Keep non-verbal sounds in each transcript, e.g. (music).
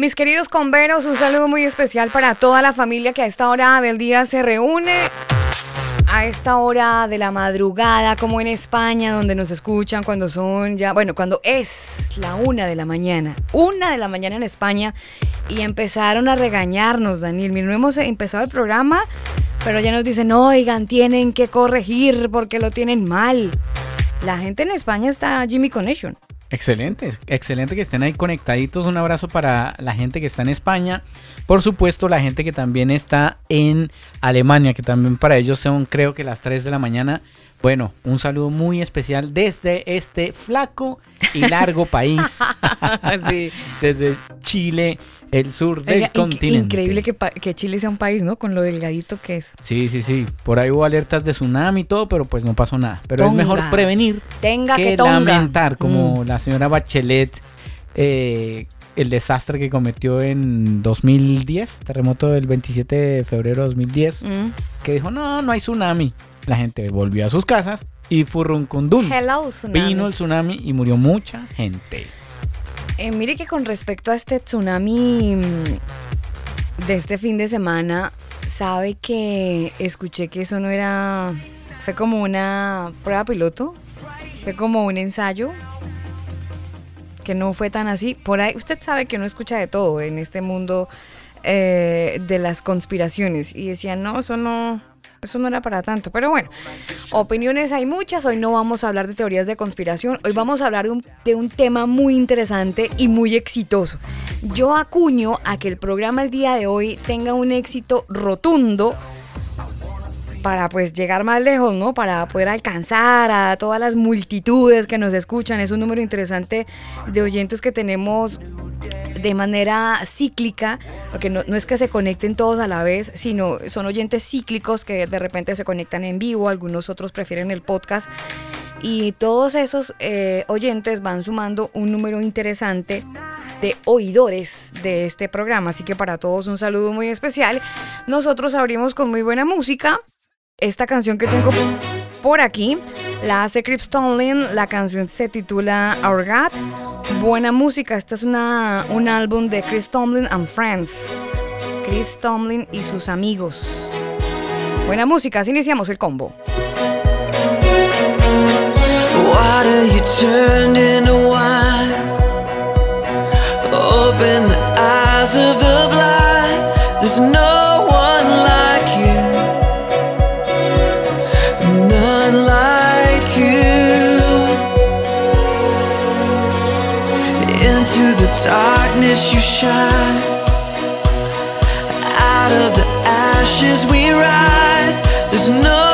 Mis queridos converos, un saludo muy especial para toda la familia que a esta hora del día se reúne. A esta hora de la madrugada, como en España, donde nos escuchan cuando son ya, bueno, cuando es la una de la mañana, una de la mañana en España, y empezaron a regañarnos, Daniel. Miren, no hemos empezado el programa, pero ya nos dicen, oigan, tienen que corregir porque lo tienen mal. La gente en España está Jimmy Connection. Excelente, excelente que estén ahí conectaditos. Un abrazo para la gente que está en España. Por supuesto, la gente que también está en Alemania, que también para ellos son creo que las 3 de la mañana. Bueno, un saludo muy especial desde este flaco y largo país. (laughs) (laughs) Desde Chile, el sur del continente. Increíble que, Chile sea un país, ¿no? Con lo delgadito que es. Sí, sí, sí. Por ahí hubo alertas de tsunami y todo, pero pues no pasó nada. Pero es mejor prevenir Tenga que, lamentar, como mm. la señora Bachelet, eh, el desastre que cometió en 2010, terremoto del 27 de febrero de 2010, mm. que dijo, no, no hay tsunami. La gente volvió a sus casas y Furruncundún. Hello, tsunami. Vino el tsunami y murió mucha gente. Eh, mire que con respecto a este tsunami mm, de este fin de semana, sabe que escuché que eso no era, fue como una prueba piloto, fue como un ensayo, que no fue tan así. Por ahí, usted sabe que no escucha de todo en este mundo eh, de las conspiraciones y decía, no, eso no eso no era para tanto. Pero bueno, opiniones hay muchas. Hoy no vamos a hablar de teorías de conspiración. Hoy vamos a hablar de un, tema muy interesante y muy exitoso. Yo acuño a que el programa el día de hoy tenga un éxito rotundo para pues llegar más lejos, ¿no? Para poder alcanzar a todas las multitudes que nos escuchan. Es un número interesante de oyentes que tenemos de manera cíclica, porque no, es que se conecten todos a la vez, sino son oyentes cíclicos que de repente se conectan en vivo, algunos otros prefieren el podcast. Y todos esos eh, oyentes van sumando un número interesante de oidores de este programa. Así que para todos un saludo muy especial. Nosotros abrimos con muy buena música. Esta canción que tengo por aquí la hace Crip Stonlin. La canción se titula Our God. Buena música. Este es un álbum de Chris Tomlin and Friends. Chris Tomlin y sus amigos. Buena música. Así iniciamos el combo. Darkness you shine. Out of the ashes we rise. There's no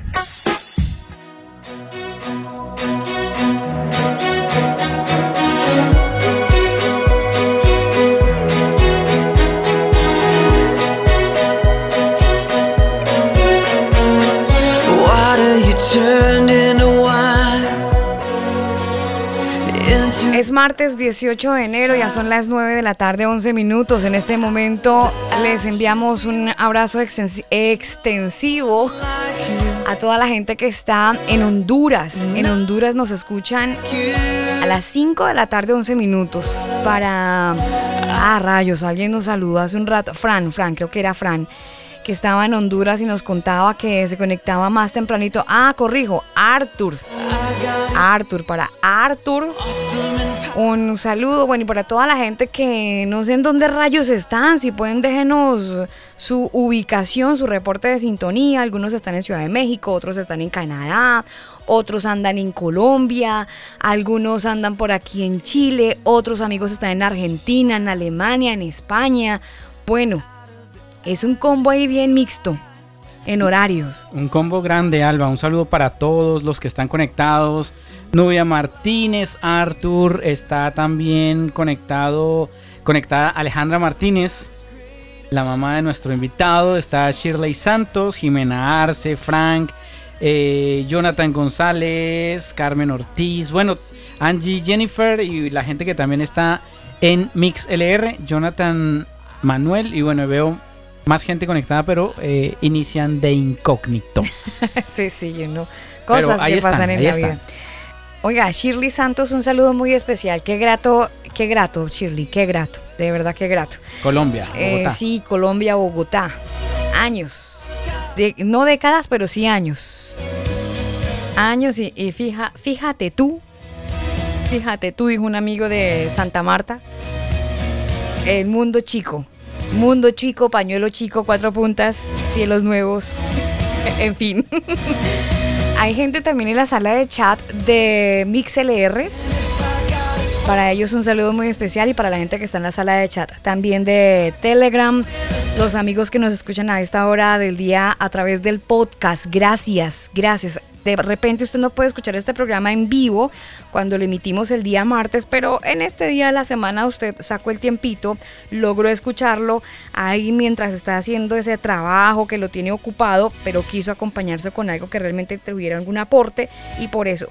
Martes 18 de enero, ya son las 9 de la tarde, 11 minutos. En este momento les enviamos un abrazo extensivo a toda la gente que está en Honduras. En Honduras nos escuchan a las 5 de la tarde, 11 minutos. Para... Ah, rayos, alguien nos saludó hace un rato. Fran, Fran, creo que era Fran que estaba en Honduras y nos contaba que se conectaba más tempranito. Ah, corrijo, Arthur. Arthur, para Arthur. Un saludo, bueno, y para toda la gente que no sé en dónde rayos están, si pueden déjenos su ubicación, su reporte de sintonía. Algunos están en Ciudad de México, otros están en Canadá, otros andan en Colombia, algunos andan por aquí en Chile, otros amigos están en Argentina, en Alemania, en España. Bueno, es un combo ahí bien mixto en horarios. Un combo grande, Alba. Un saludo para todos los que están conectados. Nubia Martínez, Arthur, está también conectado, conectada Alejandra Martínez, la mamá de nuestro invitado. Está Shirley Santos, Jimena Arce, Frank, eh, Jonathan González, Carmen Ortiz, bueno, Angie Jennifer y la gente que también está en Mix LR, Jonathan Manuel y bueno, veo más gente conectada, pero eh, inician de incógnito. (laughs) sí, sí, yo no. Cosas que pasan en la vida. Oiga, Shirley Santos, un saludo muy especial. Qué grato, qué grato, Shirley, qué grato. De verdad, qué grato. Colombia, eh, Bogotá. sí, Colombia, Bogotá. Años. no décadas, pero sí años. Años y, y fija, fíjate tú, fíjate tú, dijo un amigo de Santa Marta. El mundo chico. Mundo chico, pañuelo chico, cuatro puntas, cielos nuevos, (laughs) en fin. (laughs) Hay gente también en la sala de chat de MixLR. Para ellos un saludo muy especial y para la gente que está en la sala de chat también de Telegram, los amigos que nos escuchan a esta hora del día a través del podcast. Gracias, gracias de repente usted no puede escuchar este programa en vivo cuando lo emitimos el día martes, pero en este día de la semana usted sacó el tiempito, logró escucharlo ahí mientras está haciendo ese trabajo que lo tiene ocupado, pero quiso acompañarse con algo que realmente tuviera algún aporte y por eso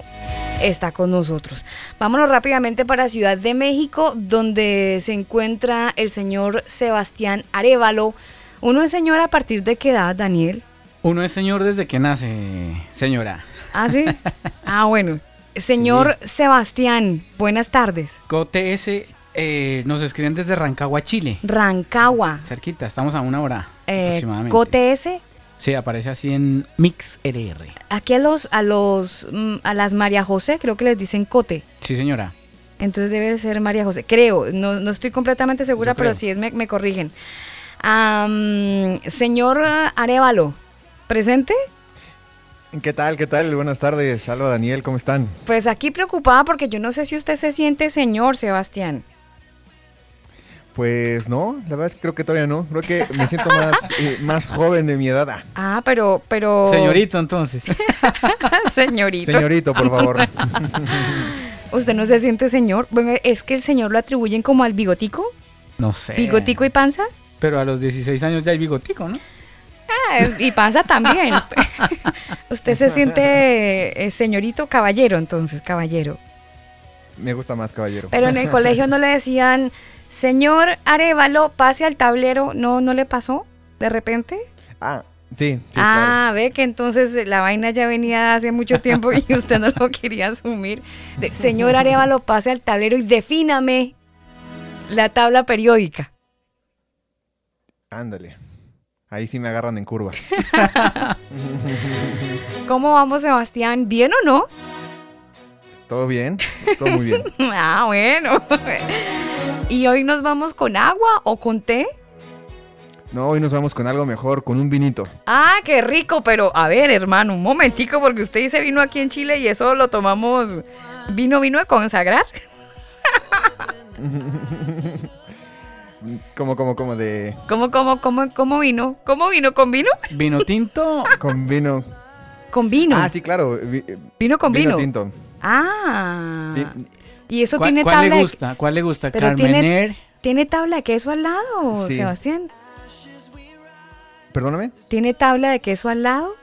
está con nosotros. Vámonos rápidamente para Ciudad de México, donde se encuentra el señor Sebastián Arevalo. Uno es señor a partir de qué edad, Daniel? Uno es señor desde que nace, señora. Ah, sí. (laughs) Ah, bueno. Señor Sebastián, buenas tardes. COTS eh, nos escriben desde Rancagua, Chile. Rancagua. Cerquita, estamos a una hora eh, aproximadamente. ¿COTS? Sí, aparece así en Mix RR. Aquí a los, a los, mm, a las María José creo que les dicen Cote. Sí, señora. Entonces debe ser María José. Creo, no, no estoy completamente segura, pero si es me, me corrigen. señor Arevalo, ¿Presente? ¿Qué tal? ¿Qué tal? Buenas tardes. Salva, Daniel, ¿cómo están? Pues aquí preocupada porque yo no sé si usted se siente señor, Sebastián. Pues no, la verdad es que creo que todavía no. Creo que me siento más, (laughs) eh, más joven de mi edad. Ah, pero, pero. Señorito, entonces. (laughs) Señorito. Señorito, por favor. (laughs) ¿Usted no se siente señor? Bueno, es que el señor lo atribuyen como al bigotico. No sé. ¿Bigotico y panza? Pero a los 16 años ya hay bigotico, ¿no? Y pasa también. (laughs) Usted se siente eh, señorito caballero, entonces, caballero. Me gusta más caballero. Pero en el colegio no le decían, señor Arevalo, pase al tablero. ¿No, no le pasó de repente? Ah, sí. ah, ve que entonces la vaina ya venía hace mucho tiempo y (laughs) usted no lo quería asumir. señor Arevalo, pase al tablero y defíname la tabla periódica. Ándale. Ahí sí me agarran en curva. (laughs) ¿Cómo vamos, Sebastián? ¿Bien o no? Todo bien, todo muy bien. (laughs) ah, bueno. ¿Y hoy nos vamos con agua o con té? No, hoy nos vamos con algo mejor, con un vinito. Ah, qué rico, pero a ver, hermano, un momentico, porque usted dice vino aquí en Chile y eso lo tomamos vino, vino de consagrar. (laughs) como, como, como de... ¿Cómo, cómo, cómo, cómo vino? ¿Cómo vino? ¿Con vino? Vino tinto. Con vino. Con vino. Ah, sí, claro. vi- Vino con vino. tinto. Ah. Vi- Y eso ¿Cuál, tiene cuál tabla. le de- gusta? ¿Cuál le gusta? Pero Carmener. ¿Tiene tabla de queso al lado, Sí. Sebastián? ¿Perdóname? ¿Tiene tabla de queso al lado?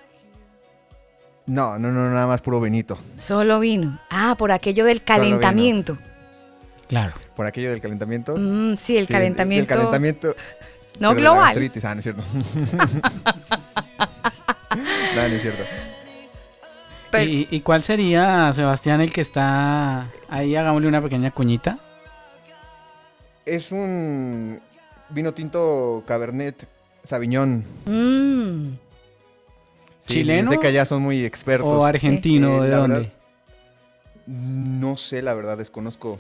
No, no, no, nada más puro vinito. Solo vino. Ah, por aquello del vino. calentamiento. Claro. Por aquello del calentamiento. Mm, sí, el Sí, calentamiento. El calentamiento. no la global. gastritis. Ah, no es cierto. (laughs) no, no es cierto. Pero- ¿Y, y cuál sería, Sebastián, el que está ahí? Hagámosle una pequeña cuñita. Es un vino tinto Cabernet Sauvignon. Mm. Sí, ¿Chileno? Sé que allá son muy expertos. ¿O argentino? Eh, ¿De la dónde? verdad, No sé, la verdad, desconozco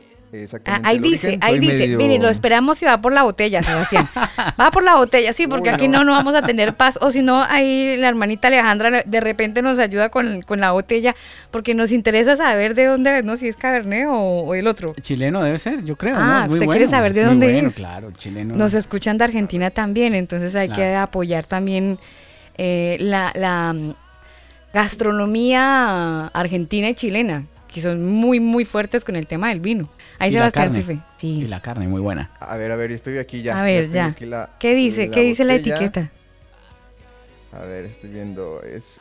Ah, ahí dice, ahí dice. medio- Mire, lo esperamos y va por la botella, Sebastián. (laughs) va por la botella, sí, porque Uy, aquí no. no, no vamos a tener paz. O si no, ahí la hermanita Alejandra de repente nos ayuda con, con la botella, porque nos interesa saber de dónde es, ¿no? Si es Cabernet o, o el otro. Chileno debe ser, yo creo. Ah, ¿no? Es muy ¿usted bueno, quiere saber de es muy dónde bueno, es? Claro, chileno. Nos escuchan de Argentina también, entonces hay que apoyar también eh, la, la, mm, gastronomía argentina y chilena, que son muy, muy fuertes con el tema del vino. Ahí Sebastián carne. se fue. Sí. Y la carne, muy buena. A ver, a ver, estoy aquí ya. a ver, ya. aquí la- ¿Qué dice? la ¿Qué dice la etiqueta? A ver, estoy viendo. Es.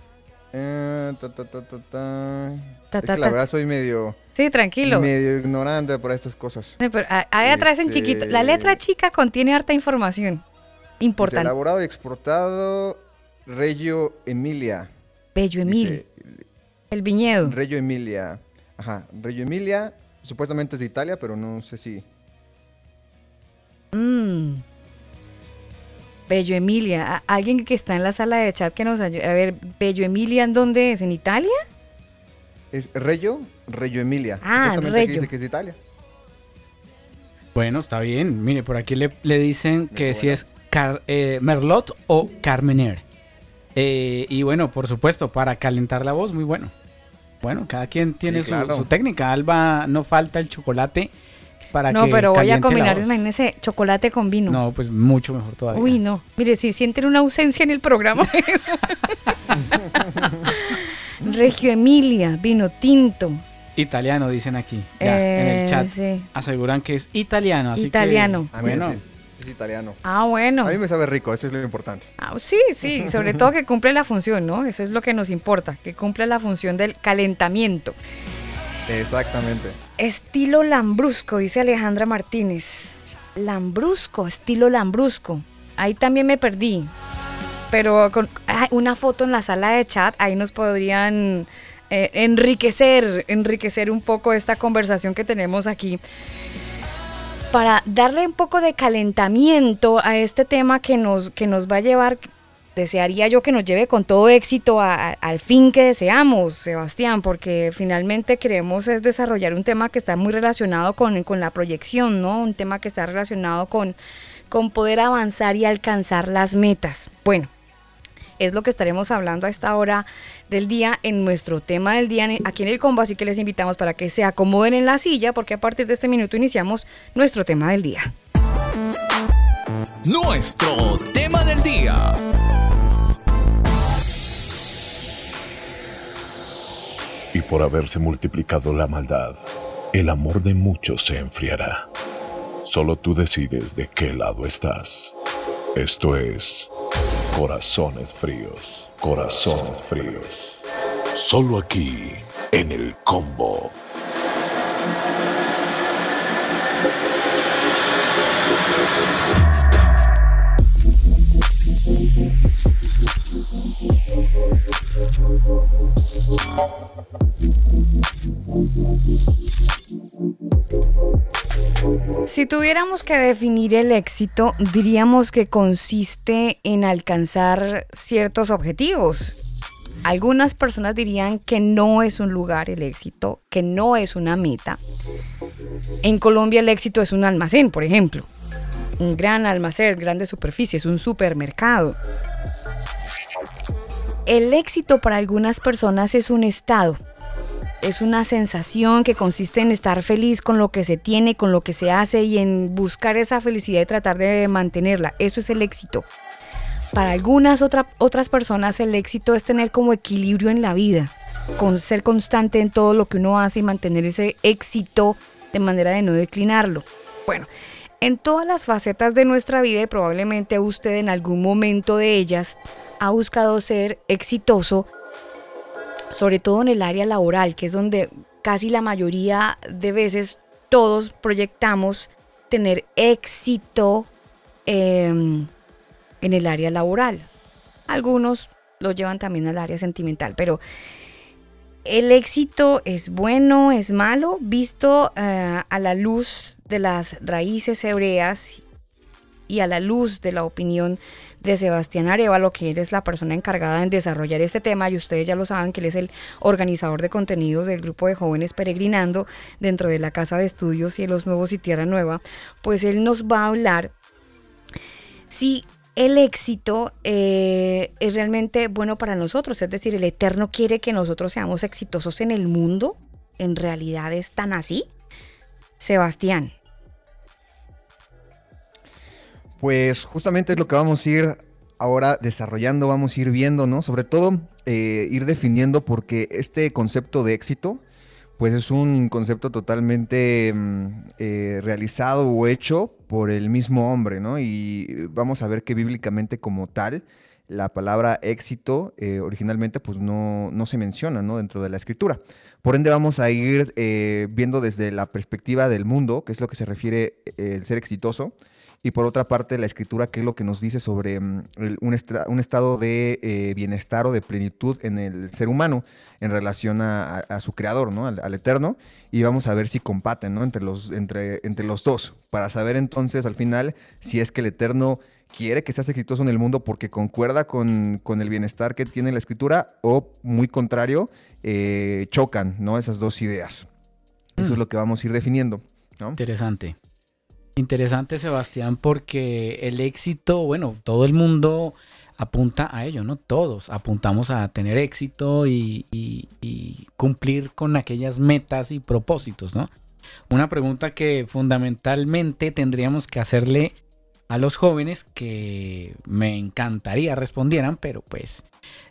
eh, ta, ta, ta, ta, ta. Ta, Es ta, que la ta. verdad soy medio, Sí, tranquilo. medio ignorante por estas cosas. Pero ahí atrás en Este- chiquito. La letra chica contiene harta información. Dice, Importante. elaborado y exportado Reggio Emilia. Bello Emil. Dice, El viñedo. Reggio Emilia. Ajá, Reggio Emilia. Supuestamente es de Italia, pero no sé si. Mm. Bello Emilia. Alguien que está en la sala de chat que nos ayude. A ver, Bello Emilia, ¿en dónde es? ¿En Italia? Es Reggio, Reggio Emilia. Ah, aquí Reggio. dice que es de Italia. Bueno, está bien. Mire, por aquí le, le dicen que si es Car- eh, Merlot o Carmener. Eh, y bueno, por supuesto, para calentar la voz, muy bueno. Bueno, cada quien tiene su, claro. su técnica. Alba, no falta el chocolate para No, que pero voy a combinar, voz. imagínese, chocolate con vino. No, pues mucho mejor todavía. Uy, no. Mire, si sienten una ausencia en el programa. (laughs) Regio Emilia, vino tinto. Italiano, dicen aquí. Ya, en Eh, el chat. sí. Aseguran que es italiano. Así que, Italiano. Ah, mira, bueno, es italiano. Ah, bueno. A mí me sabe rico, eso es lo importante. Ah, sí, sí, (laughs) sobre todo que cumple la función, ¿no? Eso es lo que nos importa, que cumple la función del calentamiento. Exactamente. Estilo lambrusco, dice Alejandra Martínez. Lambrusco, estilo lambrusco. Ahí también me perdí. Pero con una foto en la sala de chat, ahí nos podrían eh, enriquecer, enriquecer un poco esta conversación que tenemos aquí. Para darle un poco de calentamiento a este tema que nos, que nos va a llevar, desearía yo que nos lleve con todo éxito al fin que deseamos, Sebastián, porque finalmente queremos es desarrollar un tema que está muy relacionado con, con la proyección, ¿no? Un tema que está relacionado con, con poder avanzar y alcanzar las metas. Bueno, es lo que estaremos hablando a esta hora del día en nuestro tema del día aquí en el combo, así que les invitamos para que se acomoden en la silla porque a partir de este minuto iniciamos nuestro tema del día. Nuestro tema del día. y por haberse multiplicado la maldad, el amor de muchos se enfriará. Solo tú decides de qué lado estás. Esto es Corazones Fríos, Corazones Fríos. Solo aquí, en el combo. Si tuviéramos que definir el éxito, diríamos que consiste en alcanzar ciertos objetivos. Algunas personas dirían que no es un lugar el éxito, que no es una meta. En Colombia el éxito es un almacén, por ejemplo. Un gran almacén, grandes superficies, un supermercado. El éxito para algunas personas es un estado. es una sensación que consiste en estar feliz con lo que se tiene, con lo que se hace y en buscar esa felicidad y tratar de mantenerla. Eso es el éxito. Para algunas otras personas el éxito es tener como equilibrio en la vida, con ser constante en todo lo que uno hace y mantener ese éxito de manera de no declinarlo. Bueno, en todas las facetas de nuestra vida y probablemente usted en algún momento de ellas ha buscado ser exitoso, sobre todo en el área laboral, que es donde casi la mayoría de veces todos proyectamos tener éxito em, en el área laboral. Algunos lo llevan también al área sentimental, pero el éxito es bueno, es malo, visto eh, a la luz de las raíces hebreas y a la luz de la opinión de Sebastián Arevalo, que él es la persona encargada en desarrollar este tema, y ustedes ya lo saben que él es el organizador de contenidos del grupo de jóvenes peregrinando dentro de la Casa de Estudios Cielos Nuevos y Tierra Nueva, pues él nos va a hablar si el éxito eh, es realmente bueno para nosotros, es decir, el Eterno quiere que nosotros seamos exitosos en el mundo, ¿en realidad es tan así? Sebastián. Pues justamente es lo que vamos a ir ahora desarrollando, vamos a ir viendo, ¿no? Sobre todo eh, ir definiendo porque este concepto de éxito, pues es un concepto totalmente mm, eh, realizado o hecho por el mismo hombre, ¿no? Y vamos a ver que bíblicamente como tal, la palabra éxito eh, originalmente pues no, no, se menciona, ¿no? Dentro de la escritura. Por ende vamos a ir viendo desde la perspectiva del mundo, que es lo que se refiere el ser exitoso, y por otra parte la escritura, que es lo que nos dice sobre mm, un, estado de eh, bienestar o de plenitud en el ser humano en relación a, su creador, ¿no? Al, eterno, y vamos a ver si compaten ¿no? entre, los, entre, entre los dos, para saber entonces al final si es que el eterno quiere que seas exitoso en el mundo porque concuerda con, el bienestar que tiene la escritura o muy contrario, eh, chocan ¿no? esas dos ideas. Eso es mm. lo que vamos a ir definiendo. Interesante. Interesante, Sebastián, porque el éxito, bueno, todo el mundo apunta a ello, ¿no? Todos apuntamos a tener éxito y, cumplir con aquellas metas y propósitos, ¿no? Una pregunta que fundamentalmente tendríamos que hacerle a los jóvenes que me encantaría respondieran, pero pues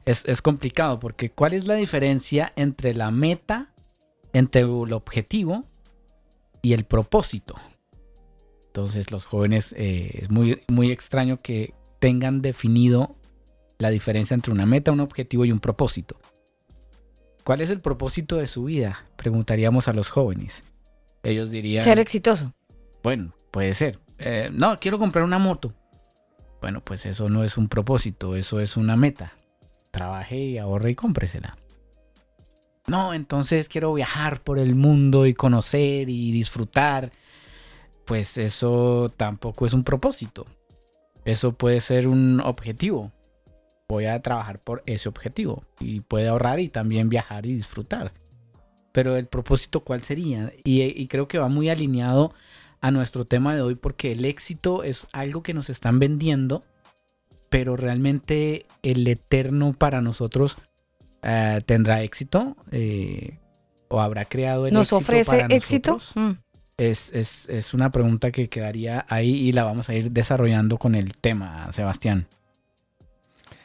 es, es complicado porque ¿cuál es la diferencia entre la meta, entre el objetivo y el propósito? Entonces los jóvenes eh, es muy, muy extraño que tengan definido la diferencia entre una meta, un objetivo y un propósito. ¿Cuál es el propósito de su vida? Preguntaríamos a los jóvenes. Ellos dirían... Ser exitoso. Bueno, puede ser. Eh, no, quiero comprar una moto. Bueno, pues eso no es un propósito, eso es una meta. Trabaje y ahorre y cómpresela. No, entonces quiero viajar por el mundo y conocer y disfrutar pues eso tampoco es un propósito. Eso puede ser un objetivo. Voy a trabajar por ese objetivo y puede ahorrar y también viajar y disfrutar. Pero el propósito, ¿cuál sería? Y, creo que va muy alineado a nuestro tema de hoy porque el éxito es algo que nos están vendiendo, pero realmente el eterno para nosotros eh, tendrá éxito eh, o habrá creado el ¿Nos ofrece éxito? Mm es, una pregunta que quedaría ahí y la vamos a ir desarrollando con el tema, Sebastián.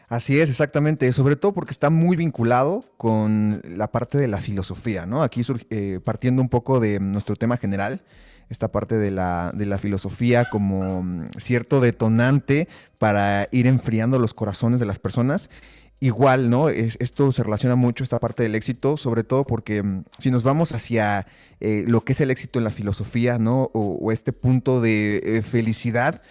Así es, exactamente, sobre todo porque está muy vinculado con la parte de la filosofía, ¿no? Aquí eh, partiendo un poco de nuestro tema general, esta parte de la, de la, filosofía como cierto detonante para ir enfriando los corazones de las personas igual, ¿no? Es, esto se relaciona mucho, esta parte del éxito, sobre todo porque mm, si nos vamos hacia eh, lo que es el éxito en la filosofía, ¿no? O, este punto de eh, felicidad,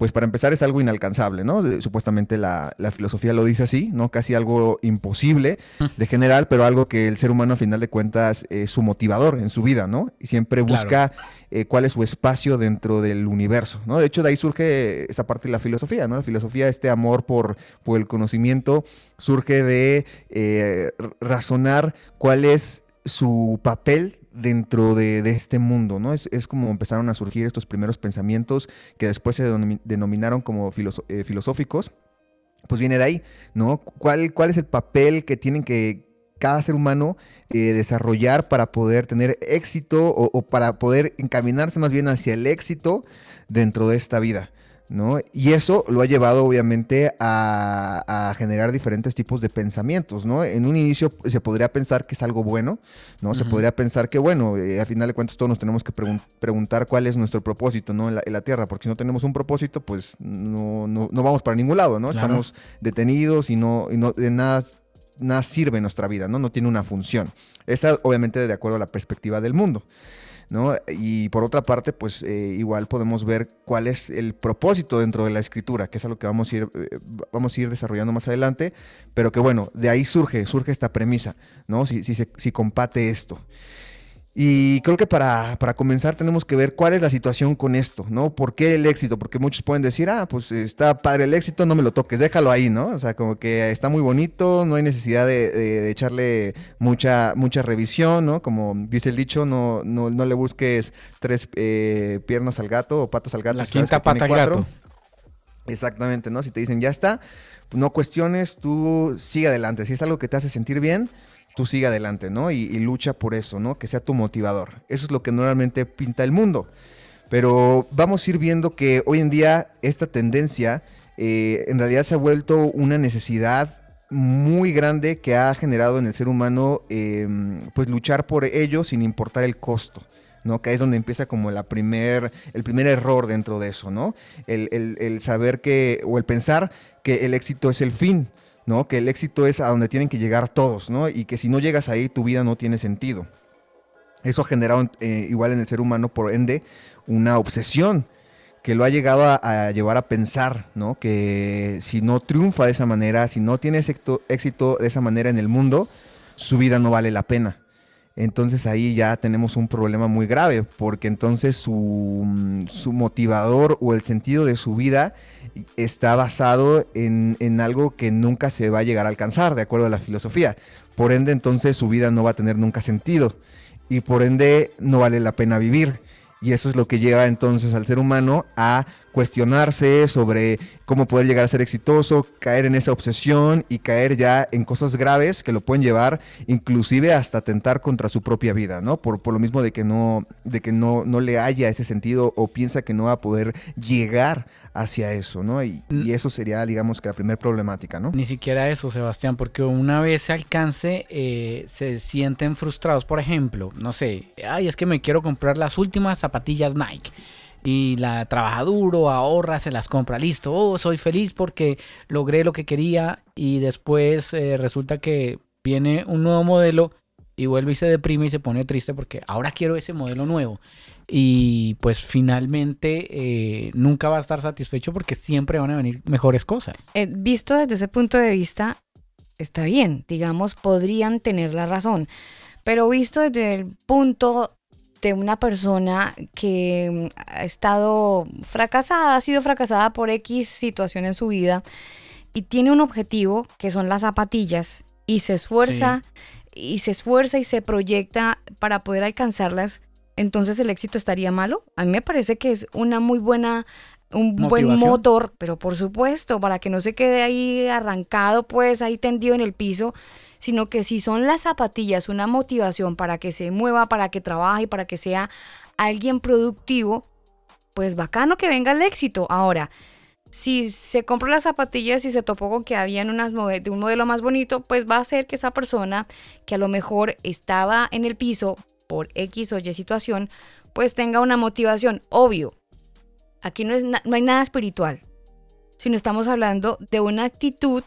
pues para empezar es algo inalcanzable, ¿no? supuestamente la, filosofía lo dice así, ¿no? Casi algo imposible de general, pero algo que el ser humano a final de cuentas es su motivador en su vida, ¿no? Y siempre busca eh, cuál es su espacio dentro del universo, ¿no? De hecho, de ahí surge esa parte de la filosofía, ¿no? La filosofía, este amor por, por el conocimiento, surge de eh, razonar cuál es su papel dentro de, este mundo, ¿no? Es, como empezaron a surgir estos primeros pensamientos que después se denominaron como eh, filosóficos, pues viene de ahí, ¿no? ¿Cuál, ¿Cuál es el papel que tienen que cada ser humano eh, desarrollar para poder tener éxito o para poder encaminarse más bien hacia el éxito dentro de esta vida. ¿No? Y eso lo ha llevado obviamente a, generar diferentes tipos de pensamientos, ¿no? En un inicio se podría pensar que es algo bueno, ¿no? Se podría pensar que, bueno, eh, a final de cuentas todos nos tenemos que preguntar cuál es nuestro propósito, ¿no? En la, Tierra, porque si no tenemos un propósito, pues no, no, vamos para ningún lado, ¿no? Estamos detenidos y no, y no de nada nada sirve en nuestra vida, ¿no? No tiene una función. Esta obviamente de acuerdo a la perspectiva del mundo. Y por otra parte, pues eh, igual podemos ver cuál es el propósito dentro de la escritura, que es algo que vamos a ir, eh, vamos a ir desarrollando más adelante, pero que bueno, de ahí surge, surge esta premisa, ¿no? Si, si, si compate esto. Y creo que para, comenzar tenemos que ver cuál es la situación con esto, ¿no? ¿Por qué el éxito? Porque muchos pueden decir, ah, pues está padre el éxito, no me lo toques, déjalo ahí, ¿no? O sea, como que está muy bonito, no hay necesidad de, echarle mucha, mucha revisión, ¿no? Como dice el dicho, no, no, no le busques tres eh, piernas al gato o patas al gato. La quinta pata al gato. Exactamente, ¿no? Si te dicen, ya está, no cuestiones, tú sigue adelante. Si es algo que te hace sentir bien, tú sigue adelante, ¿no? Y, lucha por eso, ¿no? Que sea tu motivador. Eso es lo que normalmente pinta el mundo. Pero vamos a ir viendo que hoy en día esta tendencia eh, en realidad se ha vuelto una necesidad muy grande que ha generado en el ser humano em, pues luchar por ello sin importar el costo. ¿no? Que es donde empieza como la primer, el primer error dentro de eso, ¿no? El, el, saber que, o el pensar que el éxito es el fin, ¿no? Que el éxito es a donde tienen que llegar todos, ¿no? Y que si no llegas ahí, tu vida no tiene sentido. Eso ha generado eh, igual en el ser humano, por ende, una obsesión que lo ha llegado a, llevar a pensar, ¿no? Que si no triunfa de esa manera, si no tiene éxito, éxito de esa manera en el mundo, su vida no vale la pena. Entonces ahí ya tenemos un problema muy grave, porque entonces su, su motivador o el sentido de su vida está basado en, algo que nunca se va a llegar a alcanzar, de acuerdo a la filosofía. Por ende, entonces su vida no va a tener nunca sentido y por ende no vale la pena vivir. Y eso es lo que lleva entonces al ser humano a cuestionarse sobre cómo poder llegar a ser exitoso, caer en esa obsesión y caer ya en cosas graves que lo pueden llevar inclusive hasta atentar contra su propia vida, ¿no? Por, por lo mismo de que no, de que no, no le haya ese sentido o piensa que no va a poder llegar hacia eso, ¿no? Y, eso sería, digamos, que la primera problemática, ¿no? Ni siquiera eso, Sebastián, porque una vez se alcance, eh, se sienten frustrados. Por ejemplo, no sé, ay, es que me quiero comprar las últimas zapatillas Nike. Y la trabaja duro, ahorra, se las compra, listo. Oh, soy feliz porque logré lo que quería. Y después eh, resulta que viene un nuevo modelo y vuelve y se deprime y se pone triste porque ahora quiero ese modelo nuevo y pues finalmente eh, nunca va a estar satisfecho porque siempre van a venir mejores cosas. Eh, visto desde ese punto de vista, está bien, digamos, podrían tener la razón, pero visto desde el punto de una persona que mm, ha estado fracasada, ha sido fracasada por X situación en su vida y tiene un objetivo que son las zapatillas y se esfuerza y se esfuerza y se proyecta para poder alcanzarlas entonces el éxito estaría malo. A mí me parece que es una muy buena un buen motor, pero por supuesto, para que no se quede ahí arrancado, pues ahí tendido en el piso, sino que si son las zapatillas una motivación para que se mueva, para que trabaje, para que sea alguien productivo, pues bacano que venga el éxito. Ahora, si se compró las zapatillas y se topó con que habían unas de un modelo más bonito, pues va a ser que esa persona que a lo mejor estaba en el piso por X o Y situación, pues tenga una motivación. Obvio, aquí no, es no hay nada espiritual, sino estamos hablando de una actitud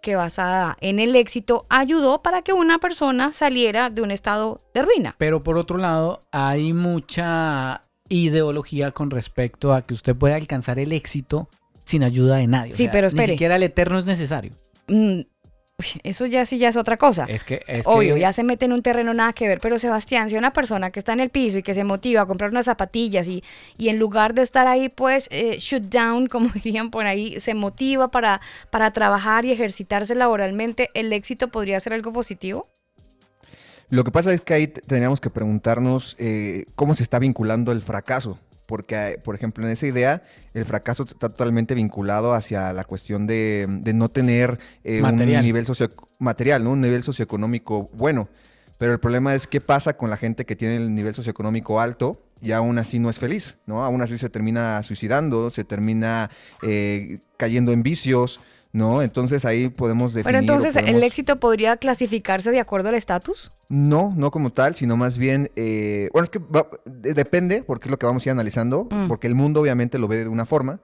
que basada en el éxito ayudó para que una persona saliera de un estado de ruina. Pero por otro lado, hay mucha ideología con respecto a que usted puede alcanzar el éxito sin ayuda de nadie. Sí, pero espere. Ni siquiera el eterno es necesario. Mm, eso ya sí ya es otra cosa. Es que, es Obvio, ya se mete en un terreno nada que ver, pero Sebastián, si una persona que está en el piso y que se motiva a comprar unas zapatillas y, y en lugar de estar ahí, pues, eh, shoot down, (laughs) como dirían por ahí, se motiva para, para trabajar y ejercitarse laboralmente, ¿el éxito podría ser algo positivo? Lo que pasa es que ahí tendríamos que preguntarnos eh, cómo se está vinculando el fracaso porque, por ejemplo, en esa idea, el fracaso está totalmente vinculado hacia la cuestión de, no tener eh, un nivel socio material, ¿no? un nivel socioeconómico bueno. Pero el problema es qué pasa con la gente que tiene el nivel socioeconómico alto y aún así no es feliz, ¿no? Aún así se termina suicidando, se termina eh, cayendo en vicios, ¿no? Entonces ahí podemos definir... Pero entonces, ¿el éxito podría clasificarse de acuerdo al estatus? No, no como tal, sino más bien... Eh, bueno, es que depende, porque es lo que vamos a ir analizando, mm. porque el mundo obviamente lo ve de una forma,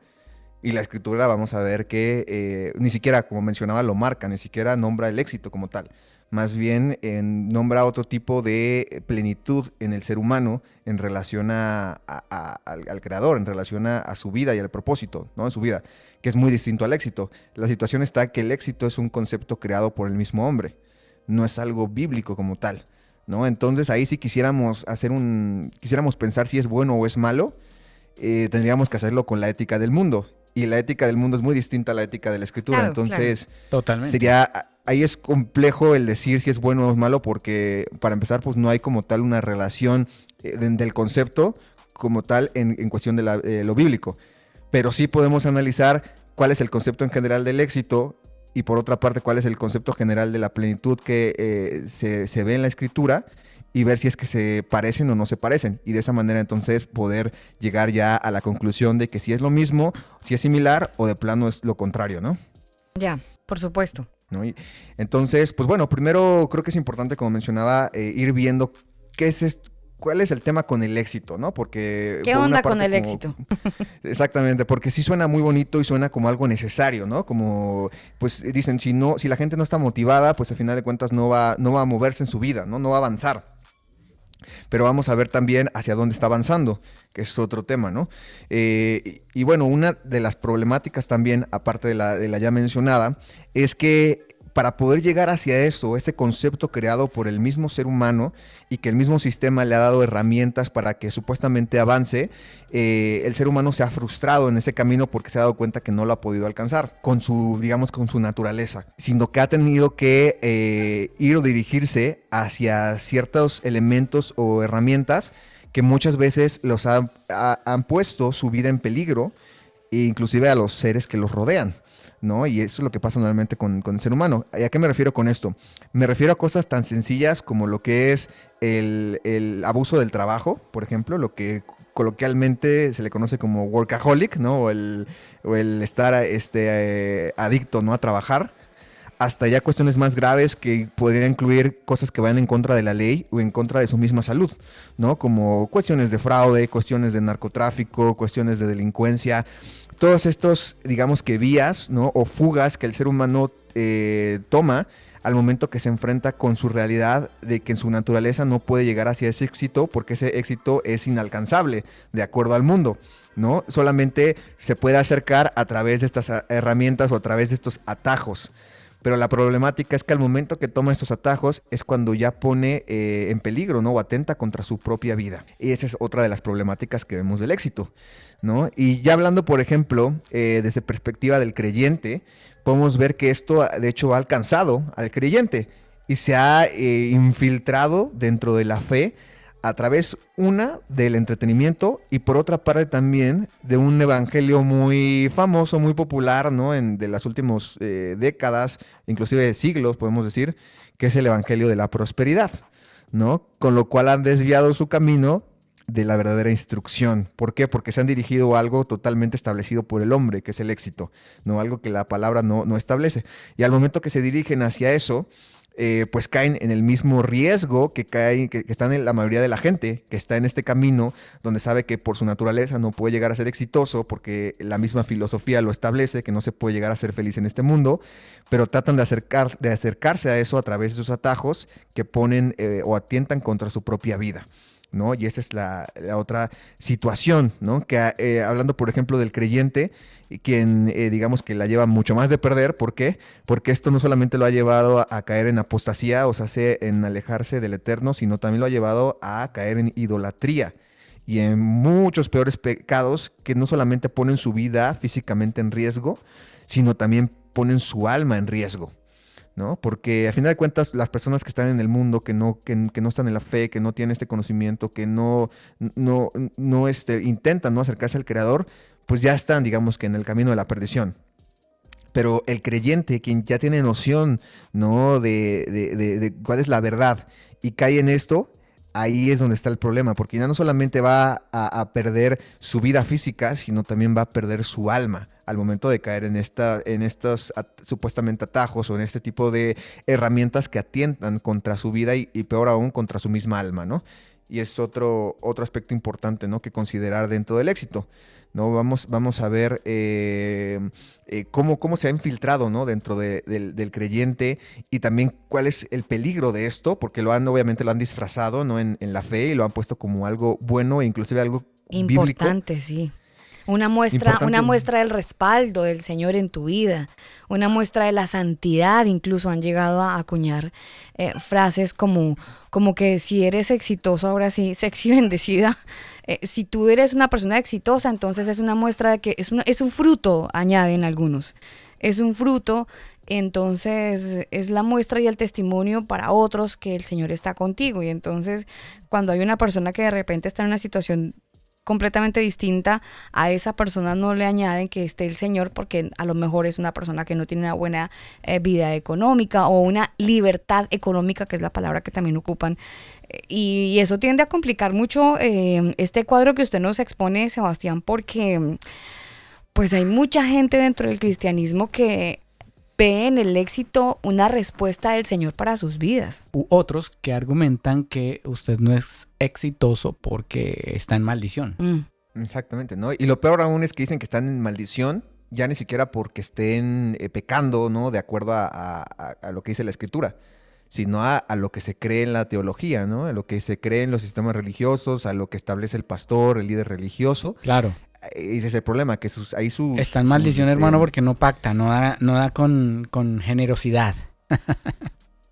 y la escritura vamos a ver que eh, ni siquiera, como mencionaba, lo marca, ni siquiera nombra el éxito como tal más bien en, nombra otro tipo de plenitud en el ser humano en relación a, al, creador, en relación a, su vida y al propósito, ¿no? En su vida, que es muy distinto al éxito. La situación está que el éxito es un concepto creado por el mismo hombre, no es algo bíblico como tal, ¿no? Entonces ahí si quisiéramos hacer un, quisiéramos pensar si es bueno o es malo, eh, tendríamos que hacerlo con la ética del mundo. Y la ética del mundo es muy distinta a la ética de la escritura. Entonces, Totalmente. sería ahí es complejo el decir si es bueno o es malo porque para empezar pues no hay como tal una relación eh, del concepto como tal en, cuestión de eh, lo bíblico. Pero sí podemos analizar cuál es el concepto en general del éxito y por otra parte cuál es el concepto general de la plenitud que eh, se, se, ve en la escritura y ver si es que se parecen o no se parecen. Y de esa manera entonces poder llegar ya a la conclusión de que si es lo mismo, si es similar o de plano es lo contrario, ¿no? Ya, por supuesto entonces, pues bueno, primero creo que es importante, como mencionaba, eh, ir viendo qué es esto, cuál es el tema con el éxito, ¿no? Porque... ¿Qué onda con el éxito? (laughs) Exactamente, porque sí suena muy bonito y suena como algo necesario, ¿no? Como, pues dicen, si no, si la gente no está motivada, pues al final de cuentas no va, no va a moverse en su vida, ¿no? No va a avanzar. Pero vamos a ver también hacia dónde está avanzando, que es otro tema, ¿no? Eh, y, bueno, una de las problemáticas también, aparte de la, de la ya mencionada, es que para poder llegar hacia eso, ese concepto creado por el mismo ser humano y que el mismo sistema le ha dado herramientas para que supuestamente avance, eh, el ser humano se ha frustrado en ese camino porque se ha dado cuenta que no lo ha podido alcanzar con su, digamos, con su naturaleza, sino que ha tenido que eh, ir o dirigirse hacia ciertos elementos o herramientas que muchas veces los han puesto su vida en peligro, e inclusive a los seres que los rodean. Y eso es lo que pasa normalmente con, el ser humano. ¿A qué me refiero con esto? Me refiero a cosas tan sencillas como lo que es el, abuso del trabajo, por ejemplo, lo que coloquialmente se le conoce como workaholic, ¿no? O el, estar este, eh, adicto, ¿no? A trabajar hasta ya cuestiones más graves que podrían incluir cosas que vayan en contra de la ley o en contra de su misma salud, ¿no? Como cuestiones de fraude, cuestiones de narcotráfico, cuestiones de delincuencia, todos estos, digamos que vías, ¿no? O fugas que el ser humano eh, toma al momento que se enfrenta con su realidad de que en su naturaleza no puede llegar hacia ese éxito porque ese éxito es inalcanzable de acuerdo al mundo, ¿no? Solamente se puede acercar a través de estas herramientas o a través de estos atajos. Pero la problemática es que al momento que toma estos atajos es cuando ya pone eh, en peligro, ¿no? O atenta contra su propia vida. Y esa es otra de las problemáticas que vemos del éxito, ¿no? Y ya hablando, por ejemplo, eh, desde perspectiva del creyente, podemos ver que esto, de hecho, ha alcanzado al creyente y se ha eh, infiltrado dentro de la fe a través, una, del entretenimiento y por otra parte también de un evangelio muy famoso, muy popular, ¿no? En, de las últimas eh, décadas, inclusive siglos, podemos decir, que es el evangelio de la prosperidad, ¿no? Con lo cual han desviado su camino de la verdadera instrucción. ¿Por qué? Porque se han dirigido a algo totalmente establecido por el hombre, que es el éxito, ¿no? Algo que la palabra no, no establece. Y al momento que se dirigen hacia eso, eh, pues caen en el mismo riesgo que, caen, que, están en la mayoría de la gente que está en este camino donde sabe que por su naturaleza no puede llegar a ser exitoso porque la misma filosofía lo establece, que no se puede llegar a ser feliz en este mundo, pero tratan de, acercar, de acercarse a eso a través de esos atajos que ponen eh, o atientan contra su propia vida. ¿No? Y esa es la, otra situación, ¿no? Que eh, hablando, por ejemplo, del creyente, quien eh, digamos que la lleva mucho más de perder, ¿por qué? Porque esto no solamente lo ha llevado a, caer en apostasía, o sea, en alejarse del eterno, sino también lo ha llevado a caer en idolatría y en muchos peores pecados que no solamente ponen su vida físicamente en riesgo, sino también ponen su alma en riesgo. ¿No? Porque a final de cuentas las personas que están en el mundo, que no, que, no están en la fe, que no tienen este conocimiento, que no, no, no este, intentan no acercarse al Creador, pues ya están, digamos que en el camino de la perdición. Pero el creyente, quien ya tiene noción, ¿no? De, de cuál es la verdad y cae en esto, ahí es donde está el problema, porque ya no solamente va a, perder su vida física, sino también va a perder su alma al momento de caer en, esta, en estos supuestamente atajos o en este tipo de herramientas que atientan contra su vida y, peor aún contra su misma alma, ¿no? y es otro, otro aspecto importante ¿no? que considerar dentro del éxito. ¿no? Vamos, vamos a ver eh, eh, cómo, cómo se ha infiltrado ¿no? dentro del, creyente y también cuál es el peligro de esto, porque lo han, obviamente lo han disfrazado ¿no? en, la fe y lo han puesto como algo bueno e inclusive algo importante, sí. Una muestra, una muestra del respaldo del Señor en tu vida, una muestra de la santidad, incluso han llegado a acuñar eh, frases como, como que si eres exitoso, ahora sí, (laughs) sexy bendecida. Eh, si tú eres una persona exitosa, entonces es una muestra de que es, es un fruto, añaden algunos. Es un fruto, entonces es la muestra y el testimonio para otros que el Señor está contigo. Y entonces cuando hay una persona que de repente está en una situación completamente distinta, a esa persona no le añaden que esté el Señor porque a lo mejor es una persona que no tiene una buena eh, vida económica o una libertad económica, que es la palabra que también ocupan. Y, eso tiende a complicar mucho eh, este cuadro que usted nos expone, Sebastián, porque pues hay mucha gente dentro del cristianismo que ve en el éxito una respuesta del Señor para sus vidas. U otros que argumentan que usted no es exitoso porque está en maldición. Mm. Exactamente, ¿no? Y lo peor aún es que dicen que están en maldición, ya ni siquiera porque estén eh, pecando, ¿no? De acuerdo a, lo que dice la escritura, sino a, lo que se cree en la teología, ¿no? A lo que se cree en los sistemas religiosos, a lo que establece el pastor, el líder religioso. Claro ese es el problema, que sus, ahí su... Está en maldición, hermano, porque no pacta, no da, no da con, con generosidad. (laughs)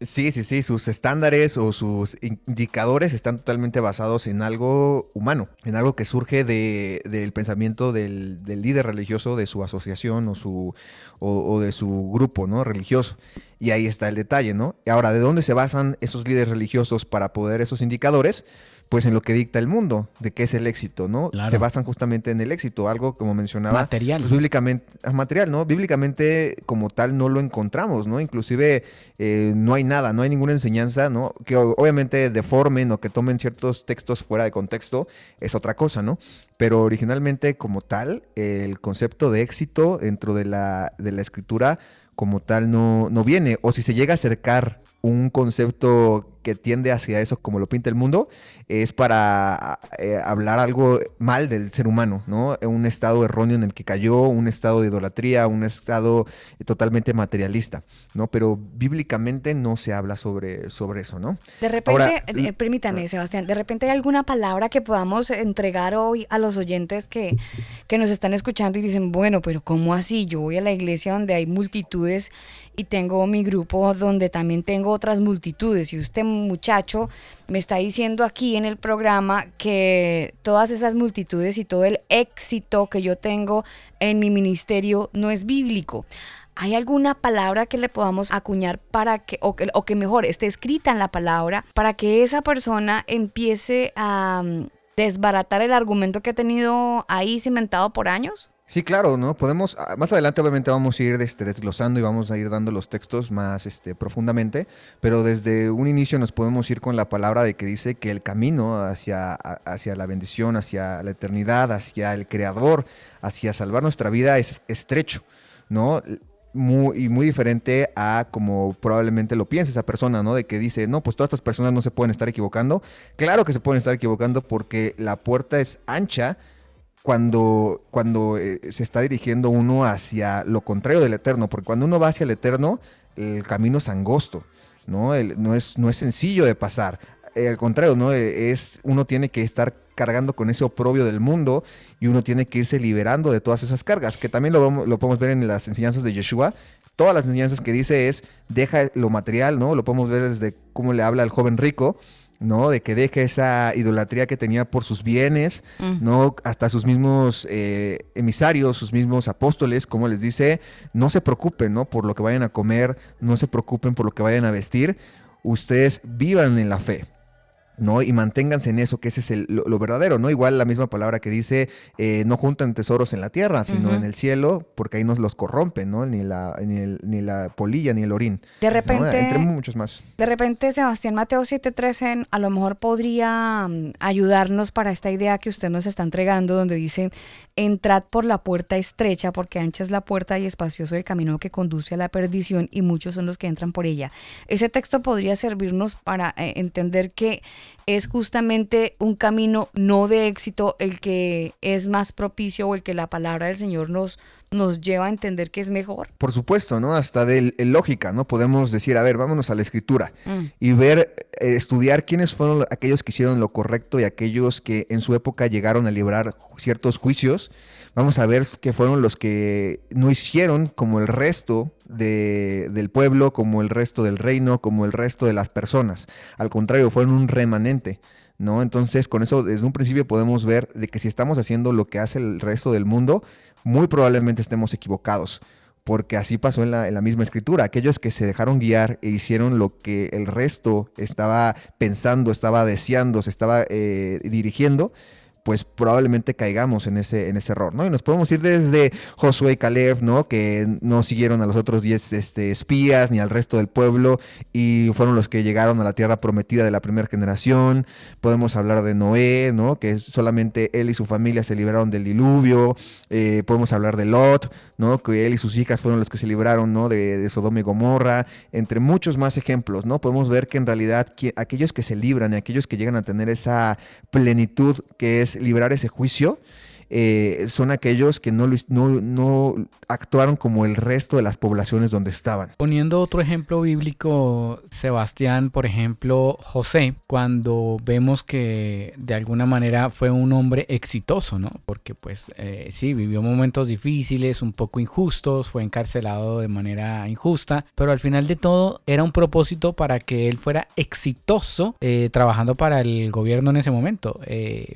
Sí, sí, sí, sus estándares o sus indicadores están totalmente basados en algo humano, en algo que surge de, del pensamiento del, del, líder religioso de su asociación o, su, o, de su grupo ¿no? religioso. Y ahí está el detalle, ¿no? Y ahora, ¿de dónde se basan esos líderes religiosos para poder esos indicadores? Pues en lo que dicta el mundo, de qué es el éxito, ¿no? Se basan justamente en el éxito, algo como mencionaba. Material. Pues, bíblicamente, ah, material, ¿no? Bíblicamente como tal no lo encontramos, ¿no? Inclusive eh, no hay nada, no hay ninguna enseñanza, ¿no? Que obviamente deformen o que tomen ciertos textos fuera de contexto, es otra cosa, ¿no? Pero originalmente como tal, el concepto de éxito dentro de la, de la escritura como tal no, no viene, o si se llega a acercar un concepto que tiende hacia eso como lo pinta el mundo, es para eh, hablar algo mal del ser humano, ¿no? Un estado erróneo en el que cayó, un estado de idolatría, un estado totalmente materialista, ¿no? Pero bíblicamente no se habla sobre, sobre eso, ¿no? De repente, eh, permítame, Sebastián, de repente hay alguna palabra que podamos entregar hoy a los oyentes que, que nos están escuchando y dicen, bueno, pero ¿cómo así? Yo voy a la iglesia donde hay multitudes y tengo mi grupo donde también tengo otras multitudes y usted muchacho me está diciendo aquí en el programa que todas esas multitudes y todo el éxito que yo tengo en mi ministerio no es bíblico. ¿Hay alguna palabra que le podamos acuñar para que o, que, o que mejor esté escrita en la palabra, para que esa persona empiece a mm, desbaratar el argumento que ha tenido ahí cimentado por años? Sí, claro, ¿no? Podemos, ah, más adelante obviamente vamos a ir este, desglosando y vamos a ir dando los textos más este, profundamente, pero desde un inicio nos podemos ir con la palabra de que dice que el camino hacia, hacia la bendición, hacia la eternidad, hacia el Creador, hacia salvar nuestra vida es estrecho, ¿no? Muy, y muy diferente a como probablemente lo piensa esa persona, ¿no? De que dice, no, pues todas estas personas no se pueden estar equivocando. Claro que se pueden estar equivocando porque la puerta es ancha, cuando, cuando eh, se está dirigiendo uno hacia lo contrario del eterno, porque cuando uno va hacia el eterno, el camino es angosto, ¿no? no, es, no es sencillo de pasar. Eh, al contrario, ¿no? Eh, es, uno tiene que estar cargando con ese oprobio del mundo y uno tiene que irse liberando de todas esas cargas, que también lo, lo podemos ver en las enseñanzas de Yeshua. Todas las enseñanzas que dice es, deja lo material, ¿no? Lo podemos ver desde cómo le habla al joven rico, ¿no? De que deje esa idolatría que tenía por sus bienes, Mm. ¿no? Hasta sus mismos eh, emisarios, sus mismos apóstoles, como les dice, no se preocupen, ¿no? Por lo que vayan a comer, no se preocupen por lo que vayan a vestir, ustedes vivan en la fe. ¿No? Y manténganse en eso, que ese es el- lo, lo verdadero, ¿no? Igual la misma palabra que dice, eh, no juntan tesoros en la tierra, sino en el cielo, porque ahí nos los corrompen, ¿no? Ni la, ni, el- ni la polilla, ni el orín. De ¿no? repente, Entre muchos más. de repente Sebastián Mateo 713 a lo mejor podría mm, ayudarnos para esta idea que usted nos está entregando, donde dice, entrad por la puerta estrecha, porque ancha es la puerta y espacioso el camino que conduce a la perdición, y muchos son los que entran por ella. Ese texto podría servirnos para eh, entender que es justamente un camino no de éxito el que es más propicio o el que la palabra del Señor nos, nos lleva a entender que es mejor. Por supuesto, ¿no? Hasta de lógica, ¿no? Podemos decir, a ver, vámonos a la escritura Mm. y ver, eh, estudiar quiénes fueron lo- aquellos que hicieron lo correcto y aquellos que en su época llegaron a librar ciertos juicios. Vamos a ver que fueron los que no hicieron como el resto de- del pueblo, como el resto del reino, como el resto de las personas. Al contrario, fueron un remanente. ¿No? Entonces, con eso desde un principio podemos ver de que si estamos haciendo lo que hace el resto del mundo, muy probablemente estemos equivocados porque así pasó en la, en la misma escritura. Aquellos que se dejaron guiar e hicieron lo que el resto estaba pensando, estaba deseando, se estaba eh, dirigiendo, pues probablemente caigamos en ese, en ese error, ¿no? Y nos podemos ir desde Josué y Caleb, ¿no? Que no siguieron a los otros 10 este, espías ni al resto del pueblo y fueron los que llegaron a la tierra prometida de la primera generación. Podemos hablar de Noé, ¿no? Que solamente él y su familia se libraron del diluvio. Eh, podemos hablar de Lot, ¿no? Que él y sus hijas fueron los que se libraron, ¿no? De, Sodoma y Gomorra, entre muchos más ejemplos, ¿no? Podemos ver que en realidad aquellos que se libran y aquellos que llegan a tener esa plenitud que es librar ese juicio, eh, son aquellos que no, no, no actuaron como el resto de las poblaciones donde estaban. Poniendo otro ejemplo bíblico, Sebastián, por ejemplo, José, cuando vemos que de alguna manera fue un hombre exitoso, ¿no? Porque pues eh, sí, vivió momentos difíciles, un poco injustos, fue encarcelado de manera injusta, pero al final de todo era un propósito para que él fuera exitoso eh, trabajando para el gobierno en ese momento.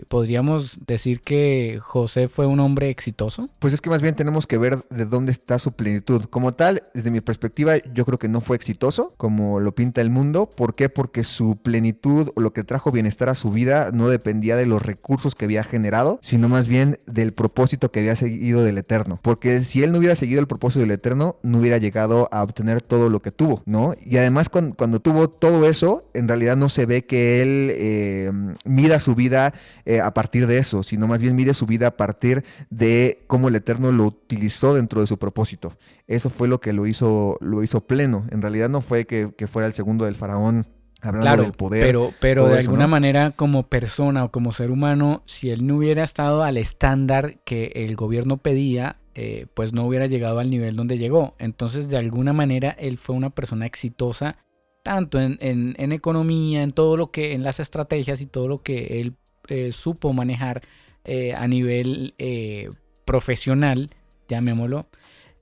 Podríamos decir que José fue un hombre exitoso. Pues es que más bien tenemos que ver de dónde está su plenitud. Como tal, desde mi perspectiva, yo creo que no fue exitoso, como lo pinta el mundo. ¿Por qué? Porque su plenitud o lo que trajo bienestar a su vida no dependía de los recursos que había generado, sino más bien del propósito que había seguido del Eterno. Porque si él no hubiera seguido el propósito del Eterno, no hubiera llegado a obtener todo lo que tuvo, ¿no? Y además, cuando, cuando tuvo todo eso, en realidad no se ve que él eh, mida su vida eh, a partir de eso, sino más bien mide su vida a partir de cómo el Eterno lo utilizó dentro de su propósito. Eso fue lo que lo hizo, lo hizo pleno. En realidad no fue que, que fuera el segundo del faraón hablando Claro, del poder. pero, de eso, alguna ¿no? manera como persona o como ser humano, si él no hubiera estado al estándar que el gobierno pedía, eh, pues no hubiera llegado al nivel donde llegó. Entonces, de alguna manera, él fue una persona exitosa, tanto en, en- en economía, en todo lo que, en las estrategias y todo lo que él eh, supo manejar eh, a nivel eh, profesional, llamémoslo,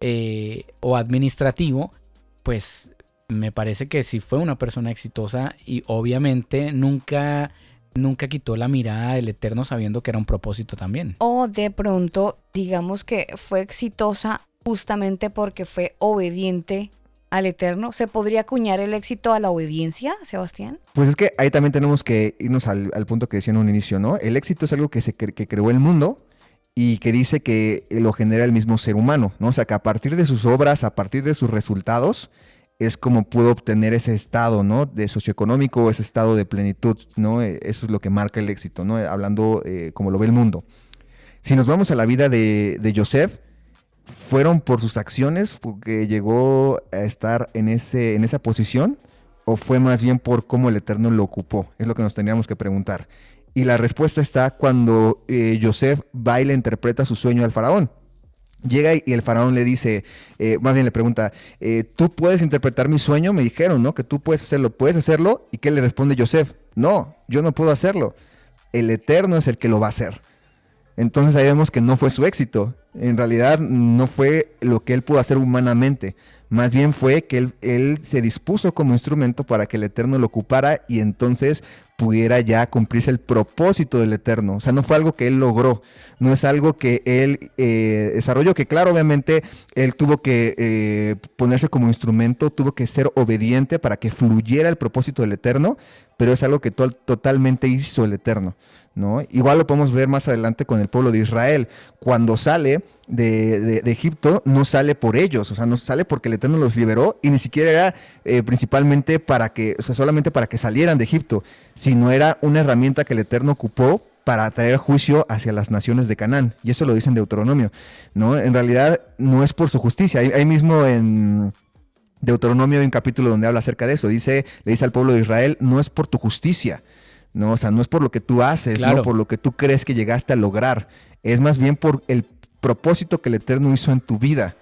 eh, o administrativo, pues me parece que sí fue una persona exitosa y obviamente nunca, nunca quitó la mirada del Eterno sabiendo que era un propósito también. O de pronto, digamos que fue exitosa justamente porque fue obediente al Eterno. ¿Se podría acuñar el éxito a la obediencia, Sebastián? Pues es que ahí también tenemos que irnos al, punto que decía en un inicio, ¿no? El éxito es algo que, se que creó el mundo y que dice que lo genera el mismo ser humano, ¿no? O sea, que a partir de sus obras, a partir de sus resultados, es como pudo obtener ese estado, ¿no? De socioeconómico, ese estado de plenitud, ¿no? Eh, Eso es lo que marca el éxito, ¿no? Hablando eh, como lo ve el mundo. Si nos vamos a la vida de, de Joseph, fueron por sus acciones porque llegó a estar en, ese, en esa posición o fue más bien por cómo el Eterno lo ocupó? Es lo que nos tendríamos que preguntar. Y la respuesta está cuando eh, Joseph va y le interpreta su sueño al faraón. Llega y el faraón le dice, eh, más bien le pregunta, eh, ¿tú puedes interpretar mi sueño? Me dijeron, ¿no? Que tú puedes hacerlo, ¿puedes hacerlo? ¿Y qué le responde Joseph? No, yo no puedo hacerlo. El Eterno es el que lo va a hacer. Entonces ahí vemos que no fue su éxito. En realidad no fue lo que él pudo hacer humanamente. Más bien fue que él, se dispuso como instrumento para que el Eterno lo ocupara y entonces pudiera ya cumplirse el propósito del Eterno. O sea, no fue algo que él logró, no es algo que él eh, desarrolló, que claro, obviamente él tuvo que eh, ponerse como instrumento, tuvo que ser obediente para que fluyera el propósito del Eterno, pero es algo que totalmente hizo el Eterno. ¿No? Igual lo podemos ver más adelante con el pueblo de Israel. Cuando sale de, Egipto, no sale por ellos, o sea, no sale porque el Eterno los liberó y ni siquiera era eh, principalmente para que, o sea, solamente para que salieran de Egipto, sino era una herramienta que el Eterno ocupó para traer juicio hacia las naciones de Canaán. Y eso lo dice en Deuteronomio, ¿no? En realidad no es por su justicia. Ahí, mismo en Deuteronomio hay un capítulo donde habla acerca de eso. Dice, le dice al pueblo de Israel, no es por tu justicia, ¿no? O sea, no es por lo que tú haces, no por lo que tú crees que llegaste a lograr. Es más bien por el propósito que el Eterno hizo en tu vida.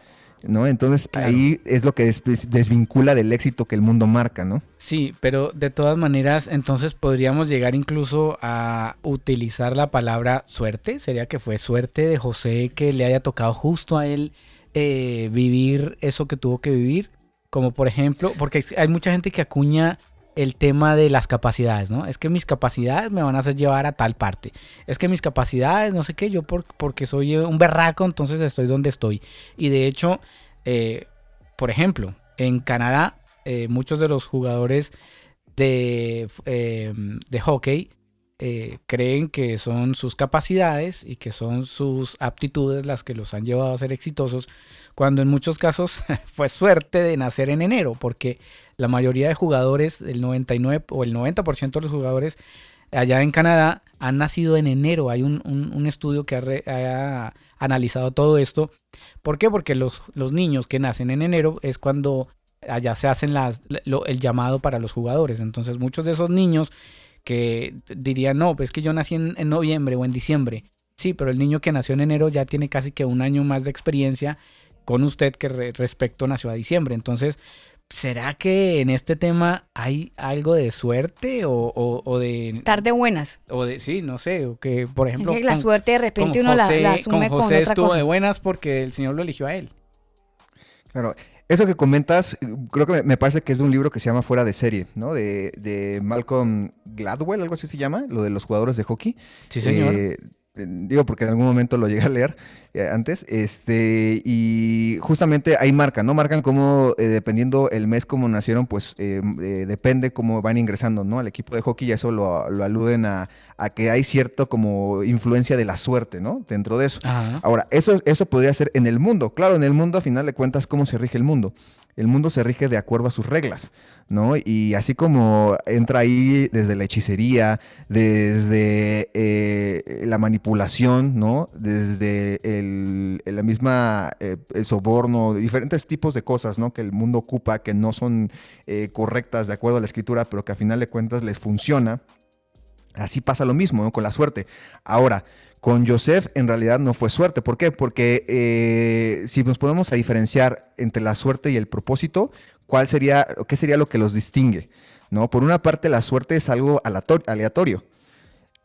¿no? Entonces ahí es lo que desvincula del éxito que el mundo marca, ¿no? Sí, pero de todas maneras, entonces podríamos llegar incluso a utilizar la palabra suerte. Sería que fue suerte de José que le haya tocado justo a él eh, vivir eso que tuvo que vivir. Como por ejemplo, porque hay mucha gente que acuña el tema de las capacidades, ¿no? Es que mis capacidades me van a hacer llevar a tal parte. Es que mis capacidades, no sé qué, yo por, porque soy un berraco, entonces estoy donde estoy. Y de hecho, eh, por ejemplo, en Canadá, eh, muchos de los jugadores de, eh, de hockey creen que son sus capacidades y que son sus aptitudes las que los han llevado a ser exitosos, cuando en muchos casos (laughs) fue suerte de nacer en enero, porque la mayoría de jugadores, el 99 o el 90% de los jugadores allá en Canadá han nacido en enero. Hay un, estudio que ha, analizado todo esto. ¿Por qué? Porque los, los, niños que nacen en enero es cuando allá se hacen las, el llamado para los jugadores. Entonces muchos de esos niños que dirían, no, pues que yo nací en, en noviembre o en diciembre. Sí, pero el niño que nació en enero ya tiene casi que un año más de experiencia con usted que respecto nació a diciembre. Entonces, ¿será que en este tema hay algo de suerte o, de... Estar de buenas. O de, sí, no sé, o que, por ejemplo... la suerte de repente uno la, asume con, José estuvo de buenas porque el Señor lo eligió a él. Claro, eso que comentas, creo que me parece que es de un libro que se llama Fuera de Serie, ¿no? De, de Malcolm Gladwell, algo así se llama, lo de los jugadores de hockey. Sí, señor. Eh, digo porque en algún momento lo llegué a leer eh, antes, este, y justamente ahí marcan, ¿no? Marcan cómo, eh, dependiendo el mes como nacieron, pues eh, depende cómo van ingresando, ¿no? Al equipo de hockey y eso lo, aluden a, que hay cierto como influencia de la suerte, ¿no? Dentro de eso. Ahora, eso, eso podría ser en el mundo, claro, en el mundo a final de cuentas, ¿cómo se rige el mundo? El mundo se rige de acuerdo a sus reglas, ¿no? Y así como entra ahí desde la hechicería, desde eh, la manipulación, ¿no? Desde el, la misma eh, soborno, diferentes tipos de cosas, ¿no? Que el mundo ocupa, que no son eh, correctas de acuerdo a la escritura, pero que a final de cuentas les funciona. Así pasa lo mismo, ¿no? Con la suerte. Ahora, con Joseph en realidad no fue suerte. ¿Por qué? Porque eh, si nos podemos a diferenciar entre la suerte y el propósito, ¿cuál sería, qué sería lo que los distingue? ¿No? Por una parte, la suerte es algo aleatorio.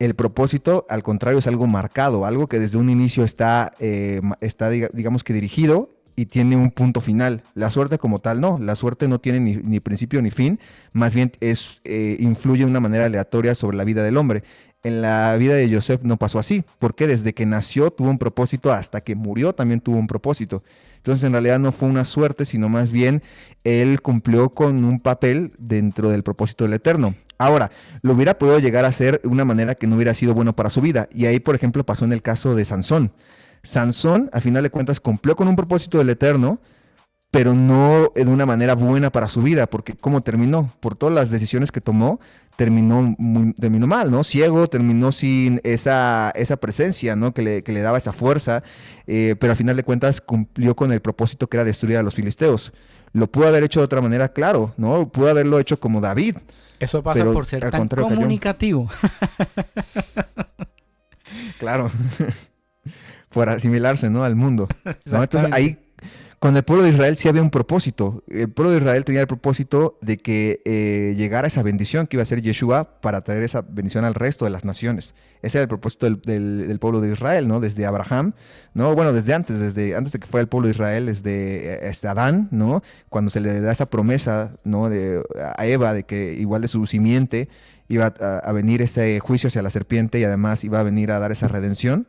El propósito, al contrario, es algo marcado, algo que desde un inicio está, eh, está digamos que dirigido y tiene un punto final. La suerte como tal no, la suerte no tiene ni, principio ni fin, más bien es, eh, influye de una manera aleatoria sobre la vida del hombre en la vida de Joseph no pasó así, porque desde que nació tuvo un propósito hasta que murió también tuvo un propósito. Entonces en realidad no fue una suerte, sino más bien él cumplió con un papel dentro del propósito del Eterno. Ahora, lo hubiera podido llegar a hacer de una manera que no hubiera sido bueno para su vida. Y ahí, por ejemplo, pasó en el caso de Sansón. Sansón, a final de cuentas, cumplió con un propósito del Eterno, pero no de una manera buena para su vida, porque ¿cómo terminó? Por todas las decisiones que tomó, terminó, terminó mal, ¿no? Ciego, terminó sin esa, esa presencia, ¿no? Que le, que le daba esa fuerza, eh, pero al final de cuentas cumplió con el propósito que era destruir a los filisteos. Lo pudo haber hecho de otra manera, claro, ¿no? Pudo haberlo hecho como David. Eso pasa por ser tan comunicativo. claro. (laughs) por asimilarse, ¿no? Al mundo. Entonces ahí Con el pueblo de Israel sí había un propósito. El pueblo de Israel tenía el propósito de que eh, llegara esa bendición que iba a ser Yeshua para traer esa bendición al resto de las naciones. Ese era el propósito del, pueblo de Israel, ¿no? Desde Abraham, ¿no? Bueno, desde antes, desde antes de que fuera el pueblo de Israel, desde este Adán, ¿no? Cuando se le da esa promesa, ¿no? De, a Eva de que igual de su simiente iba a venir ese juicio hacia la serpiente y además iba a venir a dar esa redención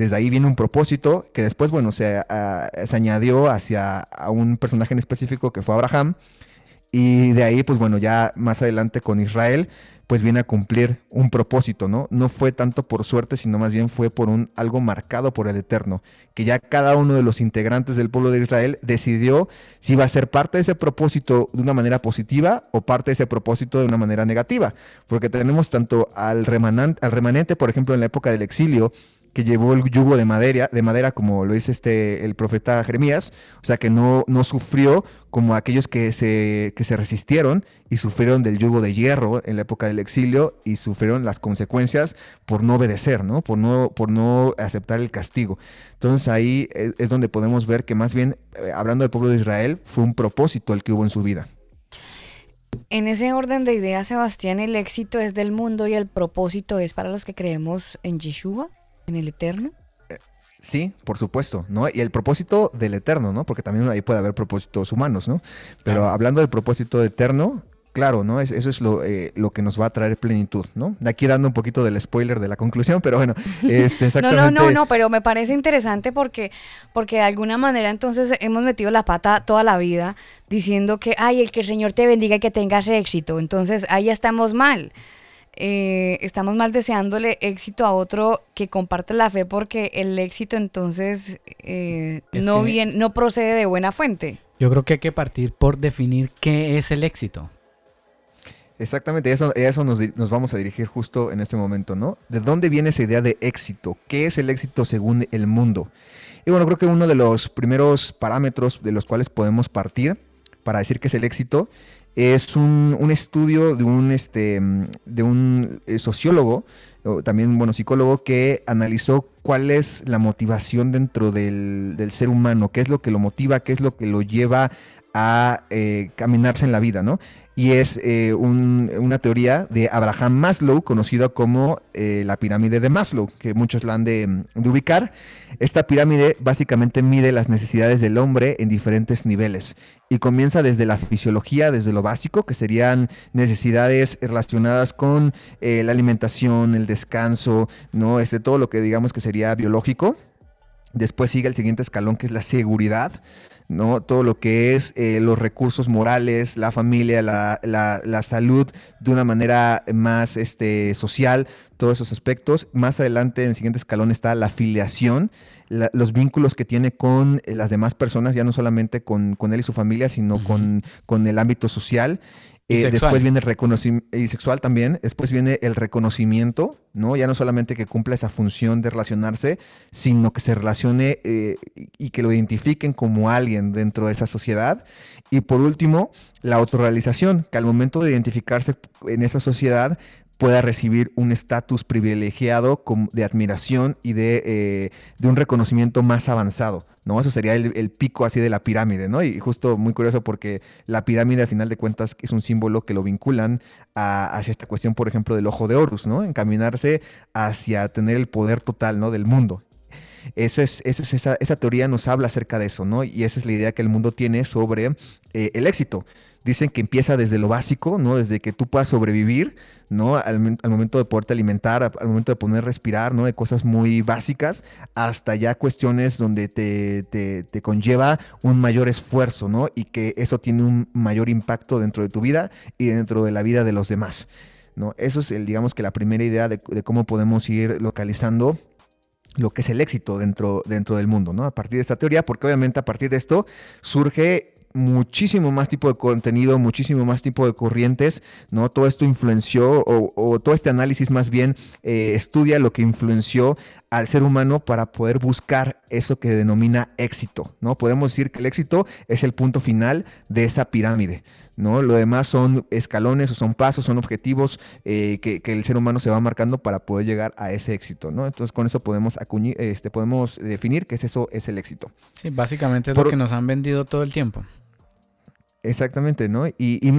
desde ahí viene un propósito que después, bueno, se, se añadió hacia a un personaje en específico que fue Abraham. Y de ahí, pues bueno, ya más adelante con Israel, pues viene a cumplir un propósito, ¿no? No fue tanto por suerte, sino más bien fue por un algo marcado por el Eterno, que ya cada uno de los integrantes del pueblo de Israel decidió si iba a ser parte de ese propósito de una manera positiva o parte de ese propósito de una manera negativa, porque tenemos tanto al remanente, al remanente, por ejemplo, en la época del exilio, que llevó el yugo de madera, de madera como lo dice este, el profeta Jeremías, o sea que no, no sufrió como aquellos que se, que se resistieron y sufrieron del yugo de hierro en la época del exilio y sufrieron las consecuencias por no obedecer, ¿no? Por, no, por no aceptar el castigo. Entonces ahí es, donde podemos ver que más bien, eh, hablando del pueblo de Israel, fue un propósito el que hubo en su vida. En ese orden de ideas, Sebastián, el éxito es del mundo y el propósito es para los que creemos en Yeshua en el eterno? Sí, por supuesto, ¿no? Y el propósito del eterno, ¿no? Porque también ahí puede haber propósitos humanos, ¿no? Pero hablando del propósito eterno, claro, ¿no? eso es lo, eh, lo, que nos va a traer plenitud, ¿no? De aquí dando un poquito del spoiler de la conclusión, pero bueno, (laughs) este, exactamente. no, no, no, no, pero me parece interesante porque, porque de alguna manera entonces hemos metido la pata toda la vida diciendo que, ay, el que el Señor te bendiga y que tengas éxito. Entonces ahí estamos mal. Eh, estamos mal deseándole éxito a otro que comparte la fe porque el éxito entonces eh, no, bien, no procede de buena fuente. Yo creo que hay que partir por definir qué es el éxito. Exactamente, eso, eso nos, nos, vamos a dirigir justo en este momento, ¿no? ¿De dónde viene esa idea de éxito? ¿Qué es el éxito según el mundo? Y bueno, creo que uno de los primeros parámetros de los cuales podemos partir para decir qué es el éxito es un, estudio de un, este, de un eh, sociólogo, también bueno, psicólogo, que analizó cuál es la motivación dentro del, ser humano, qué es lo que lo motiva, qué es lo que lo lleva a eh, caminarse en la vida, ¿no? Y es eh, una teoría de Abraham Maslow, conocido como eh, la pirámide de Maslow, que muchos la han de, ubicar. Esta pirámide básicamente mide las necesidades del hombre en diferentes niveles y comienza desde la fisiología, desde lo básico, que serían necesidades relacionadas con eh, la alimentación, el descanso, ¿no? Este, todo lo que digamos que sería biológico. Después sigue el siguiente escalón, que es la seguridad. ¿No? Todo lo que es eh, los recursos morales, la familia, la, la, salud de una manera más este, social, todos esos aspectos. Más adelante, en el siguiente escalón, está la afiliación, los vínculos que tiene con eh, las demás personas, ya no solamente con, él y su familia, sino con, con el ámbito social. Eh, después viene el reconocimiento, y sexual también, después viene el reconocimiento, ¿no? Ya no solamente que cumpla esa función de relacionarse, sino que se relacione eh, y que lo identifiquen como alguien dentro de esa sociedad. Y por último, la autorrealización, que al momento de identificarse en esa sociedad, pueda recibir un estatus privilegiado de admiración y de, eh, de, un reconocimiento más avanzado, ¿no? Eso sería el, pico así de la pirámide, ¿no? Y justo muy curioso porque la pirámide, al final de cuentas, es un símbolo que lo vinculan a, hacia esta cuestión, por ejemplo, del ojo de Horus, ¿no? Encaminarse hacia tener el poder total, ¿no? Del mundo. Esa, es, esa, esa, teoría nos habla acerca de eso, ¿no? Y esa es la idea que el mundo tiene sobre eh, el éxito dicen que empieza desde lo básico, ¿no? Desde que tú puedas sobrevivir, ¿no? Al, momento de poderte alimentar, al momento de poder respirar, ¿no? De cosas muy básicas, hasta ya cuestiones donde te, te, conlleva un mayor esfuerzo, ¿no? Y que eso tiene un mayor impacto dentro de tu vida y dentro de la vida de los demás, ¿no? Eso es, digamos que la primera idea de, de cómo podemos ir localizando lo que es el éxito dentro, dentro del mundo, ¿no? A partir de esta teoría, porque obviamente a partir de esto surge muchísimo más tipo de contenido, muchísimo más tipo de corrientes, ¿no? Todo esto influenció, o, todo este análisis más bien eh, estudia lo que influenció al ser humano para poder buscar eso que denomina éxito, ¿no? Podemos decir que el éxito es el punto final de esa pirámide, ¿no? Lo demás son escalones o son pasos, son objetivos eh, que, el ser humano se va marcando para poder llegar a ese éxito, ¿no? Entonces con eso podemos, este, podemos definir que es eso es el éxito. Sí, básicamente es lo que nos han vendido todo el tiempo. Exactamente, ¿no? Y,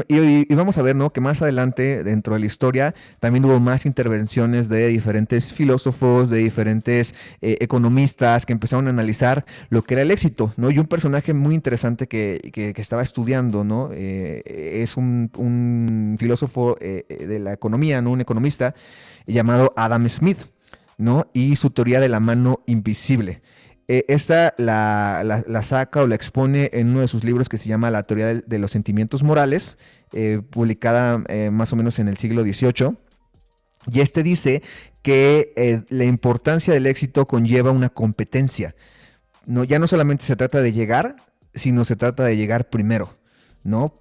vamos a ver, ¿no? Que más adelante, dentro de la historia, también hubo más intervenciones de diferentes filósofos, de diferentes eh, economistas que empezaron a analizar lo que era el éxito, ¿no? Y un personaje muy interesante que, estaba estudiando, ¿no? Eh, es un, filósofo eh, de la economía, ¿no? Un economista llamado Adam Smith, ¿no? Y su teoría de la mano invisible. Eh, esta la, saca o la expone en uno de sus libros que se llama La teoría de, los sentimientos morales, eh, publicada eh, más o menos en el siglo XVIII. Y este dice que la importancia del éxito conlleva una competencia. No, ya no solamente se trata de llegar, sino se trata de llegar primero. ¿no?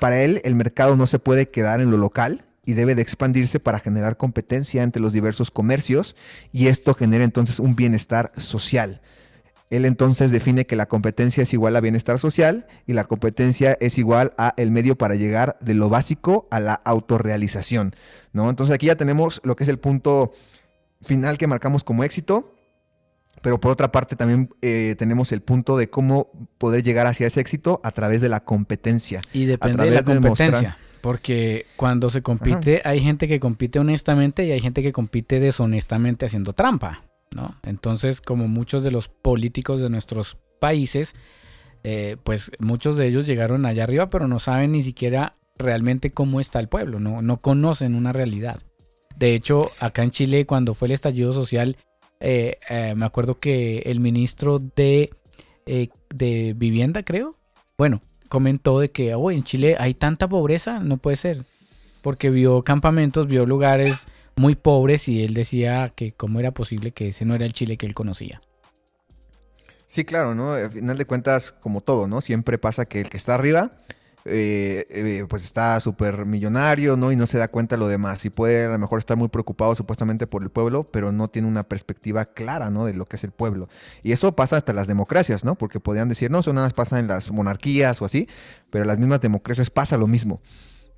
para él, el mercado no se puede quedar en lo local, y debe de expandirse para generar competencia entre los diversos comercios y esto genera entonces un bienestar social. Él entonces define que la competencia es igual a bienestar social y la competencia es igual a el medio para llegar de lo básico a la autorrealización, ¿no? Entonces aquí ya tenemos lo que es el punto final que marcamos como éxito, pero por otra parte también eh, tenemos el punto de cómo poder llegar hacia ese éxito a través de la competencia. Y depende de la competencia. Porque cuando se compite, hay gente que compite honestamente y hay gente que compite deshonestamente haciendo trampa. ¿No? Entonces, como muchos de los políticos de nuestros países, eh, pues muchos de ellos llegaron allá arriba, pero no saben ni siquiera realmente cómo está el pueblo, no, no conocen una realidad. De hecho, acá en Chile, cuando fue el estallido social, eh, eh, me acuerdo que el ministro de, de vivienda, creo, bueno, comentó de que oh, en Chile hay tanta pobreza, no puede ser, porque vio campamentos, vio lugares muy pobres y él decía que cómo era posible que ese no era el Chile que él conocía. Sí, claro, ¿no? Al final de cuentas, como todo, ¿no? Siempre pasa que el que está arriba, eh, eh, pues está súper millonario, ¿no? Y no se da cuenta de lo demás. Y puede a lo mejor estar muy preocupado supuestamente por el pueblo, pero no tiene una perspectiva clara, ¿no? De lo que es el pueblo. Y eso pasa hasta las democracias, ¿no? Porque podrían decir, no, eso nada más pasa en las monarquías o así, pero en las mismas democracias pasa lo mismo.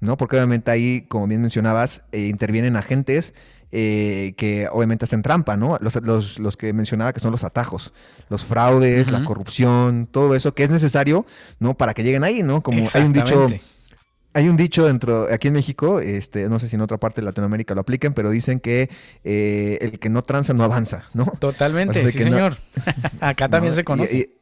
¿No? Porque obviamente ahí, como bien mencionabas, eh, intervienen agentes eh, que obviamente hacen trampa, ¿no? Los, que mencionaba que son los atajos, los fraudes, la corrupción, todo eso que es necesario, ¿no? Para que lleguen ahí, ¿no? Como hay un dicho... Hay un dicho dentro, aquí en México, este, no sé si en otra parte de Latinoamérica lo apliquen, pero dicen que eh, el que no tranza no avanza, ¿no? Totalmente, sí, señor. (laughs) Acá también se conoce. Y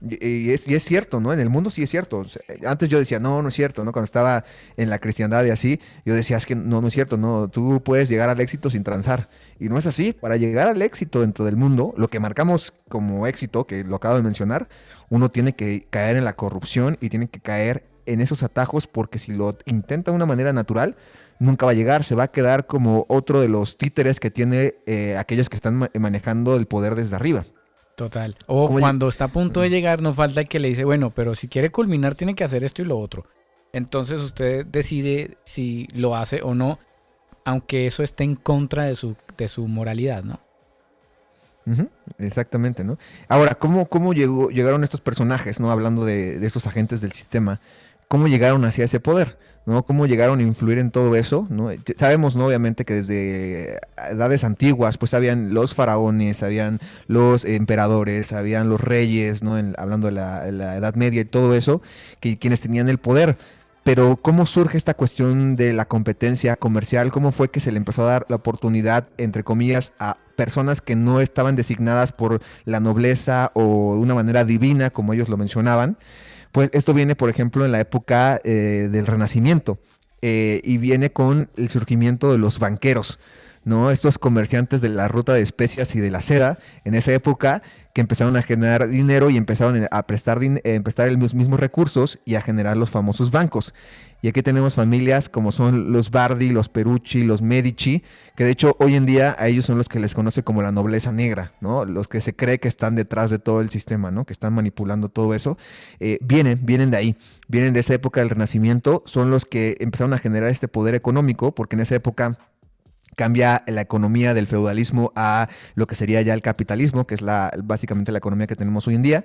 es, cierto, ¿no? En el mundo sí es cierto. antes yo decía, no, no es cierto, ¿no? Cuando estaba en la cristiandad y así, yo decía, es que no, no es cierto, no, tú puedes llegar al éxito sin transar. Y no es así. Para llegar al éxito dentro del mundo, lo que marcamos como éxito, que lo acabo de mencionar, uno tiene que caer en la corrupción y tiene que caer en esos atajos porque si lo intenta de una manera natural, nunca va a llegar, se va a quedar como otro de los títeres que tiene eh, aquellos que están manejando el poder desde arriba. Total. O cuando está a punto de llegar, no falta el que le dice, bueno, pero si quiere culminar tiene que hacer esto y lo otro. Entonces usted decide si lo hace o no, aunque eso esté en contra de su, de su moralidad, ¿no? exactamente, ¿no? Ahora, ¿cómo, cómo llegó, llegaron estos personajes, ¿no? Hablando de, de estos agentes del sistema, ¿cómo llegaron hacia ese poder? ¿No? Cómo llegaron a influir en todo eso, ¿no? Sabemos, ¿no? Obviamente que desde edades antiguas, pues habían los faraones, habían los emperadores, habían los reyes, ¿no? hablando de la, Edad Media y todo eso, que quienes tenían el poder. Pero ¿cómo surge esta cuestión de la competencia comercial? ¿Cómo fue que se le empezó a dar la oportunidad, entre comillas, a personas que no estaban designadas por la nobleza o de una manera divina, como ellos lo mencionaban? Pues esto viene, por ejemplo, en la época eh, del Renacimiento eh, y viene con el surgimiento de los banqueros. ¿no? Estos comerciantes de la ruta de especias y de la seda, en esa época, que empezaron a generar dinero y empezaron a prestar, eh, prestar los mismos recursos y a generar los famosos bancos. Y aquí tenemos familias como son los Bardi, los Perucci, los Medici, que de hecho hoy en día a ellos son los que les conoce como la nobleza negra, ¿no? Los que se cree que están detrás de todo el sistema, ¿no? Que están manipulando todo eso. Eh, vienen, vienen de ahí, vienen de esa época del Renacimiento, son los que empezaron a generar este poder económico, porque en esa época cambia la economía del feudalismo a lo que sería ya el capitalismo, que es la, básicamente la economía que tenemos hoy en día.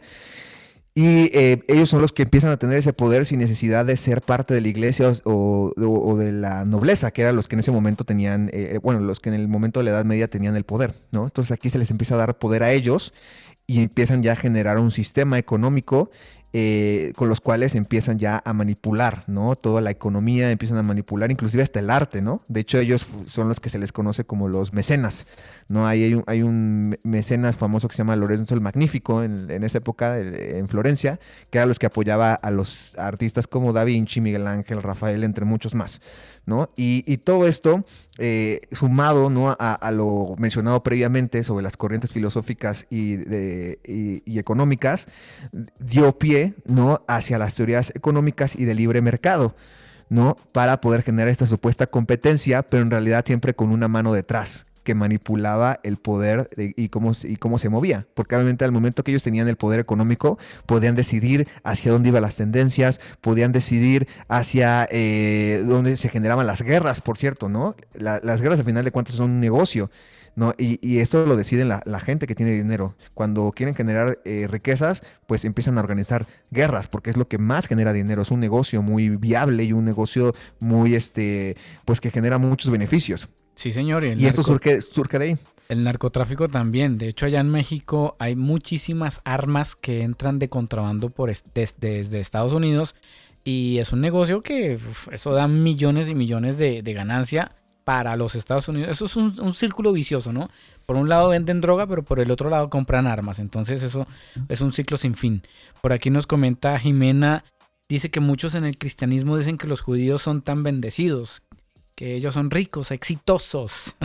Y eh, ellos son los que empiezan a tener ese poder sin necesidad de ser parte de la iglesia o, de la nobleza, que eran los que en ese momento tenían, eh, bueno, los que en el momento de la Edad Media tenían el poder. Entonces aquí se les empieza a dar poder a ellos y empiezan ya a generar un sistema económico eh, con los cuales empiezan ya a manipular, ¿no? Toda la economía, empiezan a manipular, inclusive hasta el arte, ¿no? De hecho, ellos son los que se les conoce como los mecenas, ¿no? Hay un, hay un mecenas famoso que se llama Lorenzo el Magnífico en, esa época en Florencia, que era los que apoyaba a los artistas como Da Vinci, Miguel Ángel, Rafael, entre muchos más. ¿No? Y, todo esto, eh, sumado ¿no? a, lo mencionado previamente sobre las corrientes filosóficas y, económicas, dio pie ¿no? hacia las teorías económicas y de libre mercado. ¿no? Para poder generar esta supuesta competencia, pero en realidad siempre con una mano detrás, que manipulaba el poder y, cómo, y cómo se movía. Porque obviamente al momento que ellos tenían el poder económico, podían decidir hacia dónde iban las tendencias, podían decidir hacia eh, dónde se generaban las guerras, por cierto, ¿no? las guerras al final de cuentas son un negocio. ¿no? Y, esto lo deciden la, gente que tiene dinero. Cuando quieren generar eh, riquezas, pues empiezan a organizar guerras, porque es lo que más genera dinero. Es un negocio muy viable y un negocio muy, este, pues que genera muchos beneficios. Sí, señor. Y, esto surge, de ahí. El narcotráfico también. De hecho, allá en México hay muchísimas armas que entran de contrabando por desde, Estados Unidos. Y es un negocio que eso da millones y millones de, ganancia para los Estados Unidos. Eso es un, círculo vicioso, ¿no? Por un lado venden droga, pero por el otro lado compran armas. Entonces eso es un ciclo sin fin. Por aquí nos comenta Jimena, dice que muchos en el cristianismo dicen que los judíos son tan bendecidos, que ellos son ricos, exitosos.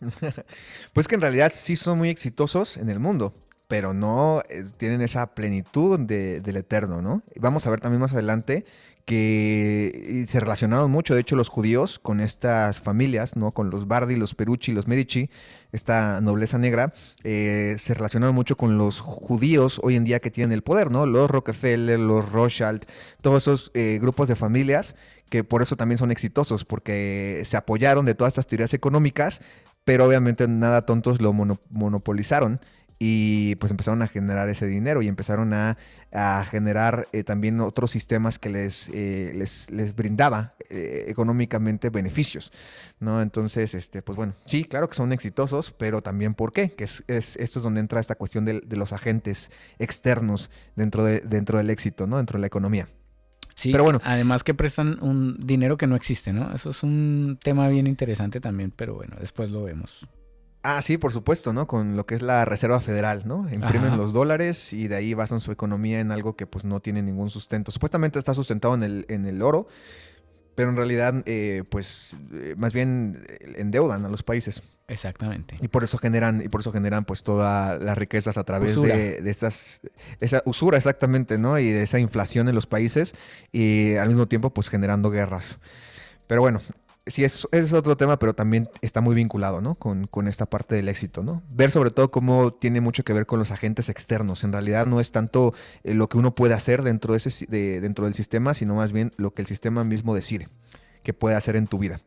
(laughs) pues que en realidad sí son muy exitosos en el mundo, pero no tienen esa plenitud del eterno, ¿no? Vamos a ver también más adelante que se relacionaron mucho, de hecho, los judíos con estas familias, ¿no? Con los Bardi, los Perucci, los Medici, esta nobleza negra, eh, se relacionaron mucho con los judíos hoy en día que tienen el poder, ¿no? Los Rockefeller, los Rothschild, todos esos eh, grupos de familias que por eso también son exitosos, porque se apoyaron de todas estas teorías económicas, pero obviamente nada tontos lo monopolizaron y pues empezaron a generar ese dinero y empezaron a, generar eh, también otros sistemas que les, eh, les, les, brindaba eh, económicamente beneficios, ¿no? Entonces, este, pues bueno, sí, claro que son exitosos, pero también ¿por qué? Que es, esto es donde entra esta cuestión de, de, los agentes externos dentro, de, dentro del éxito, ¿no? Dentro de la economía. Sí, pero bueno. Además que prestan un dinero que no existe, ¿no? Eso es un tema bien interesante también, pero bueno, después lo vemos. Ah, sí, por supuesto, ¿no? Con lo que es la Reserva Federal, ¿no? Imprimen los dólares y de ahí basan su economía en algo que pues no tiene ningún sustento. Supuestamente está sustentado en el, en el oro, pero en realidad, eh, pues, eh, más bien eh, endeudan a los países. Exactamente. Y por eso generan, y por eso generan pues todas las riquezas a través de, de, estas, esa usura exactamente, ¿no? Y de esa inflación en los países y al mismo tiempo pues generando guerras. Pero bueno, sí, es, es otro tema, pero también está muy vinculado, ¿no? Con, con, esta parte del éxito, ¿no? Ver sobre todo cómo tiene mucho que ver con los agentes externos. En realidad no es tanto eh, lo que uno puede hacer dentro, de ese, de, dentro del sistema, sino más bien lo que el sistema mismo decide que puede hacer en tu vida.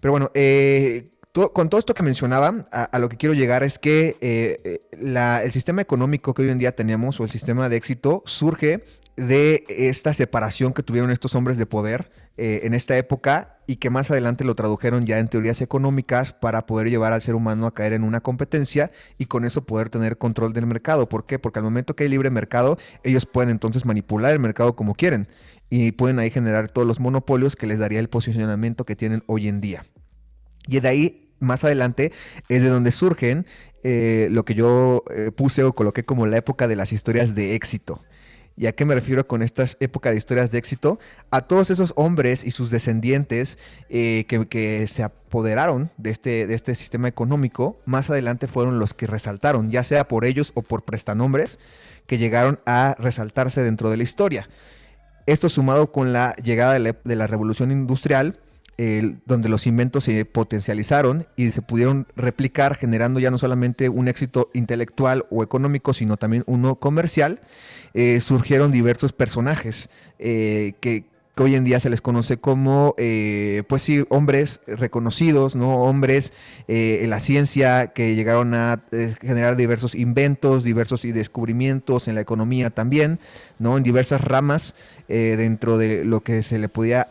Pero bueno, eh, con todo esto que mencionaba, a, lo que quiero llegar es que eh, eh, el sistema económico que hoy en día tenemos o el sistema de éxito surge de esta separación que tuvieron estos hombres de poder eh, en esta época y que más adelante lo tradujeron ya en teorías económicas para poder llevar al ser humano a caer en una competencia y con eso poder tener control del mercado. ¿Por qué? Porque al momento que hay libre mercado, ellos pueden entonces manipular el mercado como quieren y pueden ahí generar todos los monopolios que les daría el posicionamiento que tienen hoy en día. Y de ahí más adelante es de donde surgen eh, lo que yo eh, puse o coloqué como la época de las historias de éxito. ¿Y a qué me refiero con esta época de historias de éxito? A todos esos hombres y sus descendientes eh, que, se apoderaron de este, de este sistema económico, más adelante fueron los que resaltaron, ya sea por ellos o por prestanombres, que llegaron a resaltarse dentro de la historia. Esto sumado con la llegada de la revolución industrial, donde los inventos se potencializaron y se pudieron replicar generando ya no solamente un éxito intelectual o económico, sino también uno comercial, eh, surgieron diversos personajes eh, que hoy en día se les conoce como, eh, pues sí, hombres reconocidos, ¿no? Hombres en la ciencia que llegaron a generar diversos inventos, diversos descubrimientos en la economía también, ¿no? En diversas ramas dentro de lo que se le podía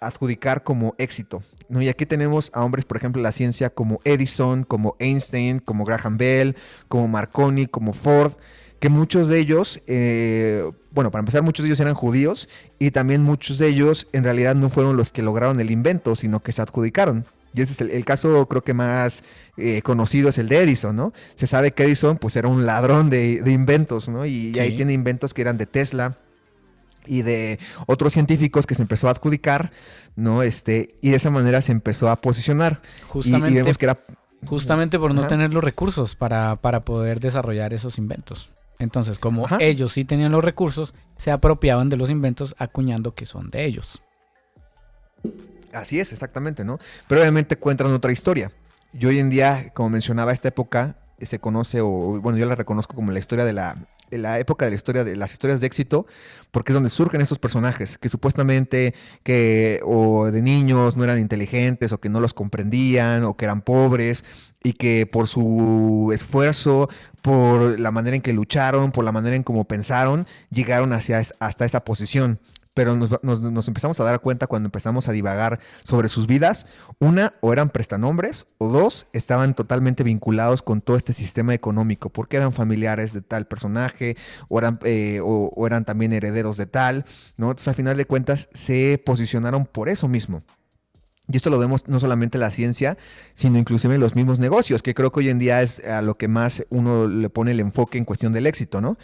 adjudicar como éxito. ¿no? Y aquí tenemos a hombres, por ejemplo, en la ciencia como Edison, como Einstein, como Graham Bell, como Marconi, como Ford, que muchos de ellos, eh, bueno, para empezar, muchos de ellos eran judíos y también muchos de ellos en realidad no fueron los que lograron el invento, sino que se adjudicaron. Y ese es el, caso creo que más eh, conocido es el de Edison, ¿no? Se sabe que Edison pues era un ladrón de, inventos, ¿no? Y, ahí tiene inventos que eran de Tesla y de otros científicos que se empezó a adjudicar, ¿no? Este, y de esa manera se empezó a posicionar. Justamente, y, vemos que era... Justamente por no tener los recursos para, para poder desarrollar esos inventos. Entonces, como ellos sí tenían los recursos, se apropiaban de los inventos acuñando que son de ellos. Así es, exactamente, ¿no? Pero obviamente cuentan otra historia. Yo hoy en día, como mencionaba, esta época se conoce, o bueno, yo la reconozco como la historia de la la época de la historia de las historias de éxito, porque es donde surgen estos personajes que supuestamente que o de niños no eran inteligentes o que no los comprendían o que eran pobres y que por su esfuerzo, por la manera en que lucharon, por la manera en cómo pensaron, llegaron hacia hasta esa posición pero nos, empezamos a dar cuenta cuando empezamos a divagar sobre sus vidas. Una, o eran prestanombres, o dos, estaban totalmente vinculados con todo este sistema económico, porque eran familiares de tal personaje, o eran, eh, o, eran también herederos de tal, ¿no? Entonces, al final de cuentas, se posicionaron por eso mismo. Y esto lo vemos no solamente en la ciencia, sino inclusive en los mismos negocios, que creo que hoy en día es a lo que más uno le pone el enfoque en cuestión del éxito, ¿no?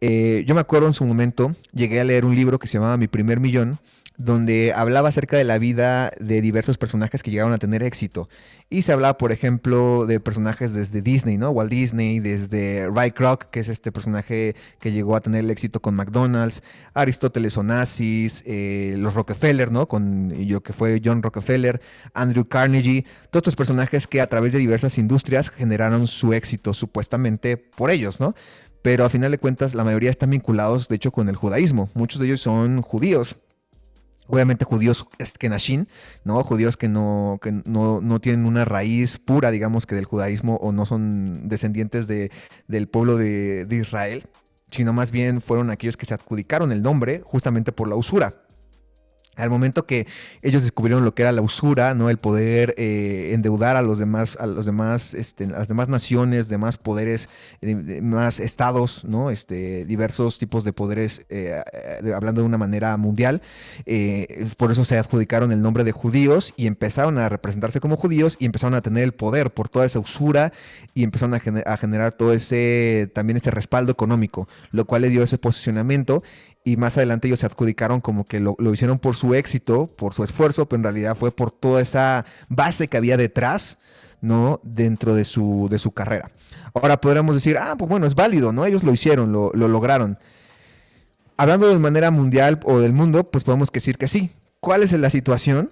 Eh, yo me acuerdo en su momento, llegué a leer un libro que se llamaba Mi primer millón, donde hablaba acerca de la vida de diversos personajes que llegaron a tener éxito. Y se hablaba, por ejemplo, de personajes desde Disney, ¿no? Walt Disney, desde Ray Kroc, que es este personaje que llegó a tener el éxito con McDonald's, Aristóteles Onassis, eh, los Rockefeller, ¿no? Con yo que fue John Rockefeller, Andrew Carnegie, todos estos personajes que a través de diversas industrias generaron su éxito supuestamente por ellos, ¿no? Pero a final de cuentas la mayoría están vinculados de hecho con el judaísmo. Muchos de ellos son judíos. Obviamente judíos kenashin, ¿no? Judíos que, no, que no, no, tienen una raíz pura, digamos, que del judaísmo o no son descendientes de, del pueblo de, de Israel, sino más bien fueron aquellos que se adjudicaron el nombre justamente por la usura. Al momento que ellos descubrieron lo que era la usura, ¿no? El poder eh, endeudar a los demás, a los demás, este, las demás naciones, demás poderes, eh, más estados, ¿no? Este, diversos tipos de poderes, eh, hablando de una manera mundial. por eso se adjudicaron el nombre de judíos y empezaron a representarse como judíos y empezaron a tener el poder por toda esa usura y empezaron a, a generar todo ese, también ese respaldo económico, lo cual le dio ese posicionamiento y más adelante ellos se adjudicaron como que lo, hicieron por su éxito, por su esfuerzo, pero en realidad fue por toda esa base que había detrás, ¿no? Dentro de su, de su carrera. Ahora podríamos decir, ah, pues bueno, es válido, ¿no? Ellos lo hicieron, lo, lograron. Hablando de manera mundial o del mundo, pues podemos decir que sí. ¿Cuál es la situación?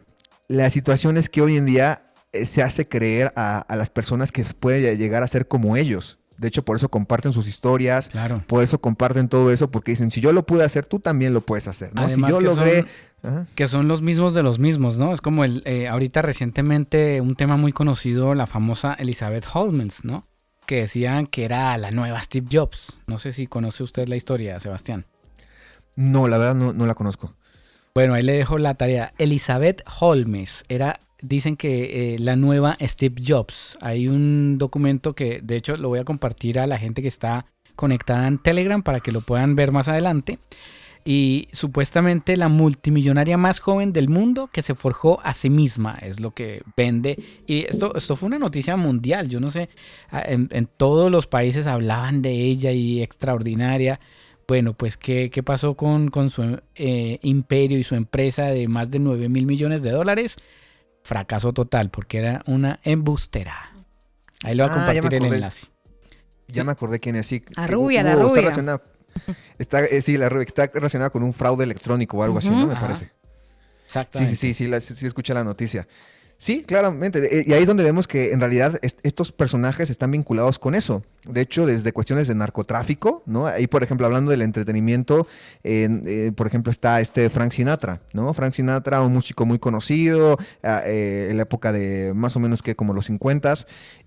La situación es que hoy en día eh, se hace creer a, a las personas que puede llegar a ser como ellos. De hecho, por eso comparten sus historias, claro. por eso comparten todo eso, porque dicen, si yo lo pude hacer, tú también lo puedes hacer, ¿no? si yo logré... que son los mismos de los mismos, ¿no? Es como el, eh, ahorita recientemente un tema muy conocido, la famosa Elizabeth Holmens, ¿no? Que decían que era la nueva Steve Jobs. No sé si conoce usted la historia, Sebastián. No, la verdad no, no la conozco. Bueno, ahí le dejo la tarea. Elizabeth Holmes era dicen que eh, la nueva Steve Jobs. Hay un documento que de hecho lo voy a compartir a la gente que está conectada en Telegram para que lo puedan ver más adelante. Y supuestamente la multimillonaria más joven del mundo que se forjó a sí misma, es lo que vende. Y esto, esto fue una noticia mundial, yo no sé, en, todos los países hablaban de ella y extraordinaria. Bueno, pues ¿qué, qué pasó con, con su eh, imperio y su empresa de más de 9 mil millones de dólares? Fracaso total porque era una embustera. Ahí lo voy a ah, compartir el enlace. Ya me acordé quién es. Sí, la rubia, la rubia. Está, eh, sí, la rubia está relacionada con un fraude electrónico o algo así, ¿no? Me parece. Exactamente. Sí, sí, sí, sí, sí, escuché la noticia. Sí, claramente. Y ahí es donde vemos que en realidad estos personajes están vinculados con eso. De hecho, desde cuestiones de narcotráfico, ¿no? Ahí, por ejemplo, hablando del entretenimiento, eh, por ejemplo, está este Frank Sinatra, ¿no? Frank Sinatra, un músico muy conocido, ah, eh, en la época de más o menos que como los 50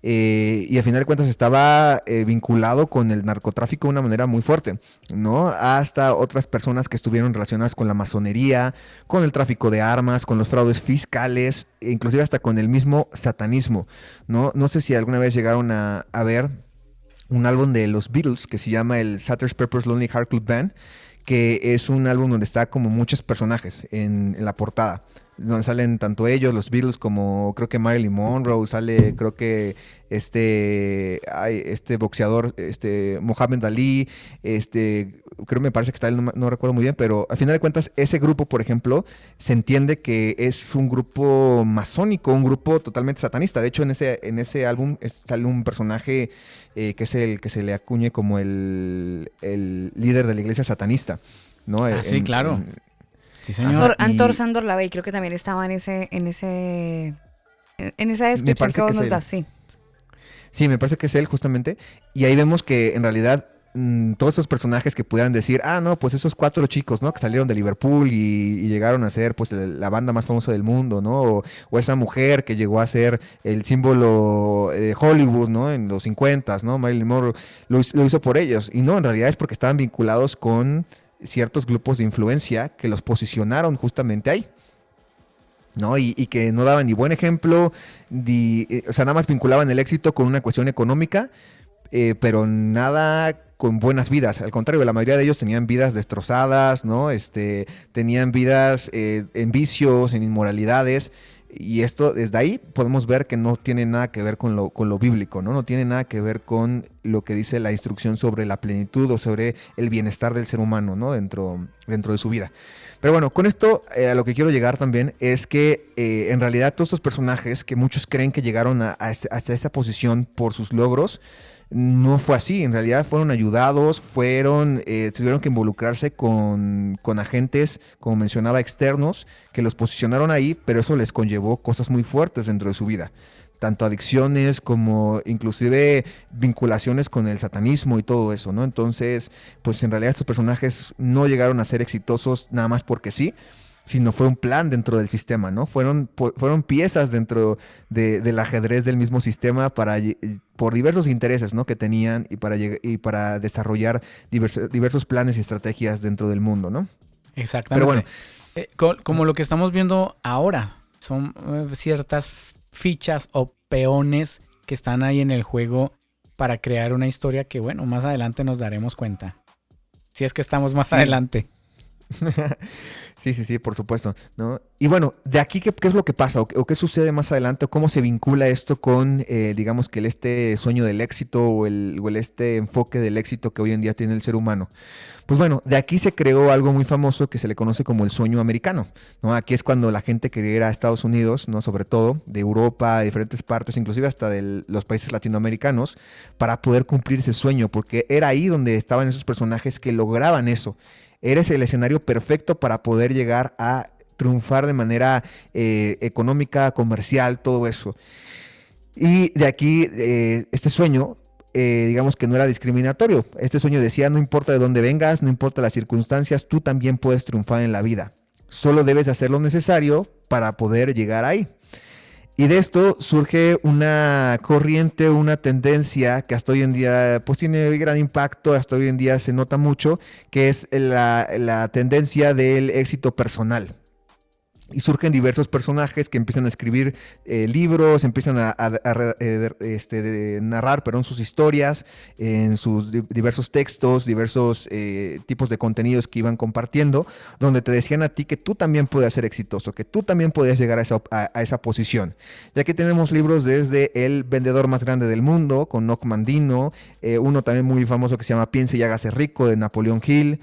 eh, y a final de cuentas estaba vinculado con el narcotráfico de una manera muy fuerte, ¿no? Hasta otras personas que estuvieron relacionadas con la masonería, con el tráfico de armas, con los fraudes fiscales, inclusive hasta con el mismo satanismo. No, no sé si alguna vez llegaron a, ver un álbum de los Beatles que se llama el Satter's Pepper's Lonely Heart Club Band, que es un álbum donde está como muchos personajes en la portada donde salen tanto ellos, los Beatles, como creo que Marilyn Monroe, sale creo que este, hay este boxeador, este Mohamed Ali, este, creo me parece que está él, no, recuerdo muy bien, pero al final de cuentas ese grupo, por ejemplo, se entiende que es un grupo masónico, un grupo totalmente satanista. De hecho, en ese, en ese álbum sale un personaje eh, que es el que se le acuñe como el, líder de la iglesia satanista. ¿no? Ah, sí, claro. Sí, señor. Antor, Sandor Lavey creo que también estaba en ese, en ese, en esa descripción que vos nos das, sí. Sí, me parece que es él justamente. Y ahí vemos que en realidad mm, todos esos personajes que pudieran decir, ah, no, pues esos cuatro chicos, ¿no? Que salieron de Liverpool y, llegaron a ser, pues, la banda más famosa del mundo, ¿no? O, esa mujer que llegó a ser el símbolo de Hollywood, ¿no? En los 50, ¿no? Marilyn Monroe lo, lo hizo por ellos. Y no, en realidad es porque estaban vinculados con ciertos grupos de influencia que los posicionaron justamente ahí. ¿no? Y, que no daban ni buen ejemplo, eh, o sea, nada más vinculaban el éxito con una cuestión económica, eh, pero nada con buenas vidas. Al contrario, la mayoría de ellos tenían vidas destrozadas, ¿no? Este, tenían vidas eh, en vicios, en inmoralidades. Y esto, desde ahí podemos ver que no tiene nada que ver con lo, con lo bíblico, ¿no? No tiene nada que ver con lo que dice la instrucción sobre la plenitud o sobre el bienestar del ser humano, ¿no? Dentro, dentro de su vida. Pero bueno, con esto eh, a lo que quiero llegar también es que eh, en realidad todos estos personajes que muchos creen que llegaron a, a, esa posición por sus logros, no fue así, en realidad fueron ayudados, fueron, eh, tuvieron que involucrarse con, agentes, como mencionaba, externos, que los posicionaron ahí, pero eso les conllevó cosas muy fuertes dentro de su vida tanto adicciones como inclusive vinculaciones con el satanismo y todo eso, ¿no? Entonces, pues en realidad estos personajes no llegaron a ser exitosos nada más porque sí, sino fue un plan dentro del sistema, ¿no? Fueron, fueron piezas dentro del ajedrez del mismo sistema para, por diversos intereses, ¿no? Que tenían y para, y para desarrollar diversos, planes y estrategias dentro del mundo, ¿no? Exactamente. Pero bueno. Eh, como lo que estamos viendo ahora, son eh, ciertas fichas o peones que están ahí en el juego para crear una historia que, bueno, más adelante nos daremos cuenta. Si es que estamos más adelante. (laughs) sí, sí, sí, por supuesto. ¿no? Y bueno, de aquí, ¿qué, es lo que pasa? ¿O, qué sucede más adelante? ¿Cómo se vincula esto con, eh, digamos, que el este sueño del éxito o el, este enfoque del éxito que hoy en día tiene el ser humano? Pues bueno, de aquí se creó algo muy famoso que se le conoce como el sueño americano. ¿no? Aquí es cuando la gente quería ir a Estados Unidos, ¿no? sobre todo de Europa, de diferentes partes, inclusive hasta de los países latinoamericanos, para poder cumplir ese sueño, porque era ahí donde estaban esos personajes que lograban eso eres el escenario perfecto para poder llegar a triunfar de manera eh, económica, comercial, todo eso. Y de aquí, eh, este sueño, eh, digamos que no era discriminatorio. Este sueño decía, no importa de dónde vengas, no importa las circunstancias, tú también puedes triunfar en la vida. Solo debes hacer lo necesario para poder llegar ahí. Y de esto surge una corriente, una tendencia que hasta hoy en día pues tiene gran impacto, hasta hoy en día se nota mucho, que es la, la tendencia del éxito personal y surgen diversos personajes que empiezan a escribir eh, libros, empiezan a, eh, este, narrar perdón, sus historias en sus diversos textos, diversos eh, tipos de contenidos que iban compartiendo, donde te decían a ti que tú también podías ser exitoso, que tú también podías llegar a esa, a esa posición. Ya que tenemos libros desde El vendedor más grande del mundo, con Nock Mandino, uno también muy famoso que se llama Piense y hágase rico, de Napoleón Hill.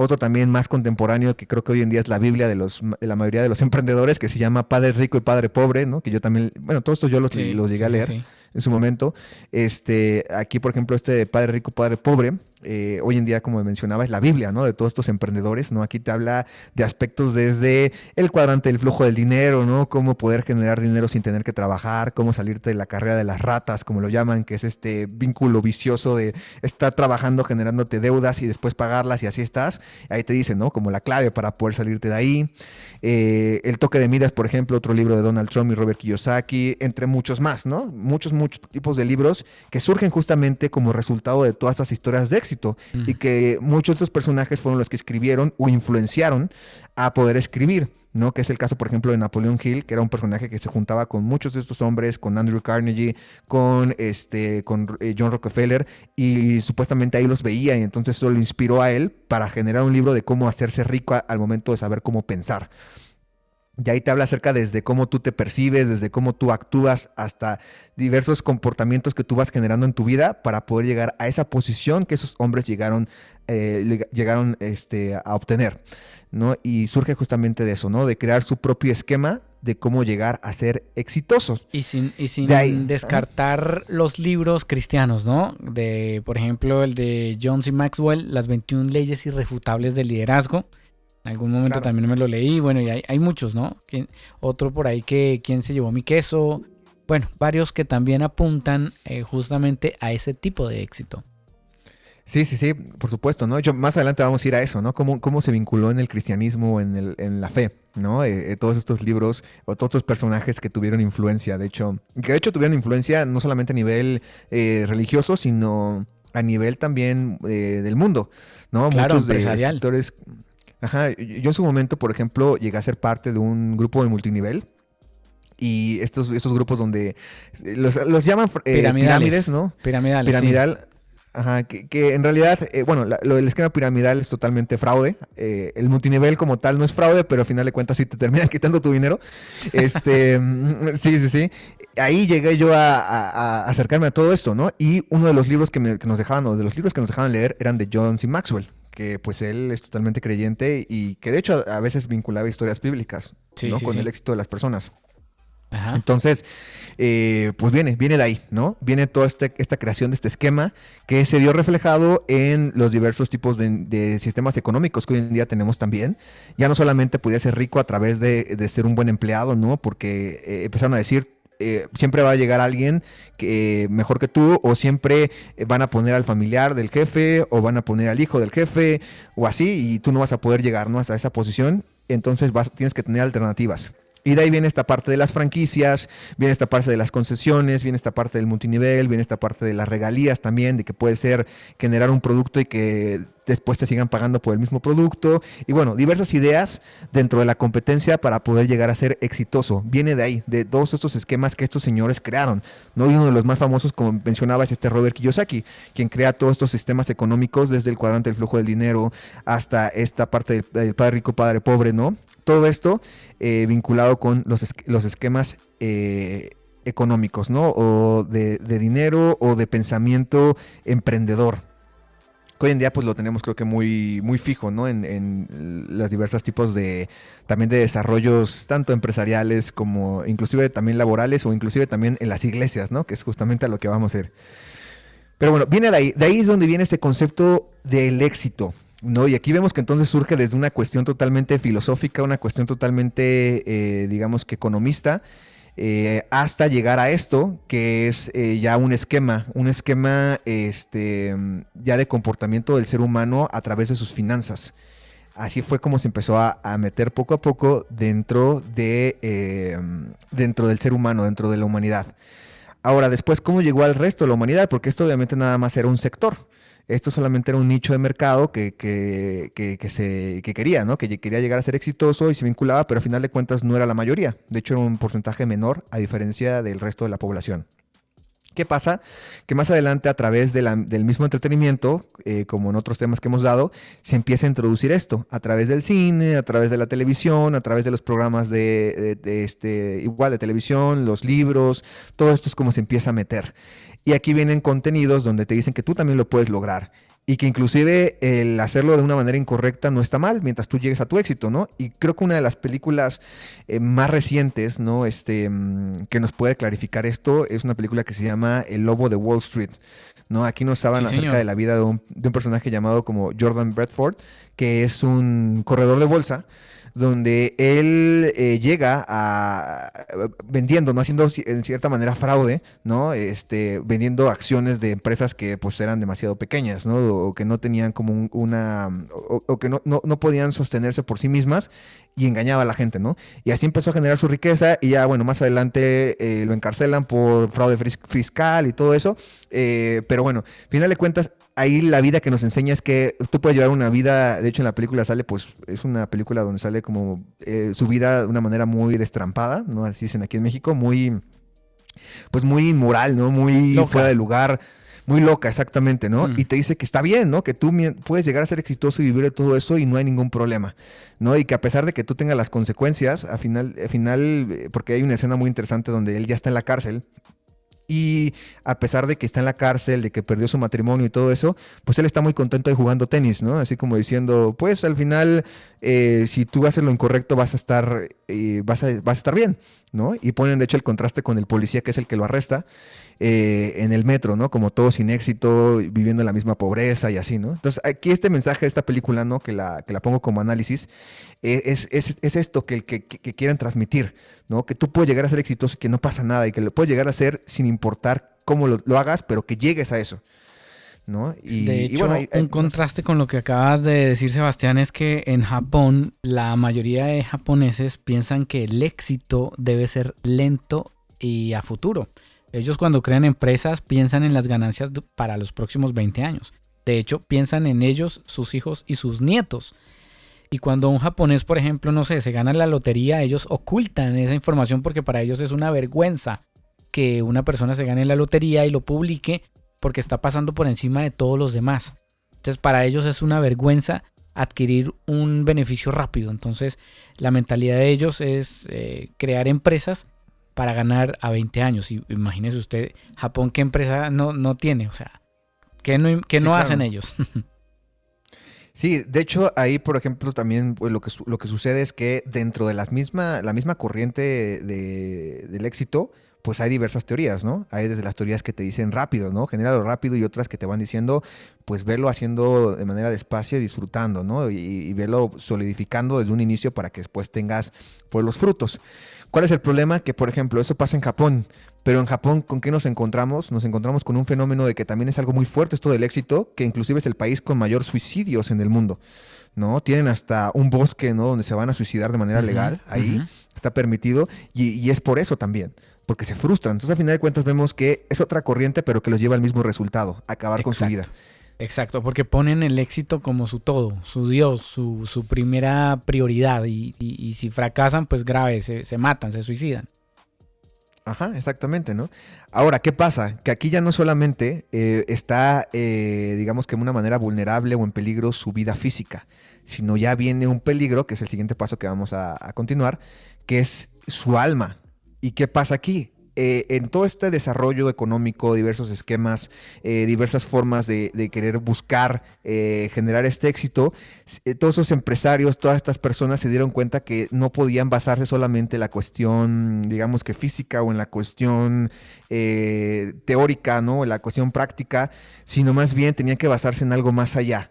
Otro también más contemporáneo que creo que hoy en día es la Biblia de, los, de la mayoría de los (laughs) emprendedores, que se llama Padre Rico y Padre Pobre, ¿no? Que yo también, bueno, todos estos yo los, los llegué a leer. En su momento. Este, aquí, por ejemplo, este Padre Rico, Padre Pobre, eh, hoy en día, como mencionaba, es la Biblia, ¿no? De todos estos emprendedores, ¿no? Aquí te habla de aspectos desde el cuadrante del flujo del dinero, ¿no? Cómo poder generar dinero sin tener que trabajar, cómo salirte de la carrera de las ratas, como lo llaman, que es este vínculo vicioso de estar trabajando, generándote deudas y después pagarlas y así estás. Ahí te dicen, ¿no? Como la clave para poder salirte de ahí. Eh, el toque de miras, por ejemplo, otro libro de Donald Trump y Robert Kiyosaki, entre muchos más, ¿no? Muchos, muchos tipos de libros que surgen justamente como resultado de todas estas historias de éxito y que muchos de estos personajes fueron los que escribieron o influenciaron a poder escribir. ¿no? Que es el caso, por ejemplo, de Napoleón Hill, que era un personaje que se juntaba con muchos de estos hombres, con Andrew Carnegie, con, este, con eh, John Rockefeller, y supuestamente ahí los veía, y entonces eso lo inspiró a él para generar un libro de cómo hacerse rico al momento de saber cómo pensar. Y ahí te habla acerca desde cómo tú te percibes, desde cómo tú actúas, hasta diversos comportamientos que tú vas generando en tu vida para poder llegar a esa posición que esos hombres llegaron, eh, llegaron este, a obtener. ¿no? Y surge justamente de eso, ¿no? De crear su propio esquema de cómo llegar a ser exitosos. Y sin, y sin descartar los libros cristianos, ¿no? De, por ejemplo, el de John C. Maxwell, Las 21 leyes irrefutables del liderazgo en algún momento también me lo leí. Bueno, y hay, muchos, ¿no? Otro por ahí que quién se llevó mi queso. Bueno, varios que también apuntan eh, justamente a ese tipo de éxito. Sí, sí, sí, por supuesto, ¿no? Yo, más adelante vamos a ir a eso, ¿no? Cómo, cómo se vinculó en el cristianismo, en, el, en la fe, ¿no? Eh, eh, todos estos libros o todos estos personajes que tuvieron influencia, de hecho, que de hecho tuvieron influencia no solamente a nivel religioso, sino a nivel también del mundo, ¿no? Claro, Muchos de escritores Ajá, yo en su momento, por ejemplo, llegué a ser parte de un grupo de multinivel. Y estos, estos grupos donde eh, los, llaman eh, pirámides, ¿no? Piramidales. Piramidal. Ajá, que, en realidad, eh, bueno, lo, el esquema piramidal es totalmente fraude. el multinivel como tal no es fraude, pero al final de cuentas sí te terminan (laughs) quitando tu dinero. Este, (laughs) sí, sí, sí. Ahí llegué yo a, acercarme a todo esto, ¿no? Y uno de los libros que, que nos dejaban, o de los libros que nos dejaban leer eran de John C. Maxwell que pues él es totalmente creyente y que de hecho a veces vinculaba historias bíblicas ¿no? con el éxito de las personas. Entonces, eh, pues viene, viene de ahí, ¿no? Viene toda este, esta creación de este esquema que se vio reflejado en los diversos tipos de, sistemas económicos que hoy en día tenemos también. Ya no solamente podía ser rico a través de, ser un buen empleado, ¿no? Porque eh, empezaron a decir, eh, siempre va a llegar alguien que, mejor que tú o siempre eh, van a poner al familiar del jefe o van a poner al hijo del jefe o así y tú no vas a poder llegar ¿no? hasta esa posición. Entonces vas, tienes que tener alternativas. Y de ahí viene esta parte de las franquicias, viene esta parte de las concesiones, viene esta parte del multinivel, viene esta parte de las regalías también, de que puede ser generar un producto y que después te sigan pagando por el mismo producto. Y bueno, diversas ideas dentro de la competencia para poder llegar a ser exitoso. Viene de ahí, de todos estos esquemas que estos señores crearon. ¿no? Y uno de los más famosos, como mencionaba, es este Robert Kiyosaki, quien crea todos estos sistemas económicos desde el cuadrante del flujo del dinero hasta esta parte del, padre rico, padre pobre, ¿no? Todo esto eh, vinculado con los, los esquemas eh, económicos, ¿no? O de, dinero o de pensamiento emprendedor. Hoy en día pues lo tenemos creo que muy, muy fijo, ¿no? En, en los diversos tipos de, también de desarrollos, tanto empresariales como inclusive también laborales o inclusive también en las iglesias, ¿no? Que es justamente a lo que vamos a hacer. Pero bueno, viene de ahí. De ahí es donde viene este concepto del éxito. No, y aquí vemos que entonces surge desde una cuestión totalmente filosófica, una cuestión totalmente, eh, digamos que economista, eh, hasta llegar a esto, que es eh, ya un esquema, un esquema este, ya de comportamiento del ser humano a través de sus finanzas. Así fue como se empezó a, meter poco a poco dentro, de, dentro del ser humano, dentro de la humanidad. Ahora, después, ¿cómo llegó al resto de la humanidad? Porque esto obviamente nada más era un sector esto solamente era un nicho de mercado que, que, que, se, que quería, ¿no? Que quería llegar a ser exitoso y se vinculaba, pero a final de cuentas no era la mayoría. De hecho, era un porcentaje menor a diferencia del resto de la población. ¿Qué pasa? Que más adelante a través del mismo entretenimiento, eh, como en otros temas que hemos dado, se empieza a introducir esto a través del cine, a través de la televisión, a través de los programas de, de este, igual de televisión, los libros, todo esto es como se empieza a meter. Y aquí vienen contenidos donde te dicen que tú también lo puedes lograr. y que inclusive el hacerlo de una manera incorrecta no está mal mientras tú llegues a tu éxito, ¿no? Y creo que una de las películas eh, más recientes, ¿no? Este, mm, que nos puede clarificar esto es una película que se llama El Lobo de Wall Street. ¿no? Aquí nos hablan acerca de la vida de un, de un, personaje llamado como Jordan Bradford, que es un corredor de bolsa donde él eh, llega a vendiendo, no haciendo en cierta manera fraude, ¿no? Este, vendiendo acciones de empresas que pues eran demasiado pequeñas, ¿no? O que no tenían como una, o, que no, no, podían sostenerse por sí mismas y engañaba a la gente, ¿no? Y así empezó a generar su riqueza y ya, bueno, más adelante eh, lo encarcelan por fraude fiscal y todo eso, eh, pero bueno, final de cuentas, ahí la vida que nos enseña es que tú puedes llevar una vida, de hecho en la película sale, pues es una película donde sale como eh, su vida de una manera muy destrampada, ¿no? Así dicen aquí en México, muy, pues muy inmoral, ¿no? Muy fuera de lugar, muy loca, exactamente, ¿no? Mm. Y te dice que está bien, ¿no? Que tú puedes llegar a ser exitoso y vivir de todo eso y no hay ningún problema, ¿no? Y que a pesar de que tú tengas las consecuencias, al final, al final, eh, porque hay una escena muy interesante donde él ya está en la cárcel y a pesar de que está en la cárcel, de que perdió su matrimonio y todo eso, pues él está muy contento de jugando tenis, ¿no? Así como diciendo, pues al final, eh, si tú haces lo incorrecto, vas a estar, eh, vas, a, vas a estar bien, ¿no? Y ponen de hecho el contraste con el policía que es el que lo arresta. Eh, en el metro, ¿no? Como todo sin éxito, viviendo en la misma pobreza y así, ¿no? Entonces, aquí este mensaje de esta película, ¿no? Que la, que la pongo como análisis, eh, es, es, es, esto que, que, que, quieren transmitir, ¿no? Que tú puedes llegar a ser exitoso y que no pasa nada y que lo puedes llegar a ser sin importar cómo lo, lo hagas, pero que llegues a eso. ¿No? Y, de hecho, un contraste con lo que acabas de decir, Sebastián, es que en Japón la mayoría de japoneses piensan que el éxito debe ser lento y a futuro. Ellos cuando crean empresas piensan en las ganancias para los próximos 20 años. De hecho, piensan en ellos, sus hijos y sus nietos. Y cuando un japonés, por ejemplo, no sé, se gana la lotería, ellos ocultan esa información porque para ellos es una vergüenza que una persona se gane la lotería y lo publique porque está pasando por encima de todos los demás. Entonces, para ellos es una vergüenza adquirir un beneficio rápido. Entonces, la mentalidad de ellos es eh, crear empresas para ganar a 20 años. Y imagínese usted, Japón, ¿qué empresa no, no tiene? O sea, ¿qué no, no hacen ellos? (laughs) Sí, de hecho, ahí, por ejemplo, también pues, lo, que, lo que sucede es que dentro de las misma, la misma corriente de, del éxito, pues hay diversas teorías, ¿no? Hay desde las teorías que te dicen rápido, ¿no? Genéralo rápido y otras que te van diciendo, pues verlo haciendo de manera despacio y disfrutando, ¿no? Y, y verlo solidificando desde un inicio para que después tengas, pues, los frutos. ¿Cuál es el problema? Que, por ejemplo, eso pasa en Japón. Pero en Japón, ¿con qué nos encontramos? Nos encontramos con un fenómeno de que también es algo muy fuerte esto del éxito, que inclusive es el país con mayor suicidios en el mundo. ¿no? Tienen hasta un bosque, ¿no? Donde se van a suicidar de manera legal, ahí está permitido, y, es por eso también, porque se frustran. Entonces, al final de cuentas, vemos que es otra corriente, pero que los lleva al mismo resultado, acabar con su vida. Exacto, porque ponen el éxito como su todo, su Dios, su, su primera prioridad. Y, y, si fracasan, pues grave, se, se, matan, se suicidan. Ajá, exactamente, ¿no? Ahora, ¿qué pasa? Que aquí ya no solamente eh, está, eh, digamos que de una manera vulnerable o en peligro su vida física, sino ya viene un peligro, que es el siguiente paso que vamos a, a continuar, que es su alma. ¿Y qué pasa aquí? Eh, en todo este desarrollo económico, diversos esquemas, eh, diversas formas de, querer buscar eh, generar este éxito, todos esos empresarios, todas estas personas se dieron cuenta que no podían basarse solamente en la cuestión, digamos que física o en la cuestión teórica, ¿no? En la cuestión práctica, sino más bien tenían que basarse en algo más allá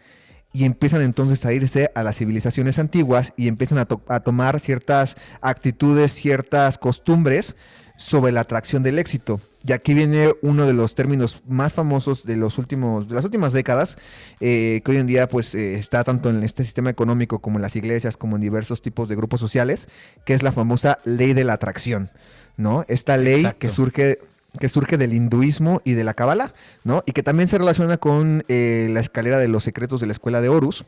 y empiezan entonces a irse a las civilizaciones antiguas y empiezan a, a, tomar ciertas actitudes, ciertas costumbres sobre la atracción del éxito. Y aquí viene uno de los términos más famosos de los últimos, de las últimas décadas, eh, que hoy en día pues eh, está tanto en este sistema económico como en las iglesias, como en diversos tipos de grupos sociales, que es la famosa ley de la atracción, ¿no? Esta ley que surge que surge del hinduismo y de la cábala, ¿no? Y que también se relaciona con eh, la escalera de los secretos de la escuela de Horus,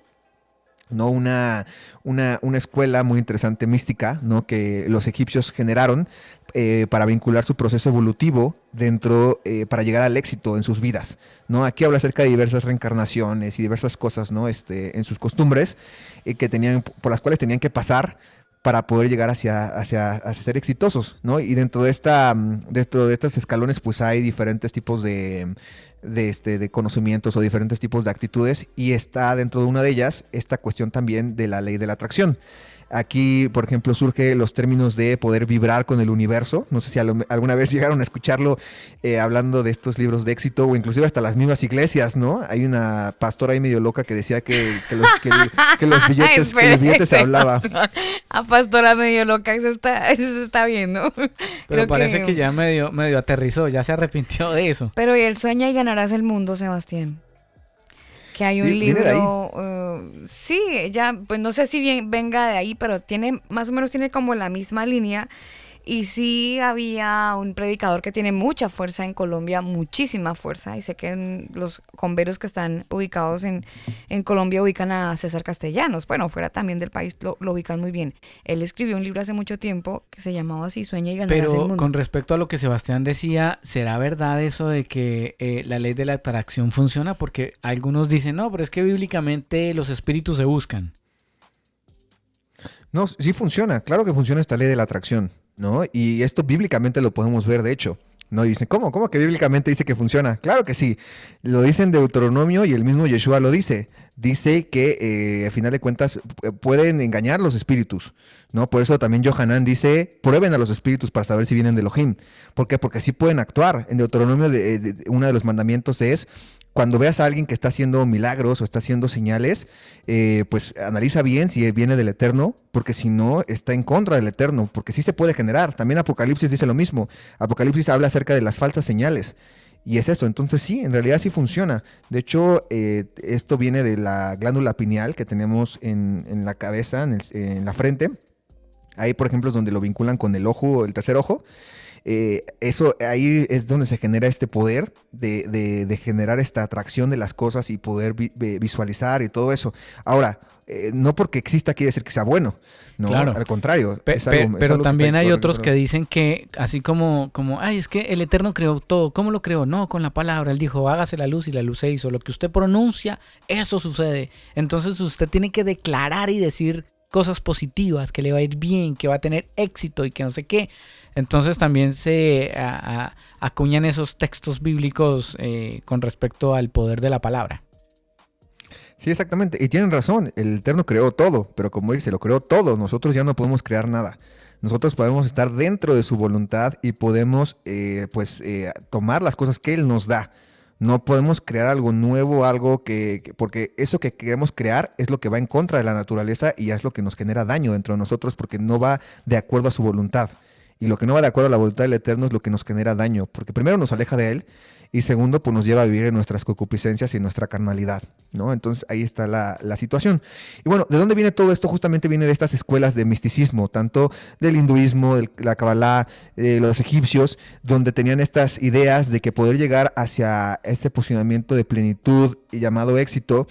¿no? Una, una, una, escuela muy interesante, mística, ¿no? que los egipcios generaron eh, para vincular su proceso evolutivo dentro, eh, para llegar al éxito en sus vidas. ¿no? Aquí habla acerca de diversas reencarnaciones y diversas cosas ¿no? este, en sus costumbres eh, que tenían, por las cuales tenían que pasar para poder llegar hacia, hacia, ser exitosos, ¿no? Y dentro de esta, dentro de estos escalones, pues hay diferentes tipos de, de, este, de conocimientos o diferentes tipos de actitudes y está dentro de una de ellas esta cuestión también de la ley de la atracción. Aquí, por ejemplo, surge los términos de poder vibrar con el universo. No sé si alguna vez (laughs) llegaron a escucharlo eh, hablando de estos libros de éxito o inclusive hasta las mismas iglesias, ¿no? Hay una pastora ahí medio loca que decía que, los, (laughs) billetes, que los billetes se (laughs) hablaba. A pastora medio loca, eso está, eso se está viendo. Pero parece que... ya medio, medio aterrizó, ya se arrepintió de eso. Pero y el sueña y ganarás el mundo, Sebastián que hay un libro, uh, sí, ya, pues no sé si bien venga de ahí, pero tiene, más o menos tiene como la misma línea y sí había un predicador que tiene mucha fuerza en Colombia, muchísima fuerza. Y sé que los converos que están ubicados en, Colombia ubican a César Castellanos. Bueno, fuera también del país lo, ubican muy bien. Él escribió un libro hace mucho tiempo que se llamaba así, Sueña y ganarás Pero el mundo. con respecto a lo que Sebastián decía, ¿será verdad eso de que eh, la ley de la atracción funciona? Porque algunos dicen, no, pero es que bíblicamente los espíritus se buscan. No, sí funciona. Claro que funciona esta ley de la atracción. ¿No? Y esto bíblicamente lo podemos ver, de hecho. No dicen, ¿cómo? ¿Cómo que bíblicamente dice que funciona? Claro que sí. Lo dice en Deuteronomio y el mismo Yeshua lo dice. Dice que eh, a final de cuentas pueden engañar los espíritus, ¿no? Por eso también Johanan dice, prueben a los espíritus para saber si vienen de Elohim. ¿Por qué? Porque así pueden actuar. En Deuteronomio de, uno de los mandamientos es cuando veas a alguien que está haciendo milagros o está haciendo señales, eh, pues analiza bien si viene del Eterno, porque si no, está en contra del Eterno, porque sí se puede generar. También Apocalipsis dice lo mismo. Apocalipsis habla acerca de las falsas señales. Y es eso, entonces sí, en realidad sí funciona. De hecho, eh, esto viene de la glándula pineal que tenemos en, la cabeza, en, en la frente. Ahí, por ejemplo, es donde lo vinculan con el ojo, el tercer ojo. Eh, eso ahí es donde se genera este poder de, generar esta atracción de las cosas y poder visualizar y todo eso. Ahora, eh, no porque exista quiere decir que sea bueno, no, claro. al contrario. pero también hay otros que dicen que, así como, como, ay, es que el Eterno creó todo, ¿cómo lo creó? No, con la palabra, él dijo, hágase la luz y la luz se hizo, lo que usted pronuncia, eso sucede. Entonces usted tiene que declarar y decir cosas positivas, que le va a ir bien, que va a tener éxito y que no sé qué. Entonces también se acuñan esos textos bíblicos eh, con respecto al poder de la palabra. Sí, exactamente. Y tienen razón, el Eterno creó todo, pero como dice, lo creó todo, nosotros ya no podemos crear nada. Nosotros podemos estar dentro de su voluntad y podemos eh, pues eh, tomar las cosas que Él nos da. No podemos crear algo nuevo, algo que, porque eso que queremos crear es lo que va en contra de la naturaleza y es lo que nos genera daño dentro de nosotros porque no va de acuerdo a su voluntad. Y lo que no va de acuerdo a la voluntad del Eterno es lo que nos genera daño, porque primero nos aleja de Él y segundo, pues nos lleva a vivir en nuestras concupiscencias y nuestra carnalidad, ¿no? Entonces ahí está la, situación. Y bueno, ¿de dónde viene todo esto? Justamente viene de estas escuelas de misticismo, tanto del hinduismo, de la Kabbalah, de los egipcios, donde tenían estas ideas de que poder llegar hacia este posicionamiento de plenitud llamado éxito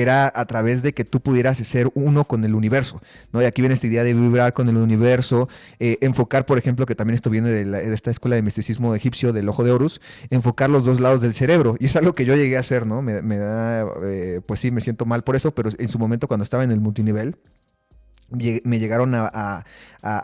era a través de que tú pudieras ser uno con el universo, ¿no? Y aquí viene esta idea de vibrar con el universo, eh, enfocar, por ejemplo, que también esto viene de, esta escuela de misticismo egipcio del ojo de Horus, enfocar los dos lados del cerebro. Y es algo que yo llegué a hacer, ¿no? Me, da, eh, pues sí, me siento mal por eso, pero en su momento cuando estaba en el multinivel, me llegaron a,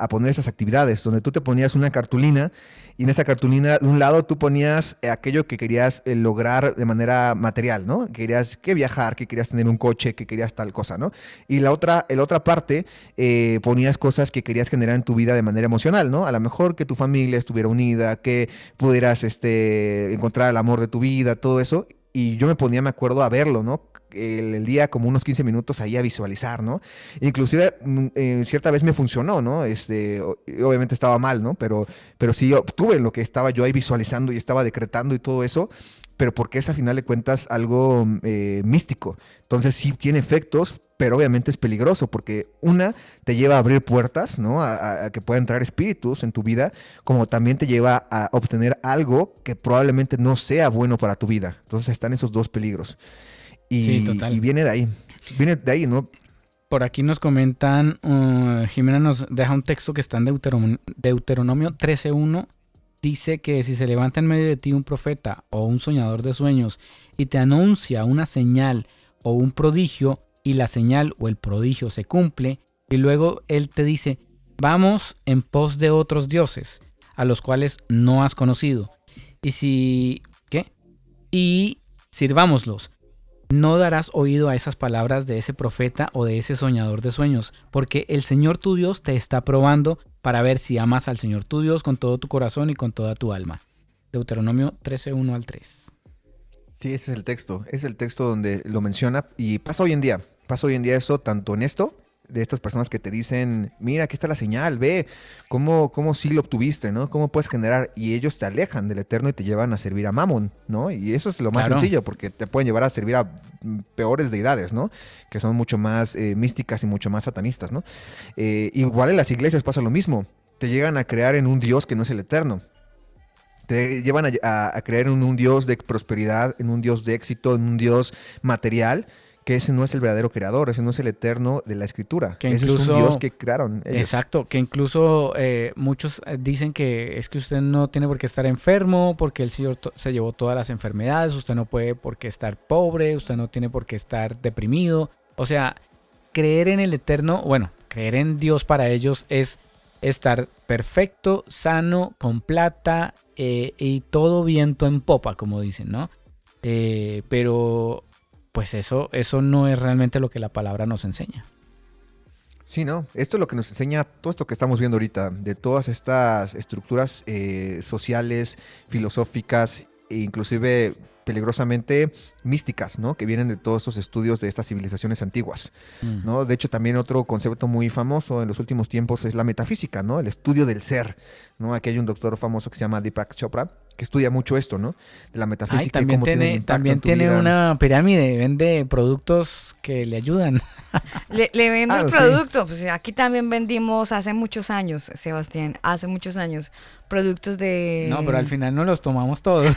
poner esas actividades, donde tú te ponías una cartulina y en esa cartulina de un lado tú ponías eh, aquello que querías eh, lograr de manera material, ¿no? Que querías que viajar, que querías tener un coche, que querías tal cosa, ¿no? Y la otra, la otra parte eh, ponías cosas que querías generar en tu vida de manera emocional, ¿no? A lo mejor que tu familia estuviera unida, que pudieras este, encontrar el amor de tu vida, todo eso y yo me ponía, me acuerdo, a verlo, ¿no? El, día como unos 15 minutos ahí a visualizar, ¿no? Inclusive mm, cierta vez me funcionó, ¿no? Este, obviamente estaba mal, ¿no? Pero, pero sí obtuve lo que estaba yo ahí visualizando y estaba decretando y todo eso, pero porque es a final de cuentas algo eh, místico. Entonces sí tiene efectos, pero obviamente es peligroso porque una te lleva a abrir puertas, ¿no? A, que puedan entrar espíritus en tu vida, como también te lleva a obtener algo que probablemente no sea bueno para tu vida. Entonces están esos dos peligros. Y, viene de ahí. Viene de ahí, ¿no? Por aquí nos comentan, uh, Jimena nos deja un texto que está en Deuteronomio, Deuteronomio 13.1. Dice que si se levanta en medio de ti un profeta o un soñador de sueños y te anuncia una señal o un prodigio y la señal o el prodigio se cumple y luego él te dice, vamos en pos de otros dioses a los cuales no has conocido. Y si y sirvámoslos. No darás oído a esas palabras de ese profeta o de ese soñador de sueños, porque el Señor tu Dios te está probando para ver si amas al Señor tu Dios con todo tu corazón y con toda tu alma. Deuteronomio 13, 1 al 3. Sí, ese es el texto. Es el texto donde lo menciona y pasa hoy en día. Pasa hoy en día eso tanto en esto de estas personas que te dicen, mira, aquí está la señal, ve cómo, cómo sí lo obtuviste, ¿no? Cómo puedes generar. Y ellos te alejan del Eterno y te llevan a servir a Mammon, ¿no? Y eso es lo más sencillo, porque te pueden llevar a servir a mm, peores deidades, ¿no? Que son mucho más eh, místicas y mucho más satanistas, ¿no? Eh, igual en las iglesias pasa lo mismo. Te llegan a crear en un Dios que no es el Eterno. Te llevan a, a creer en un Dios de prosperidad, en un Dios de éxito, en un Dios material que ese no es el verdadero creador, ese no es el eterno de la escritura. Que ese incluso, es un Dios que crearon. Exacto, que incluso eh, muchos eh, dicen que es que usted no tiene por qué estar enfermo, porque el Señor se llevó todas las enfermedades, usted no puede por qué estar pobre, usted no tiene por qué estar deprimido. O sea, creer en el eterno, bueno, creer en Dios para ellos es estar perfecto, sano, con plata eh, y todo viento en popa, como dicen, ¿no? pero pues eso, eso no es realmente lo que la palabra nos enseña. Sí, no. Esto es lo que nos enseña todo esto que estamos viendo ahorita, de todas estas estructuras eh, sociales, filosóficas e inclusive peligrosamente místicas, ¿no? Que vienen de todos estos estudios de estas civilizaciones antiguas, mm. ¿no? De hecho, también otro concepto muy famoso en los últimos tiempos es la metafísica, ¿no? El estudio del ser, ¿no? Aquí hay un doctor famoso que se llama Deepak Chopra, que estudia mucho esto, ¿no? De la metafísica. también tiene, también tiene una pirámide, vende productos que le ayudan. (laughs) Le, le vende ah, producto. Pues aquí también vendimos hace muchos años, Sebastián, hace muchos años, productos de... No, pero al final no los tomamos todos. (laughs)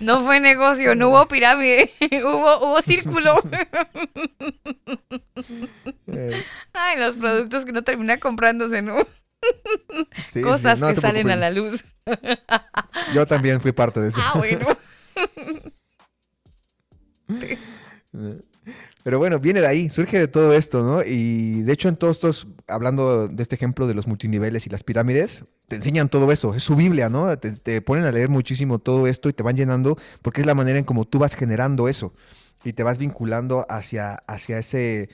no fue negocio, no hubo pirámide, (laughs) hubo, hubo círculo. Eh. Ay, los productos que no termina comprándose, ¿no? (laughs) Cosas que salen a la luz. Yo también fui parte de eso. Ah, bueno. (laughs) Pero bueno, viene de ahí, surge de todo esto, ¿no? Y de hecho en todos estos, hablando de este ejemplo de los multiniveles y las pirámides, te enseñan todo eso, es su Biblia, ¿no? Te, ponen a leer muchísimo todo esto y te van llenando porque es la manera en como tú vas generando eso y te vas vinculando hacia, hacia ese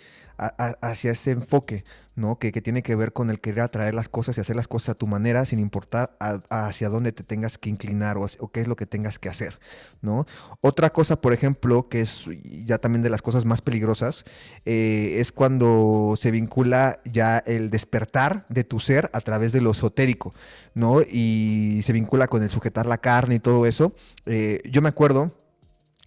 hacia ese enfoque, ¿no? Que, tiene que ver con el querer atraer las cosas y hacer las cosas a tu manera sin importar hacia dónde te tengas que inclinar o, qué es lo que tengas que hacer, ¿no? Otra cosa, por ejemplo, que es ya también de las cosas más peligrosas, eh, es cuando se vincula ya el despertar de tu ser a través de lo esotérico, ¿no? Y se vincula con el sujetar la carne y todo eso. Eh, yo me acuerdo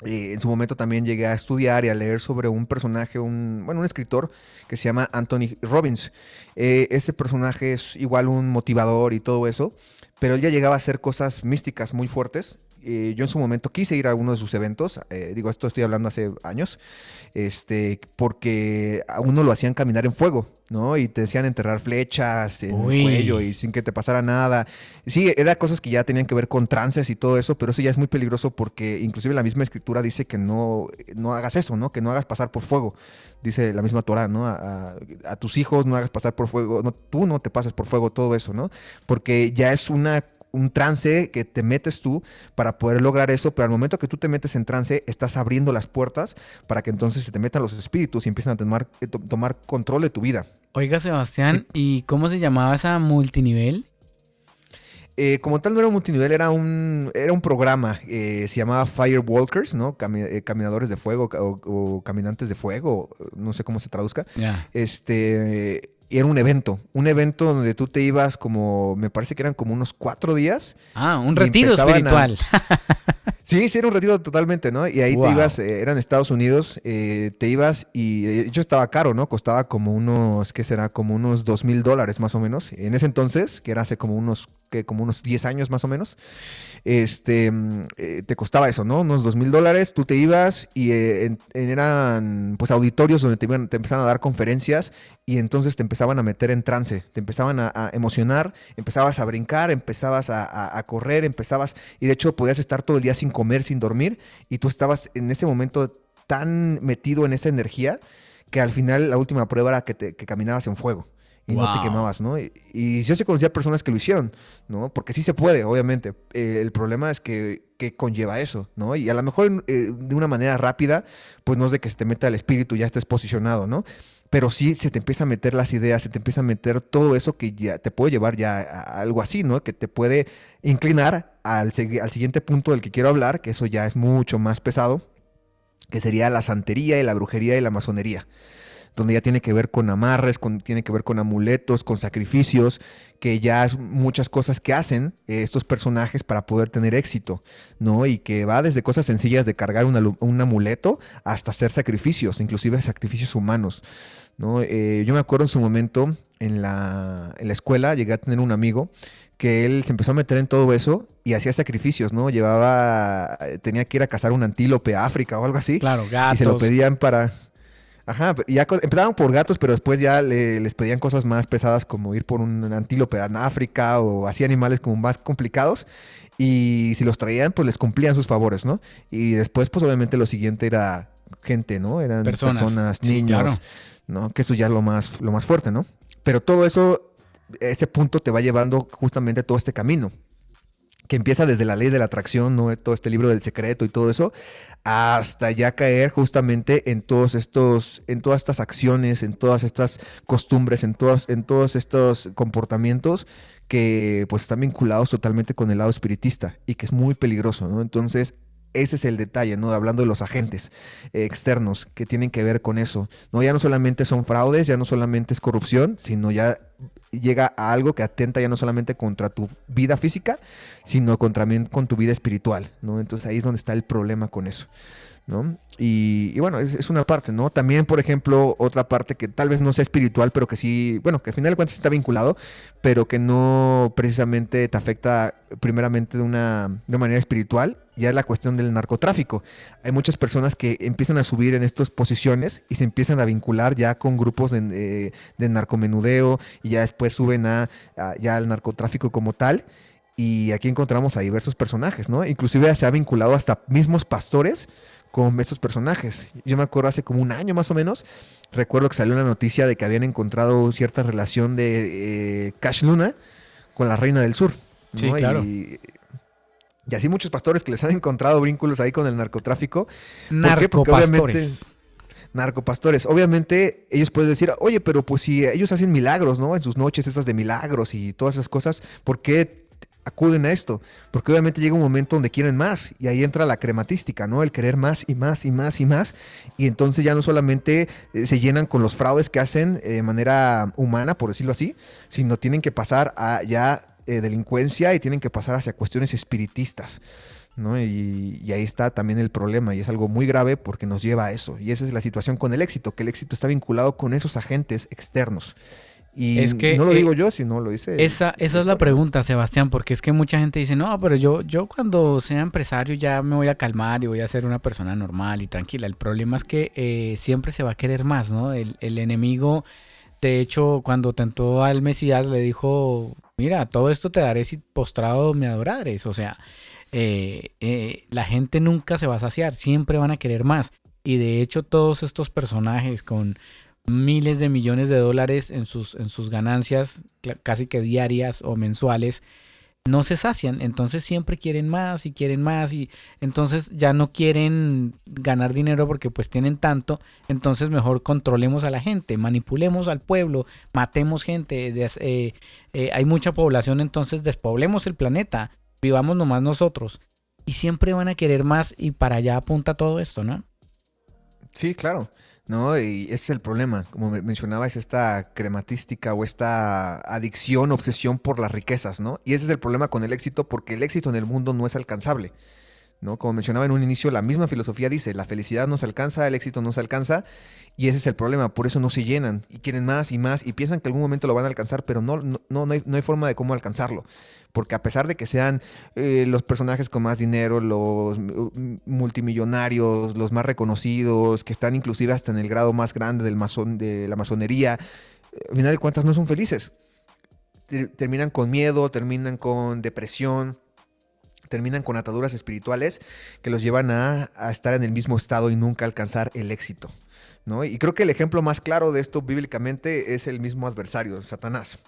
eh, en su momento también llegué a estudiar y a leer sobre un personaje, un, bueno, un escritor que se llama Anthony Robbins. Eh, ese personaje es igual un motivador y todo eso, pero él ya llegaba a hacer cosas místicas muy fuertes eh, yo en su momento quise ir a uno de sus eventos, eh, digo, esto estoy hablando hace años, este, porque a uno lo hacían caminar en fuego, ¿no? Y te decían enterrar flechas en el cuello y sin que te pasara nada. Sí, eran cosas que ya tenían que ver con trances y todo eso, pero eso ya es muy peligroso porque inclusive la misma escritura dice que no, no hagas eso, ¿no? Que no hagas pasar por fuego. Dice la misma Torah, ¿no? A, a tus hijos no hagas pasar por fuego, no, tú no te pases por fuego, todo eso, ¿no? Porque ya es una un trance que te metes tú para poder lograr eso, pero al momento que tú te metes en trance, estás abriendo las puertas para que entonces se te metan los espíritus y empiezan a tomar, eh, tomar control de tu vida. Oiga, Sebastián, ¿y cómo se llamaba esa multinivel? Eh, como tal no era un multinivel, era un, era un programa, eh, se llamaba Firewalkers, ¿no? caminadores de fuego o, caminantes de fuego, no sé cómo se traduzca. Este, y era un evento, un evento donde tú te ibas como, me parece que eran como unos cuatro días. Ah, un retiro espiritual. (laughs) sí, sí, era un retiro totalmente, ¿no? Y ahí te ibas, eh, eran Estados Unidos, eh, te ibas y de hecho estaba caro, ¿no? Costaba como unos, ¿qué será? Como unos dos mil dólares más o menos. En ese entonces, que era hace como unos, que como unos 10 años más o menos, este, eh, te costaba eso, ¿no? Unos dos mil dólares, tú te ibas y eran pues auditorios donde te, iban, te empezaban a dar conferencias y entonces te empezaban a meter en trance, te empezaban a, emocionar, empezabas a brincar, empezabas a, correr, empezabas, y de hecho podías estar todo el día sin comer, sin dormir, y tú estabas en ese momento tan metido en esa energía que al final la última prueba era que, te, que caminabas en fuego. y no te quemabas, ¿no? Y, yo sí conocía personas que lo hicieron, ¿no? Porque sí se puede, obviamente. Eh, el problema es que, que, conlleva eso, ¿no? Y a lo mejor eh, de una manera rápida, pues no es de que se te meta el espíritu, ya estés posicionado, ¿no? Pero sí se te empieza a meter las ideas, se te empieza a meter todo eso que ya te puede llevar ya a algo así, ¿no? Que te puede inclinar al, siguiente punto del que quiero hablar, que eso ya es mucho más pesado, que sería la santería y la brujería y la masonería donde ya tiene que ver con amarres, con, tiene que ver con amuletos, con sacrificios, que ya es muchas cosas que hacen estos personajes para poder tener éxito, ¿no? Y que va desde cosas sencillas de cargar un amuleto hasta hacer sacrificios, inclusive sacrificios humanos, ¿no? Eh, yo me acuerdo en su momento en la, en la escuela, llegué a tener un amigo que él se empezó a meter en todo eso y hacía sacrificios, ¿no? Llevaba, tenía que ir a cazar un antílope a África o algo así. Claro, gatos. Y se lo pedían para, Ajá, ya empezaban por gatos, pero después ya les pedían cosas más pesadas como ir por un antílope en África o así animales como más complicados. Y si los traían, pues les cumplían sus favores, ¿no? Y después, pues obviamente lo siguiente era gente, ¿no? Eran personas, niños, ¿no? Que eso ya es lo más, lo más fuerte, ¿no? Pero todo eso, ese punto te va llevando justamente todo este camino que empieza desde la ley de la atracción, ¿no? Todo este libro del secreto y todo eso, hasta ya caer justamente en todos estos, en todas estas acciones, en todas estas costumbres, en todos, en todos estos comportamientos que pues están vinculados totalmente con el lado espiritista y que es muy peligroso, ¿no? Entonces, ese es el detalle, ¿no? Hablando de los agentes externos que tienen que ver con eso. No, ya no solamente son fraudes, ya no solamente es corrupción, sino ya llega a algo que atenta ya no solamente contra tu vida física, sino contra, también con tu vida espiritual, ¿no? Entonces ahí es donde está el problema con eso. ¿No? Y, bueno, es, una parte, ¿no? También, por ejemplo, otra parte que tal vez no sea espiritual, pero que sí, bueno, que al final de cuentas está vinculado, pero que no precisamente te afecta primeramente de una, de manera espiritual, ya es la cuestión del narcotráfico. Hay muchas personas que empiezan a subir en estas posiciones y se empiezan a vincular ya con grupos de, de, narcomenudeo y ya después suben a, a, ya al narcotráfico como tal. Y aquí encontramos a diversos personajes, ¿no? Inclusive se ha vinculado hasta mismos pastores con estos personajes. Yo me acuerdo hace como un año más o menos, recuerdo que salió una noticia de que habían encontrado cierta relación de eh, Cash Luna con la Reina del Sur. Sí, claro. Y, así muchos pastores que les han encontrado vínculos ahí con el narcotráfico. Narcopastores. narcopastores. Obviamente ellos pueden decir, oye, pero pues si ellos hacen milagros, ¿no? En sus noches estas de milagros y todas esas cosas, ¿por qué acuden a esto, porque obviamente llega un momento donde quieren más y ahí entra la crematística, ¿no? El querer más y más y más y más y entonces ya no solamente eh, se llenan con los fraudes que hacen eh, de manera humana, por decirlo así, sino tienen que pasar a ya eh, delincuencia y tienen que pasar hacia cuestiones espiritistas. ¿no? Y, y, ahí está también el problema y es algo muy grave porque nos lleva a eso. Y esa es la situación con el éxito, que el éxito está vinculado con esos agentes externos. Y es que, no lo digo eh, yo, sino lo dice. Esa, esa es la pregunta, Sebastián, porque es que mucha gente dice, no, pero yo, yo cuando sea empresario ya me voy a calmar y voy a ser una persona normal y tranquila. El problema es que eh, siempre se va a querer más, ¿no? El, enemigo, de hecho, cuando tentó al Mesías, le dijo, mira, todo esto te daré si postrado me adorares. O sea, eh, la gente nunca se va a saciar, siempre van a querer más. Y de hecho todos estos personajes con miles de millones de dólares en sus, en sus ganancias casi que diarias o mensuales, no se sacian, entonces siempre quieren más y quieren más y entonces ya no quieren ganar dinero porque pues tienen tanto, entonces mejor controlemos a la gente, manipulemos al pueblo, matemos gente, eh, eh, hay mucha población, entonces despoblemos el planeta, vivamos nomás nosotros y siempre van a querer más y para allá apunta todo esto, ¿no? Sí, claro. ¿No? Y ese es el problema, como mencionabas, esta crematística o esta adicción, obsesión por las riquezas, ¿no? Y ese es el problema con el éxito, porque el éxito en el mundo no es alcanzable. ¿no? Como mencionaba en un inicio, la misma filosofía dice, la felicidad no se alcanza, el éxito no se alcanza, y ese es el problema, por eso no se llenan, y quieren más y más, y piensan que algún momento lo van a alcanzar, pero no, no, no, hay, no hay forma de cómo alcanzarlo, porque a pesar de que sean eh, los personajes con más dinero, los multimillonarios, los más reconocidos, que están inclusive hasta en el grado más grande del de la masonería, eh, al final de cuentas no son felices. Terminan con miedo, terminan con depresión, terminan con ataduras espirituales que los llevan a estar en el mismo estado y nunca alcanzar el éxito. Y creo que el ejemplo más claro de esto bíblicamente es el mismo adversario, Satanás.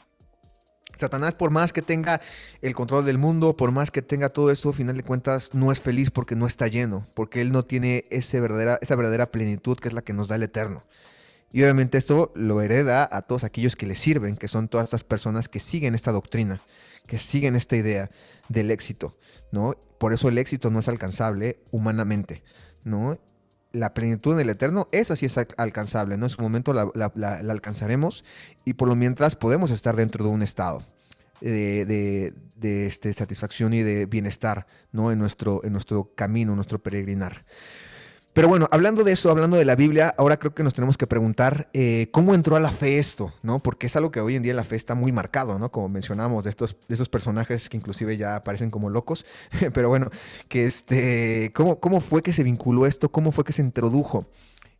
Satanás, por más que tenga el control del mundo, por más que tenga todo esto, al final de cuentas no es feliz porque no está lleno, porque él no tiene esa verdadera plenitud que es la que nos da el eterno. Y obviamente esto lo hereda a todos aquellos que le sirven, que son todas estas personas que siguen esta doctrina, que siguen esta idea del éxito, ¿no? Por eso el éxito no es alcanzable humanamente, ¿no? La plenitud en el eterno, esa sí es alcanzable, ¿no? En su momento la, alcanzaremos y por lo mientras podemos estar dentro de un estado de, este, satisfacción y de bienestar, ¿no? En nuestro, en nuestro camino, nuestro peregrinar. Pero bueno, hablando de eso, hablando de la Biblia, ahora creo que nos tenemos que preguntar eh, cómo entró a la fe esto, ¿no? Porque es algo que hoy en día la fe está muy marcado, ¿no? Como mencionamos, de estos, de esos personajes que inclusive ya aparecen como locos. (laughs) Pero bueno, que este, ¿cómo, ¿cómo fue que se vinculó esto? ¿Cómo fue que se introdujo?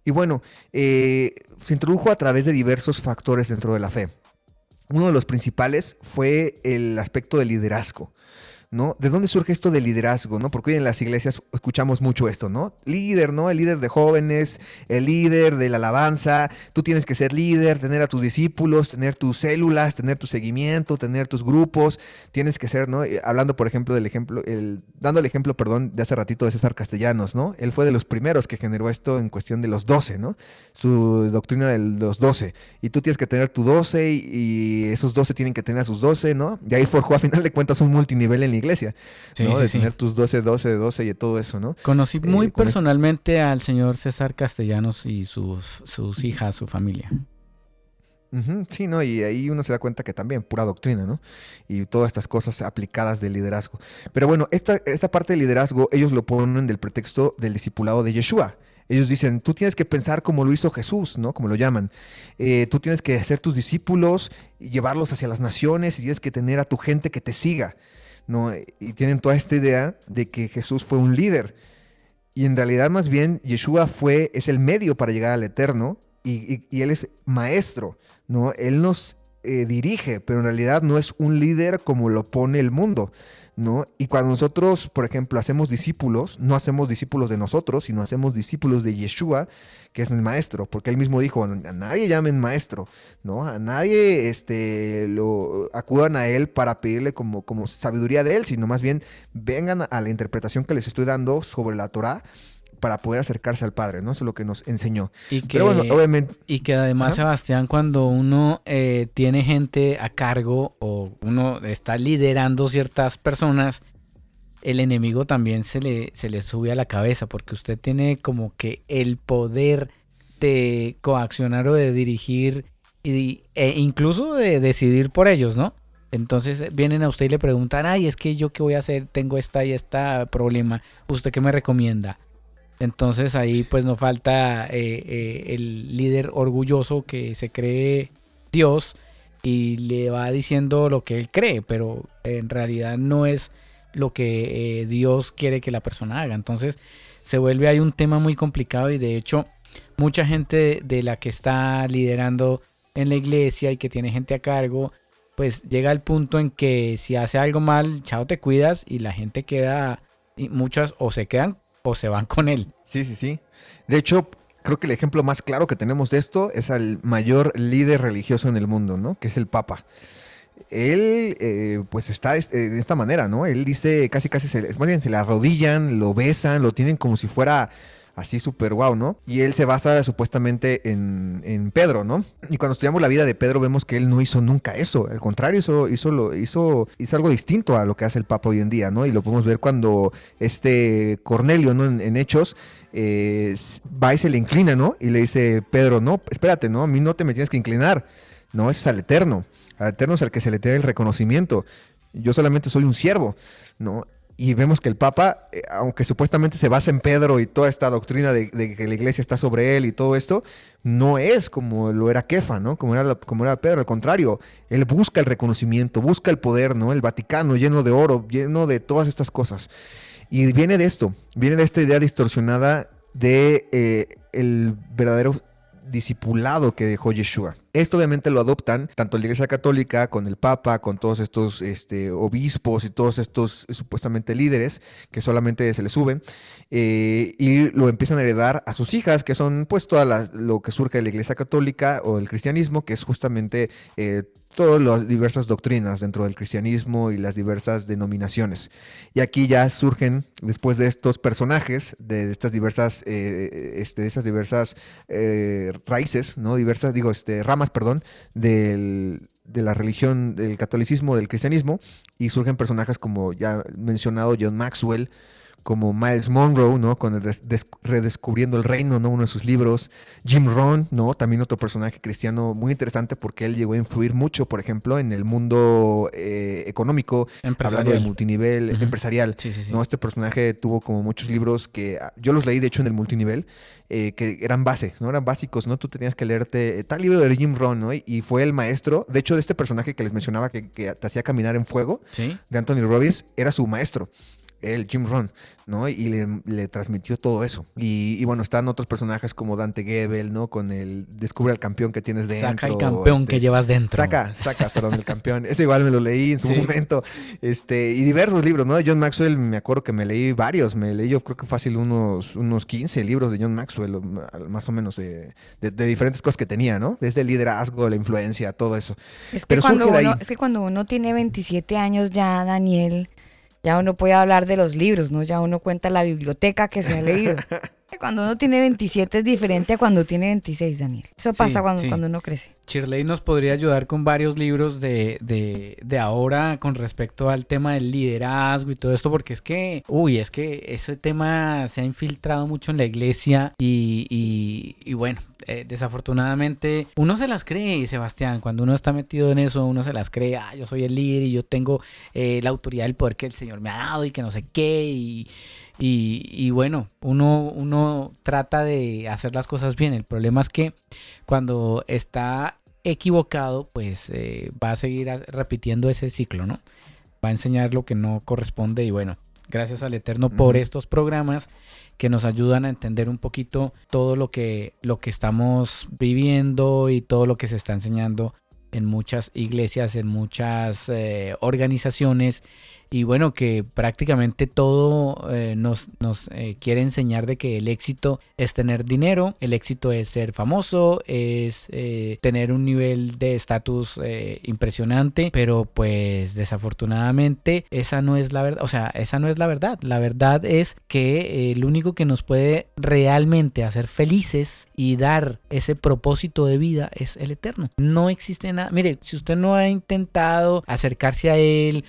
Y bueno, eh, se introdujo a través de diversos factores dentro de la fe. Uno de los principales fue el aspecto del liderazgo. ¿No? ¿De dónde surge esto del liderazgo, no? Porque hoy en las iglesias escuchamos mucho esto, ¿no? Líder, ¿no? El líder de jóvenes, el líder de la alabanza, tú tienes que ser líder, tener a tus discípulos, tener tus células, tener tu seguimiento, tener tus grupos, tienes que ser, ¿no? Eh, hablando, por ejemplo, del ejemplo, el, dando el ejemplo, perdón, de hace ratito de César Castellanos, ¿no? Él fue de los primeros que generó esto en cuestión de los 12, ¿no? Su doctrina de los 12. Y tú tienes que tener tu 12 y, esos 12 tienen que tener a sus 12, ¿no? Y ahí forjó a final de cuentas un multinivel en la iglesia, ¿no? de tener tus 12, 12, 12 y todo eso, ¿no? Conocí eh, muy personalmente al señor César Castellanos y sus, sus hijas, su familia. sí, ¿no? Y ahí uno se da cuenta que también pura doctrina, ¿no? Y todas estas cosas aplicadas de liderazgo. Pero bueno, esta, esta parte de liderazgo ellos lo ponen del pretexto del discipulado de Yeshua. Ellos dicen, tú tienes que pensar como lo hizo Jesús, ¿no? Como lo llaman. Eh, tú tienes que hacer tus discípulos y llevarlos hacia las naciones y tienes que tener a tu gente que te siga. Y tienen toda esta idea de que Jesús fue un líder. Y en realidad más bien Yeshua fue, es el medio para llegar al eterno y, Él es maestro, ¿no? Él nos eh, dirige, pero en realidad no es un líder como lo pone el mundo. ¿No? Y cuando nosotros, por ejemplo, hacemos discípulos, no hacemos discípulos de nosotros, sino hacemos discípulos de Yeshua, que es el maestro, porque él mismo dijo, a nadie llamen maestro, ¿no? A nadie este, lo, acudan a él para pedirle como, como sabiduría de él, sino más bien vengan a la interpretación que les estoy dando sobre la Torah para poder acercarse al Padre, ¿no? Eso es lo que nos enseñó. Y que, obviamente... Y que además, Sebastián, cuando uno eh, tiene gente a cargo o uno está liderando ciertas personas, el enemigo también se le, se le sube a la cabeza porque usted tiene como que el poder de coaccionar o de dirigir y, e incluso de decidir por ellos, ¿no? Entonces vienen a usted y le preguntan, ay, es que yo qué voy a hacer, tengo esta y esta problema, ¿usted qué me recomienda? Entonces ahí pues no falta eh, eh, el líder orgulloso que se cree Dios y le va diciendo lo que él cree, pero en realidad no es lo que eh, Dios quiere que la persona haga. Entonces se vuelve ahí un tema muy complicado y de hecho mucha gente de la que está liderando en la iglesia y que tiene gente a cargo, pues llega al punto en que si hace algo mal, chao te cuidas y la gente queda, y muchas o se quedan o se van con él. Sí, sí, sí. De hecho, creo que el ejemplo más claro que tenemos de esto es al mayor líder religioso en el mundo, ¿no? Que es el Papa. Él, eh, pues está de esta manera, ¿no? Él dice, casi, casi se, se le arrodillan, lo besan, lo tienen como si fuera así súper guau, ¿no? Y él se basa supuestamente en, en, Pedro, ¿no? Y cuando estudiamos la vida de Pedro vemos que él no hizo nunca eso, al contrario, hizo, hizo, lo, hizo, hizo algo distinto a lo que hace el Papa hoy en día, ¿no? Y lo podemos ver cuando este Cornelio, ¿no? En, Hechos, eh, va y se le inclina, ¿no? Y le dice, Pedro, no, espérate, ¿no? A mí no te me tienes que inclinar, ¿no? Ese es al Eterno. Al Eterno es al que se le tiene el reconocimiento. Yo solamente soy un siervo, ¿no? Y vemos que el Papa, eh, aunque supuestamente se basa en Pedro y toda esta doctrina de, que la iglesia está sobre él y todo esto, no es como lo era Kefa, ¿no? Como era, como era Pedro. Al contrario, él busca el reconocimiento, busca el poder, ¿no? El Vaticano lleno de oro, lleno de todas estas cosas. Y viene de esto, viene de esta idea distorsionada de eh, el verdadero discipulado que dejó Yeshua. Esto obviamente lo adoptan tanto la Iglesia Católica con el Papa, con todos estos este, obispos y todos estos supuestamente líderes que solamente se les suben eh, y lo empiezan a heredar a sus hijas, que son pues toda lo que surge de la Iglesia Católica o el cristianismo, que es justamente eh, todas las diversas doctrinas dentro del cristianismo y las diversas denominaciones. Y aquí ya surgen, después de estos personajes, de estas diversas, eh, este, de esas diversas eh, raíces, ¿no? Diversas, digo, este, ramas, perdón, del, de la religión, del catolicismo, del cristianismo, y surgen personajes como ya mencionado John Maxwell, como Miles Monroe, ¿no? Con el Redescubriendo el Reino, ¿no? Uno de sus libros. Jim Rohn, ¿no? También otro personaje cristiano muy interesante porque él llegó a influir mucho, por ejemplo, en el mundo eh, económico, hablando del multinivel empresarial. ¿no? Este personaje tuvo como muchos libros que ah, yo los leí, de hecho, en el multinivel, eh, que eran base, ¿no? Eran básicos, ¿no? Tú tenías que leerte tal libro de Jim Rohn, ¿no? Y fue el maestro, de hecho, de este personaje que les mencionaba que, que te hacía caminar en fuego, de Anthony Robbins, era su maestro el Jim Ron, ¿no? Y le, transmitió todo eso. Y, bueno, están otros personajes como Dante Gebel, ¿no? Con el Descubre al campeón que tienes dentro. Saca el campeón este, que llevas dentro. Saca, saca, perdón, el campeón. Ese igual me lo leí en su momento. Este, y diversos libros, ¿no? De John Maxwell, me acuerdo que me leí varios. Me leí yo creo que fácil unos, unos 15 libros de John Maxwell, más o menos, de, diferentes cosas que tenía, ¿no? Desde el liderazgo, la influencia, todo eso. Es que, cuando uno, es que cuando uno tiene 27 años ya, Daniel ya uno puede hablar de los libros, ¿no? Ya uno cuenta la biblioteca que se ha leído. (laughs) Cuando uno tiene 27 es diferente a cuando tiene 26, Daniel. Eso pasa cuando, cuando uno crece. Shirley nos podría ayudar con varios libros de, de, de, ahora con respecto al tema del liderazgo y todo esto, porque es que, uy, es que ese tema se ha infiltrado mucho en la iglesia y, y, bueno, eh, desafortunadamente uno se las cree, Sebastián, cuando uno está metido en eso, uno se las cree, ah, yo soy el líder y yo tengo eh, la autoridad, el poder que el Señor me ha dado y que no sé qué y y, bueno, uno, uno trata de hacer las cosas bien. El problema es que cuando está equivocado, pues eh, va a seguir repitiendo ese ciclo, ¿no? Va a enseñar lo que no corresponde y bueno, gracias al Eterno por estos programas que nos ayudan a entender un poquito todo lo que, lo que estamos viviendo y todo lo que se está enseñando en muchas iglesias, en muchas eh, organizaciones y bueno, que prácticamente todo eh, nos, nos eh, quiere enseñar de que el éxito es tener dinero, el éxito es ser famoso, es eh, tener un nivel de estatus impresionante, pero pues desafortunadamente esa no es la verdad, o sea, esa no es la verdad. La verdad es que el único que nos puede realmente hacer felices y dar ese propósito de vida es el eterno. No existe nada. Mire, si usted no ha intentado acercarse a él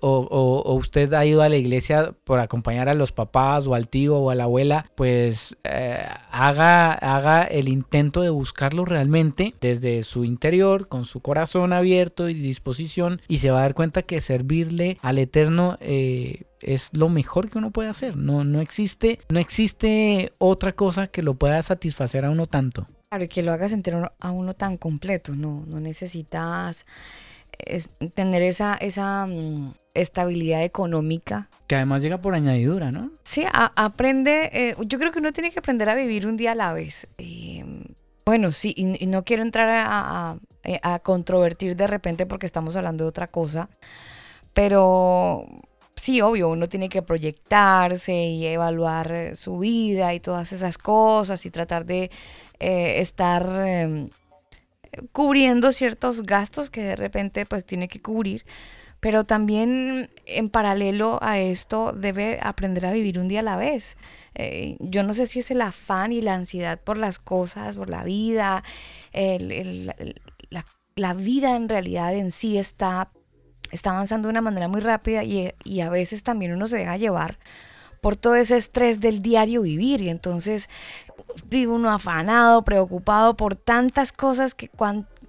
o o, usted ha ido a la iglesia por acompañar a los papás o al tío o a la abuela, pues eh, haga, haga el intento de buscarlo realmente desde su interior, con su corazón abierto y disposición, y se va a dar cuenta que servirle al Eterno eh, es lo mejor que uno puede hacer. No, no, existe, no existe otra cosa que lo pueda satisfacer a uno tanto. Claro, y que lo haga sentir a uno tan completo, no, no necesitas es tener esa, esa mm, estabilidad económica. Que además llega por añadidura, ¿no? Sí, aprende, eh, yo creo que uno tiene que aprender a vivir un día a la vez. bueno, sí, y, no quiero entrar a, a, controvertir de repente porque estamos hablando de otra cosa, pero sí, obvio, uno tiene que proyectarse y evaluar eh, su vida y todas esas cosas y tratar de eh, estar em, cubriendo ciertos gastos que de repente pues tiene que cubrir, pero también en paralelo a esto debe aprender a vivir un día a la vez. Eh, yo no sé si es el afán y la ansiedad por las cosas, por la vida, la, vida en realidad en sí está, está avanzando de una manera muy rápida y, y a veces también uno se deja llevar por todo ese estrés del diario vivir y entonces vive uno afanado, preocupado por tantas cosas que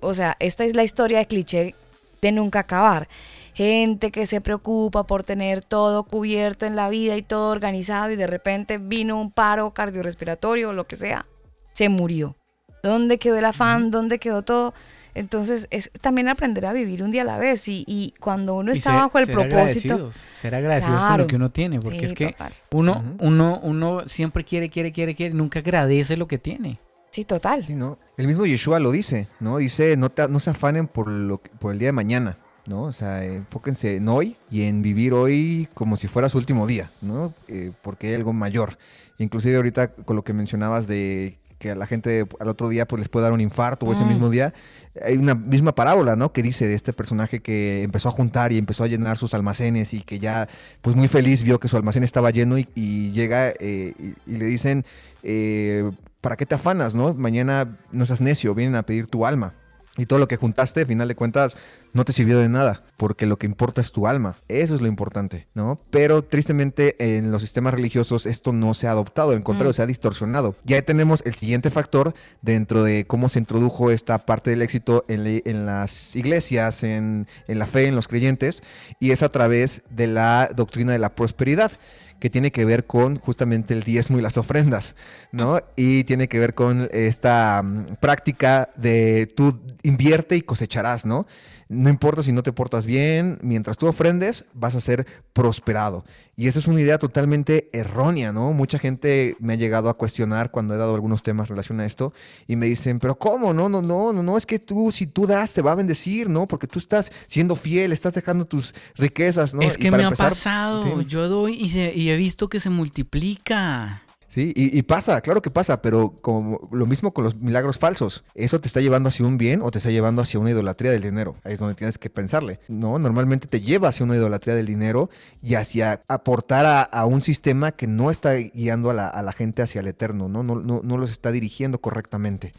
o sea, esta es la historia de cliché de nunca acabar. Gente que se preocupa por tener todo cubierto en la vida y todo organizado y de repente vino un paro cardiorrespiratorio o lo que sea, se murió. ¿Dónde quedó el afán? ¿Dónde quedó todo? Entonces, es también aprender a vivir un día a la vez. Y, cuando uno está bajo el propósito. ser agradecidos con lo que uno tiene. Porque es que uno, uno, uno siempre quiere, quiere, quiere, quiere, nunca agradece lo que tiene. Sí, total. Sí, ¿no? El mismo Yeshua lo dice, ¿no? Dice, no, te- no se afanen por, lo, que- por el día de mañana, ¿no? O sea, enfóquense en hoy y en vivir hoy como si fuera su último día, ¿no? Eh, porque hay algo mayor. Inclusive ahorita con lo que mencionabas de que a la gente al otro día pues les puede dar un infarto o ese Mm. mismo día, hay una misma parábola, ¿no? Que dice de este personaje que empezó a juntar y empezó a llenar sus almacenes y que ya, pues muy feliz vio que su almacén estaba lleno y, y llega eh, y, y le dicen, eh, ¿para qué te afanas, no? Mañana no seas necio, vienen a pedir tu alma. Y todo lo que juntaste, al final de cuentas, no te sirvió de nada, porque lo que importa es tu alma. Eso es lo importante, ¿no? Pero tristemente en los sistemas religiosos esto no se ha adoptado, al contrario, Mm. se ha distorsionado. Ya ahí tenemos el siguiente factor dentro de cómo se introdujo esta parte del éxito en, le- en las iglesias, en, en la fe, en los creyentes, y es a través de la doctrina de la prosperidad que tiene que ver con justamente el diezmo y las ofrendas, ¿no? Y tiene que ver con esta mm, práctica de tú invierte y cosecharás, ¿no? No importa si no te portas bien, mientras tú ofrendes, vas a ser prosperado. Y esa es una idea totalmente errónea, ¿no? Mucha gente me ha llegado a cuestionar cuando he dado algunos temas relación a esto y me dicen, pero ¿cómo? No, no, no, no, no, es que tú, si tú das, te va a bendecir, ¿no? Porque tú estás siendo fiel, estás dejando tus riquezas, ¿no? Es que me ha pasado. sí. Yo doy y, se- y he visto que se multiplica. Sí, y, y pasa, claro que pasa, pero como lo mismo con los milagros falsos. ¿Eso te está llevando hacia un bien o te está llevando hacia una idolatría del dinero? Ahí es donde tienes que pensarle. No, normalmente te lleva hacia una idolatría del dinero y hacia aportar a, un sistema que no está guiando a la, a la gente hacia el eterno, ¿no? No, no, no los está dirigiendo correctamente.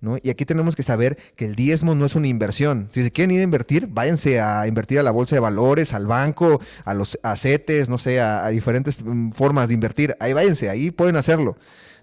¿No? Y aquí tenemos que saber que el diezmo no es una inversión. Si se quieren ir a invertir, váyanse a invertir a la bolsa de valores, al banco, a los acetes, no sé, a, a diferentes mm, formas de invertir. Ahí váyanse, ahí pueden hacerlo.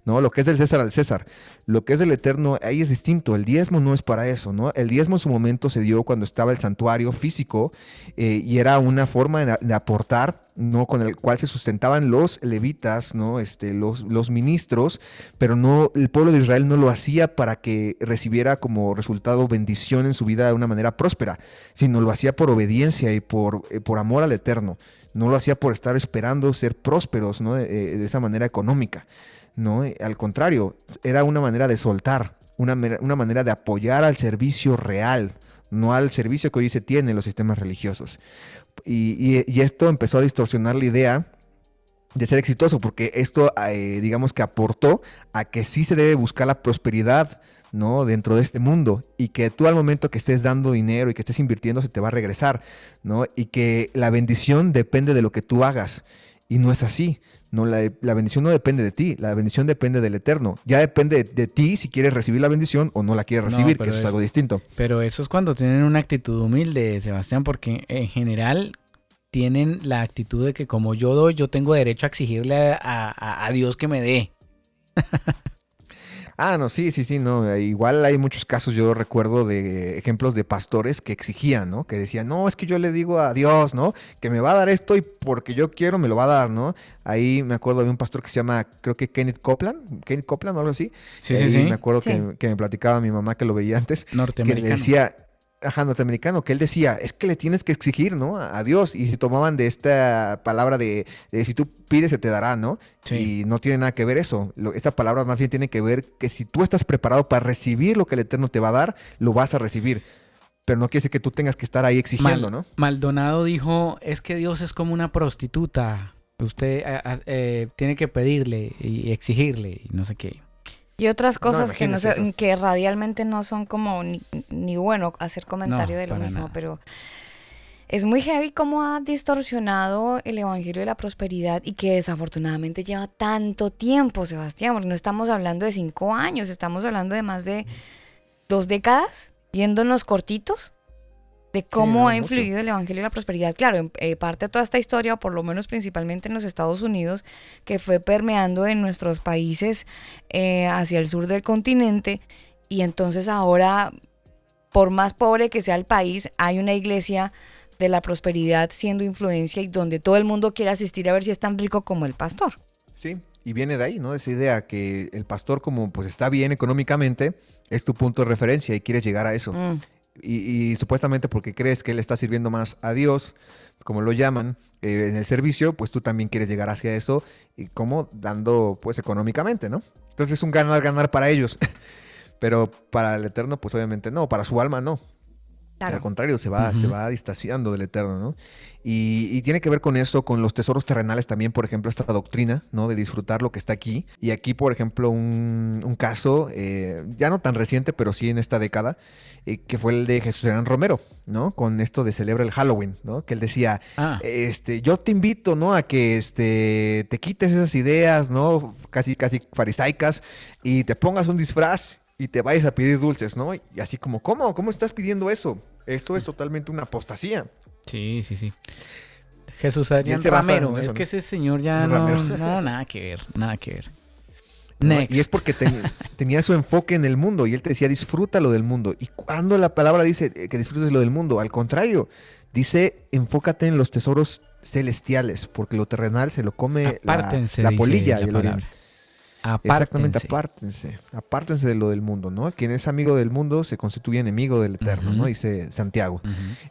¿No? Lo que es del César al César. Lo que es del Eterno, ahí es distinto. El diezmo no es para eso, ¿no? El diezmo en su momento se dio cuando estaba el santuario físico eh, y era una forma de, aportar, ¿no? Con el cual se sustentaban los levitas, ¿no? Este, los, los ministros, pero no, el pueblo de Israel no lo hacía para que recibiera como resultado bendición en su vida de una manera próspera, sino lo hacía por obediencia y por, eh, por amor al Eterno. No lo hacía por estar esperando ser prósperos, ¿no? Eh, de esa manera económica. ¿No? Al contrario, era una manera de soltar, una, una manera de apoyar al servicio real, no al servicio que hoy se tiene en los sistemas religiosos. Y, y- y esto empezó a distorsionar la idea de ser exitoso, porque esto, eh, digamos que aportó a que sí se debe buscar la prosperidad, ¿no? Dentro de este mundo y que tú al momento que estés dando dinero y que estés invirtiendo se te va a regresar, ¿no? Y que la bendición depende de lo que tú hagas y no es así. No, la, la bendición no depende de ti, la bendición depende del Eterno. Ya depende de, de ti si quieres recibir la bendición o no la quieres No, recibir, que eso es es- algo distinto. Pero eso es cuando tienen una actitud humilde, Sebastián, porque en general tienen la actitud de que como yo doy, yo tengo derecho a exigirle a, a- a Dios que me dé. (laughs) Ah, no, sí, sí, sí, no. eh, Igual hay muchos casos, yo recuerdo de ejemplos de pastores que exigían, ¿no? Que decían, no, es que yo le digo a Dios, ¿no? Que me va a dar esto y porque yo quiero me lo va a dar, ¿no? Ahí me acuerdo de un pastor que se llama, creo que Kenneth Copeland, Kenneth Copeland o algo así. Sí, sí, sí. Me acuerdo Sí. Que, que me platicaba mi mamá que lo veía antes, que le Norteamericano. decía, ajá, norteamericano, que él decía, es que le tienes que exigir, ¿no? A, Dios. Y se tomaban de esta palabra de, de si tú pides, se te dará, ¿no? Sí. Y no tiene nada que ver eso. Lo- esa palabra más bien tiene que ver que si tú estás preparado para recibir lo que el Eterno te va a dar, lo vas a recibir. Pero no quiere decir que tú tengas que estar ahí exigiendo, Mal- ¿no? Maldonado dijo, es que Dios es como una prostituta. Usted eh, tiene que pedirle y exigirle y no sé qué. Y otras cosas que no que radialmente no son como ni, ni bueno hacer comentario No, de lo mismo, nada. pero es muy heavy cómo ha distorsionado el evangelio de la prosperidad y que desafortunadamente lleva tanto tiempo, Sebastián, porque no estamos hablando de cinco años, estamos hablando de más de dos décadas, yéndonos cortitos de cómo no, ha mucho. influido el evangelio de la prosperidad. Claro, eh, parte de toda esta historia, o por lo menos principalmente en los Estados Unidos, que fue permeando en nuestros países eh, hacia el sur del continente y entonces ahora, por más pobre que sea el país, hay una iglesia de la prosperidad siendo influencia y donde todo el mundo quiere asistir a ver si es tan rico como el pastor. Sí. Y viene de ahí, ¿no? Esa idea que el pastor, como pues está bien económicamente, es tu punto de referencia y quieres llegar a eso. Mm. Y, supuestamente porque crees que él está sirviendo más a Dios, como lo llaman, eh, en el servicio, pues tú también quieres llegar hacia eso y como dando pues económicamente, ¿no? Entonces es un ganar-ganar para ellos. (laughs) Pero para el Eterno, pues obviamente no, para su alma no. Al contrario, se va, se va distanciando del eterno, ¿no? Y, tiene que ver con eso, con los tesoros terrenales también, por ejemplo, esta doctrina, ¿no? De disfrutar lo que está aquí. Y aquí, por ejemplo, un, caso, eh, ya no tan reciente, pero sí en esta década, eh, que fue el de Jesús Hernán Romero, ¿no? Con esto de celebra el Halloween, ¿no? Que él decía, ah. este, yo te invito, ¿no? A que este, te quites esas ideas, ¿no? Casi, casi farisaicas y te pongas un disfraz y te vayas a pedir dulces, ¿no? Y así como, ¿cómo? ¿Cómo estás pidiendo eso? Esto es totalmente una apostasía. Sí, sí, sí. Jesús Adrián Ramero. Es que ese señor ya no, (laughs) no, nada que ver, nada que ver. (laughs) Next. y es porque (laughs) tenía su enfoque en el mundo y él te decía disfrútalo del mundo. Y cuando la palabra dice que disfrutes lo del mundo, al contrario, dice enfócate en los tesoros celestiales, porque lo terrenal se lo come la, polilla y el oriente. Exactamente, apártense, apártense de lo del mundo, ¿no? Quien es amigo del mundo se constituye enemigo del eterno, ¿no? Dice Santiago.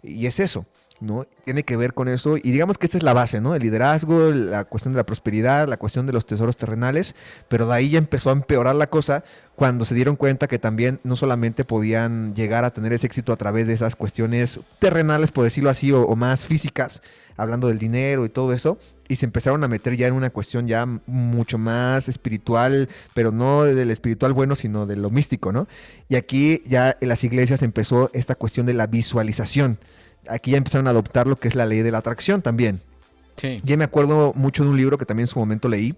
Y es eso, ¿no? Tiene que ver con eso. Y digamos que esta es la base, ¿no? El liderazgo, la cuestión de la prosperidad, la cuestión de los tesoros terrenales. Pero de ahí ya empezó a empeorar la cosa cuando se dieron cuenta que también no solamente podían llegar a tener ese éxito a través de esas cuestiones terrenales, por decirlo así, o más físicas, hablando del dinero y todo eso, y se empezaron a meter ya en una cuestión ya mucho más espiritual, pero no del espiritual bueno, sino de lo místico, ¿no? Y aquí ya en las iglesias empezó esta cuestión de la visualización. Aquí ya empezaron a adoptar lo que es la ley de la atracción también. Sí. Ya me acuerdo mucho de un libro que también en su momento leí,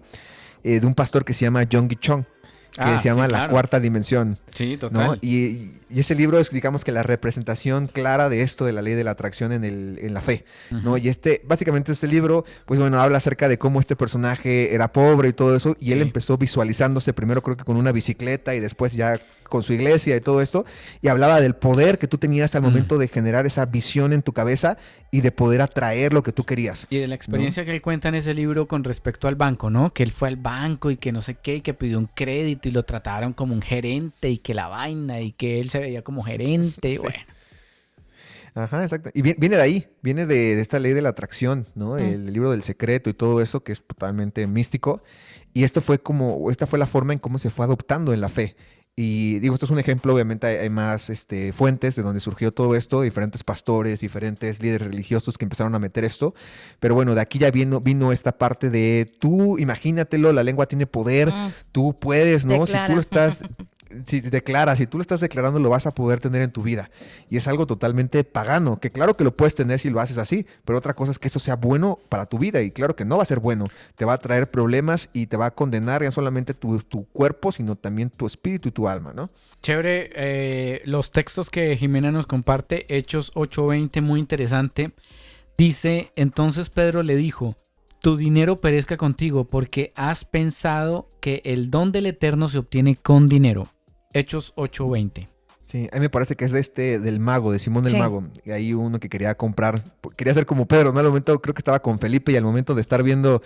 eh, de un pastor que se llama John Chong que ah, se llama La Cuarta Dimensión. Sí, total. Y, ese libro es, digamos, que la representación clara de esto de la ley de la atracción en, el, en la fe, ¿no? Y este, básicamente este libro, pues bueno, habla acerca de cómo este personaje era pobre y todo eso, y él empezó visualizándose primero creo que con una bicicleta y después ya con su iglesia y todo esto, y hablaba del poder que tú tenías al momento de generar esa visión en tu cabeza y de poder atraer lo que tú querías. Y de la experiencia que él cuenta en ese libro con respecto al banco, ¿no? Que él fue al banco y que no sé qué, y que pidió un crédito y lo trataron como un gerente y que la vaina y que él se veía como (laughs) gerente, bueno. Ajá, exacto. Y viene de ahí, viene de, esta ley de la atracción, ¿no? Mm. El libro del secreto y todo eso que es totalmente místico. Y esto fue como, esta fue la forma en cómo se fue adoptando en la fe. Y digo, esto es un ejemplo, obviamente hay, más este, fuentes de donde surgió todo esto, diferentes pastores, diferentes líderes religiosos que empezaron a meter esto. Pero bueno, de aquí ya vino, vino esta parte de tú, imagínatelo, la lengua tiene poder, mm. tú puedes, ¿no? Si tú lo estás, (laughs) si te declaras, si tú lo estás declarando, lo vas a poder tener en tu vida. Y es algo totalmente pagano, que claro que lo puedes tener si lo haces así, pero otra cosa es que eso sea bueno para tu vida. Y claro que no va a ser bueno. Te va a traer problemas y te va a condenar ya solamente tu, cuerpo, sino también tu espíritu y tu alma, ¿no? Chévere, eh, los textos que Jimena nos comparte, Hechos 8:20, muy interesante. Dice, entonces Pedro le dijo, tu dinero perezca contigo porque has pensado que el don del Eterno se obtiene con dinero. Hechos 8:20. Sí, a mí me parece que es de este, del mago, de Simón del Mago. Y hay uno que quería comprar, quería ser como Pedro, ¿no? Al momento creo que estaba con Felipe y al momento de estar viendo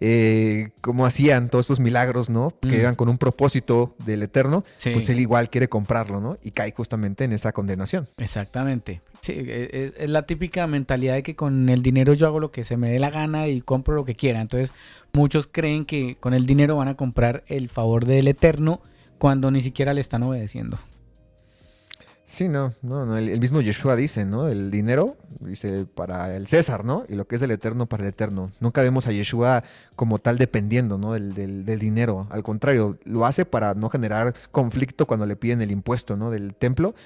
eh, cómo hacían todos estos milagros, ¿no? Que iban mm. con un propósito del Eterno, pues él igual quiere comprarlo, ¿no? Y cae justamente en esa condenación. Exactamente. Sí, e, e, es, la típica mentalidad de que con el dinero yo hago lo que se me dé la gana y compro lo que quiera. Entonces, muchos creen que con el dinero van a comprar el favor del Eterno cuando ni siquiera le están obedeciendo. Sí, no, no, no. El, mismo Yeshua dice, ¿no? El dinero, dice, para el César, ¿no? Y lo que es el eterno para el eterno. Nunca vemos a Yeshua como tal dependiendo, ¿no? Del, del, dinero. Al contrario, lo hace para no generar conflicto cuando le piden el impuesto, ¿no? Del templo.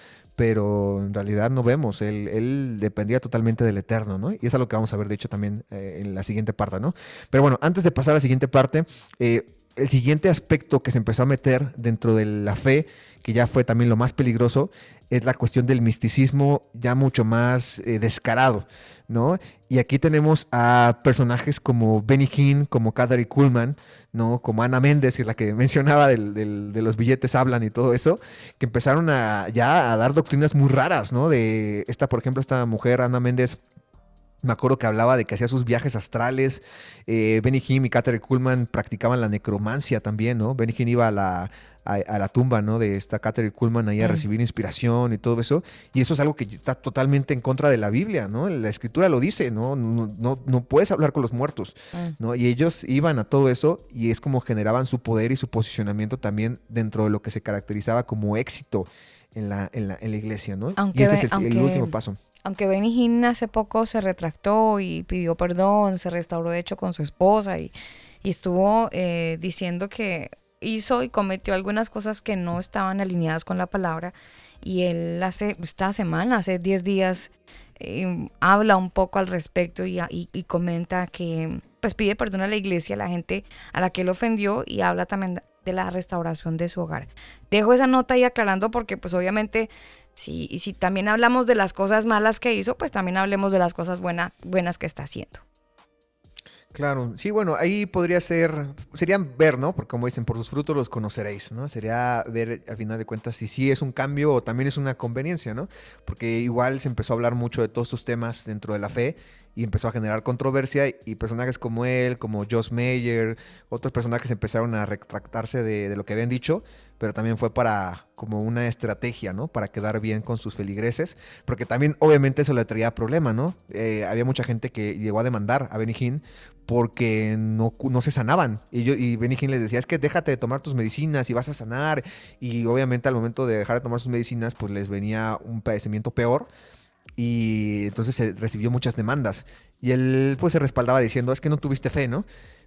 Pero en realidad no vemos. Él, dependía totalmente del eterno, ¿no? Y es algo que vamos a ver, de hecho, también eh, en la siguiente parte, ¿no? Pero bueno, antes de pasar a la siguiente parte, eh, el siguiente aspecto que se empezó a meter dentro de la fe que ya fue también lo más peligroso, es la cuestión del misticismo ya mucho más eh, descarado, ¿no? Y aquí tenemos a personajes como Benny Hinn, como Kadari Kuhlman, ¿no? Como Ana Méndez, y la que (laughs) mencionaba del, de los billetes hablan y todo eso, que empezaron a, ya a dar doctrinas muy raras, ¿no? De esta, por ejemplo, esta mujer, Ana Méndez, me acuerdo que hablaba de que hacía sus viajes astrales. Eh, Benny Hinn y Catherine Kuhlman practicaban la necromancia también, ¿no? Benny Hinn iba a la, a, la tumba, ¿no? De esta Catherine Kuhlman ahí a recibir inspiración y todo eso. Y eso es algo que está totalmente en contra de la Biblia, ¿no? La escritura lo dice, ¿no? No, no, no puedes hablar con los muertos, Mm. ¿no? Y ellos iban a todo eso y es como generaban su poder y su posicionamiento también dentro de lo que se caracterizaba como éxito en la, en la, en la iglesia, ¿no? Aunque y este es el, último paso. Aunque Benny Hinn hace poco se retractó y pidió perdón, se restauró de hecho con su esposa y, y estuvo eh, diciendo que hizo y cometió algunas cosas que no estaban alineadas con la palabra. Y él hace, esta semana, hace 10 días, eh, habla un poco al respecto y, y- comenta que pues pide perdón a la iglesia, a la gente a la que él ofendió y habla también de la restauración de su hogar. Dejo esa nota ahí aclarando porque pues obviamente si, si también hablamos de las cosas malas que hizo, pues también hablemos de las cosas buena- buenas que está haciendo. Claro, sí, bueno, ahí podría ser, serían ver, ¿no? Porque como dicen, por sus frutos los conoceréis, ¿no? Sería ver al final de cuentas si sí es un cambio o también es una conveniencia, ¿no? Porque igual se empezó a hablar mucho de todos estos temas dentro de la fe y empezó a generar controversia y personajes como él, como Josh Mayer, otros personajes empezaron a retractarse de, de lo que habían dicho, pero también fue para como una estrategia, ¿no? Para quedar bien con sus feligreses, porque también obviamente eso le traía problema, ¿no? Eh, había mucha gente que llegó a demandar a Benny Hinn porque no, no se sanaban. Y, yo, y Benny Hinn les decía, es que déjate de tomar tus medicinas y vas a sanar. Y obviamente al momento de dejar de tomar sus medicinas, pues les venía un padecimiento peor. Y entonces se recibió muchas demandas. Y él pues se respaldaba diciendo, es que no tuviste fe, ¿no?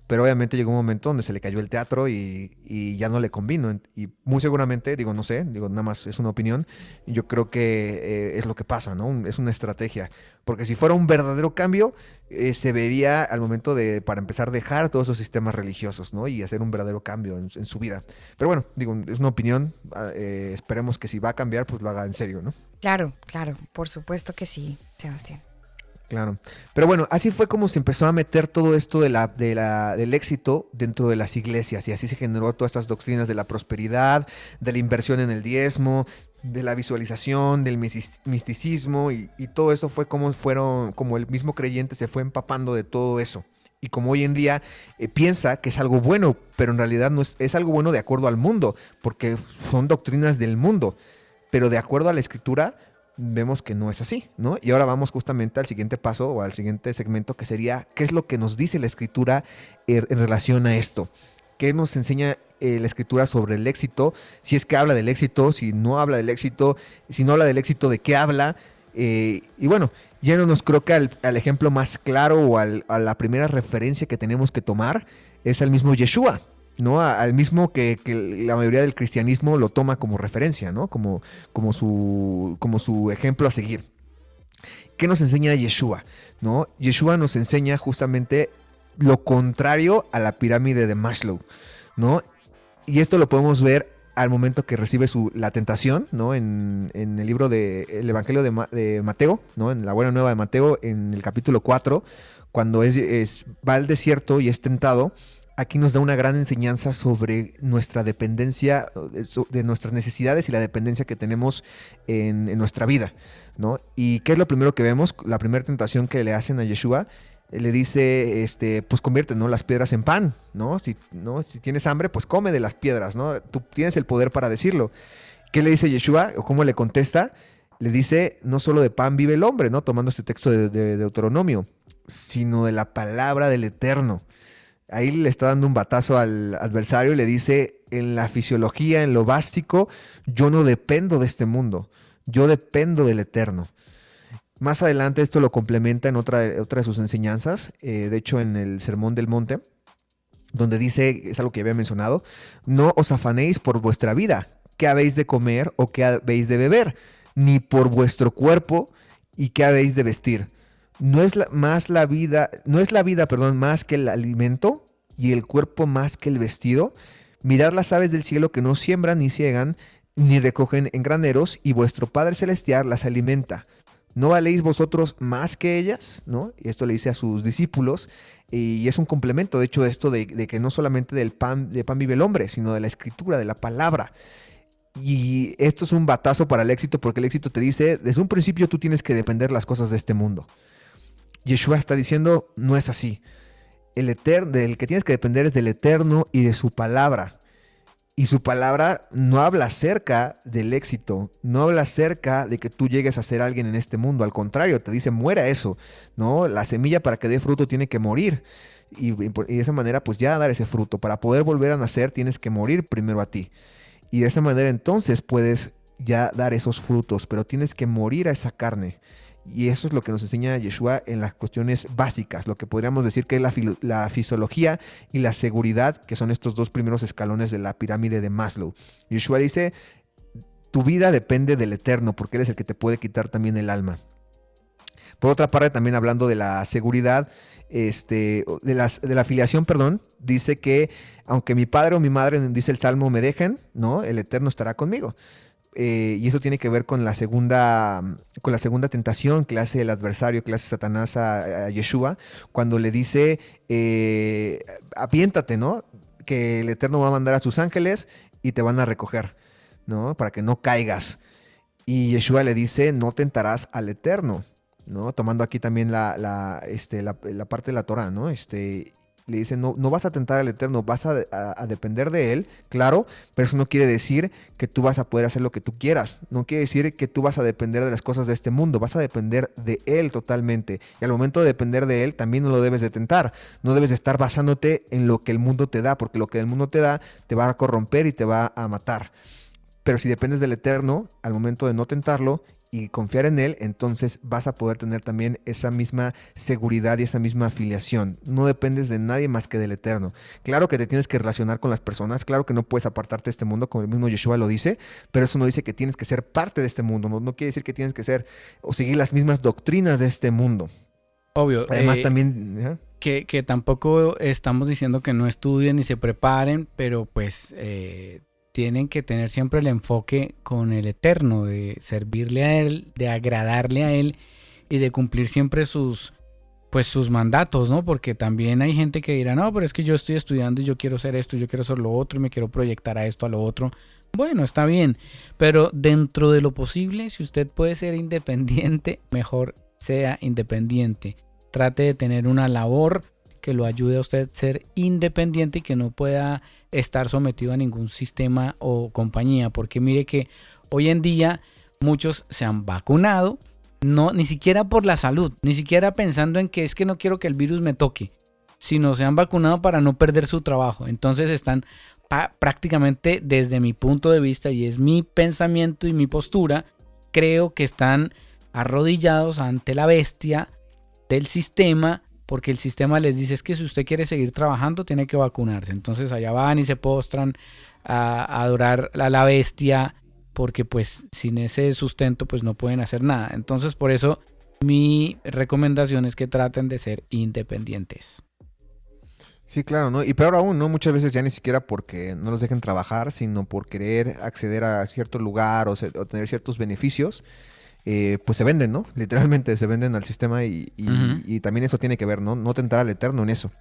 Pero obviamente llegó un momento donde se le cayó el teatro y, y ya no le convino. Y muy seguramente, digo, no sé, digo, nada más es una opinión, yo creo que eh, es lo que pasa, ¿no? Es una estrategia. Porque si fuera un verdadero cambio, eh, se vería al momento de, para empezar, dejar todos esos sistemas religiosos, ¿no? Y hacer un verdadero cambio en, en su vida. Pero bueno, digo, es una opinión. ah, eh, esperemos que si va a cambiar, pues lo haga en serio, ¿no? Claro, claro, por supuesto que sí, Sebastián. Claro. Pero bueno, así fue como se empezó a meter todo esto del éxito dentro de las iglesias y así se generó todas estas doctrinas de la prosperidad, de la inversión en el diezmo, de la visualización, del misticismo y, y todo eso fue como fueron, como el mismo creyente se fue empapando de todo eso. Y como hoy en día eh, piensa que es algo bueno, pero en realidad no es, es algo bueno de acuerdo al mundo, porque son doctrinas del mundo. Pero de acuerdo a la escritura, vemos que no es así, ¿no? Y ahora vamos justamente al siguiente paso o al siguiente segmento que sería qué es lo que nos dice la escritura en, en relación a esto. ¿Qué nos enseña eh, la escritura sobre el éxito? Si es que habla del éxito, si no habla del éxito, si no habla del éxito, ¿de qué habla? Eh, y bueno, yéndonos creo que al, al ejemplo más claro o al- a la primera referencia que tenemos que tomar es al mismo Yeshua, ¿no? Al mismo que, que la mayoría del cristianismo lo toma como referencia, ¿no? Como, como, su, como su ejemplo a seguir. ¿Qué nos enseña Yeshua? ¿No? Yeshua nos enseña justamente lo contrario a la pirámide de Maslow, ¿no? Y esto lo podemos ver al momento que recibe su, la tentación, ¿no? En, en el libro de el Evangelio de, de Mateo, ¿no? En la Buena Nueva de Mateo, en el capítulo 4, cuando es, es- va al desierto y es tentado, aquí nos da una gran enseñanza sobre nuestra dependencia, de su- de nuestras necesidades y la dependencia que tenemos en, nuestra vida, ¿no? ¿Y qué es lo primero que vemos? La primera tentación que le hacen a Yeshua, eh, le dice, este, pues convierte, ¿no? Las piedras en pan, ¿no? Si, tienes hambre, pues come de las piedras, ¿no? Tú tienes el poder para decirlo. ¿Qué le dice Yeshua? ¿O cómo le contesta? Le dice, no solo de pan vive el hombre, ¿no? Tomando este texto de, de Deuteronomio, sino de la palabra del Eterno. Ahí le está dando un batazo al adversario y le dice, en la fisiología, en lo básico, yo no dependo de este mundo, yo dependo del Eterno. Más adelante esto lo complementa en otra, de sus enseñanzas, eh, de hecho en el Sermón del Monte, donde dice, es algo que había mencionado, no os afanéis por vuestra vida, qué habéis de comer o qué habéis de beber, ni por vuestro cuerpo y qué habéis de vestir. No es la, más la vida, no es la vida, perdón, más que el alimento y el cuerpo más que el vestido. Mirad las aves del cielo que no siembran ni ciegan ni recogen en graneros y vuestro Padre celestial las alimenta. ¿No valéis vosotros más que ellas? ¿No? Y esto le dice a sus discípulos. Y es un complemento, de hecho, esto de, de que no solamente del pan, de pan vive el hombre, sino de la escritura, de la palabra. Y esto es un batazo para el éxito, porque el éxito te dice, desde un principio tú tienes que depender las cosas de este mundo. Yeshua está diciendo, no es así. El eterno, del que tienes que depender es del eterno y de su palabra. Y su palabra no habla acerca del éxito, no habla acerca de que tú llegues a ser alguien en este mundo. Al contrario, te dice, muera eso, ¿no? La semilla para que dé fruto tiene que morir. Y, de esa manera, pues ya dar ese fruto. Para poder volver a nacer, tienes que morir primero a ti. Y de esa manera, entonces puedes ya dar esos frutos, pero tienes que morir a esa carne. Y eso es lo que nos enseña Yeshua en las cuestiones básicas, lo que podríamos decir que es la, fisiología y la seguridad, que son estos dos primeros escalones de la pirámide de Maslow. Yeshua dice, tu vida depende del eterno, porque Él es el que te puede quitar también el alma. Por otra parte, también hablando de la seguridad, este, de, las, de la afiliación, perdón, dice que aunque mi padre o mi madre, dice el Salmo, me dejen, ¿no? El Eterno estará conmigo. Eh, y eso tiene que ver con la segunda con la segunda tentación que hace el adversario, que le hace Satanás a, Yeshua, cuando le dice, eh, apiéntate, ¿no? Que el Eterno va a mandar a sus ángeles y te van a recoger, ¿no? Para que no caigas. Y Yeshua le dice, no tentarás al Eterno, ¿no? Tomando aquí también la, este, la parte de la Torah, ¿no? Este, le dice, no, no vas a tentar al Eterno, vas a, depender de Él, claro, pero eso no quiere decir que tú vas a poder hacer lo que tú quieras, no quiere decir que tú vas a depender de las cosas de este mundo, vas a depender de Él totalmente. Y al momento de depender de Él, también no lo debes de tentar, no debes de estar basándote en lo que el mundo te da, porque lo que el mundo te da te va a corromper y te va a matar. Pero si dependes del Eterno, al momento de no tentarlo y confiar en Él, entonces vas a poder tener también esa misma seguridad y esa misma afiliación. No dependes de nadie más que del Eterno. Claro que te tienes que relacionar con las personas, claro que no puedes apartarte de este mundo, como el mismo Yeshua lo dice, pero eso no dice que tienes que ser parte de este mundo, no, quiere decir que tienes que ser o seguir las mismas doctrinas de este mundo. Obvio. Además eh, también... Que, que, tampoco estamos diciendo que no estudien y se preparen, pero pues... Eh, tienen que tener siempre el enfoque con el eterno, de servirle a Él, de agradarle a Él y de cumplir siempre sus, pues sus mandatos, ¿no? Porque también hay gente que dirá, no, pero es que yo estoy estudiando y yo quiero hacer esto, yo quiero hacer lo otro y me quiero proyectar a esto, a lo otro. Bueno, está bien, pero dentro de lo posible, si usted puede ser independiente, mejor sea independiente. Trate de tener una labor que lo ayude a usted a ser independiente y que no pueda estar sometido a ningún sistema o compañía. Porque mire que hoy en día muchos se han vacunado, no, ni siquiera por la salud, ni siquiera pensando en que es que no quiero que el virus me toque, sino se han vacunado para no perder su trabajo. Entonces están prácticamente desde mi punto de vista y es mi pensamiento y mi postura, creo que están arrodillados ante la bestia del sistema porque el sistema les dice es que si usted quiere seguir trabajando tiene que vacunarse. Entonces allá van y se postran a, adorar a la bestia porque pues sin ese sustento pues no pueden hacer nada. Entonces por eso mi recomendación es que traten de ser independientes. Sí, claro, ¿no? Y peor aún, ¿no? Muchas veces ya ni siquiera porque no los dejen trabajar, sino por querer acceder a cierto lugar o, o tener ciertos beneficios eh, pues se venden, ¿no? (laughs) Literalmente se venden al sistema y, también eso tiene que ver, ¿no? No tentar al eterno en eso.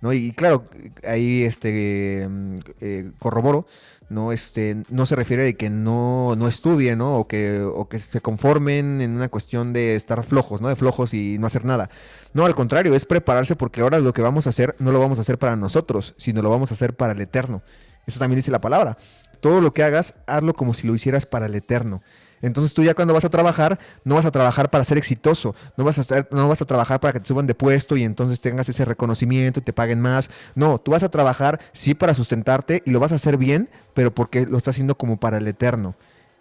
¿no? Y, claro, ahí este, mm, eh, corroboro, ¿no? Este, no se refiere de que no, no estudien, ¿no? O que, o que se conformen en una cuestión de estar flojos, ¿no? De flojos y no hacer nada. No, al contrario, es prepararse porque ahora lo que vamos a hacer no lo vamos a hacer para nosotros, sino lo vamos a hacer para el eterno. Eso también dice la palabra. Todo lo que hagas, hazlo como si lo hicieras para el eterno. Entonces tú ya cuando vas a trabajar, no vas a trabajar para ser exitoso, no vas a, estar, no vas a trabajar para que te suban de puesto y entonces tengas ese reconocimiento y te paguen más. No, tú vas a trabajar sí para sustentarte y lo vas a hacer bien, pero porque lo estás haciendo como para el eterno.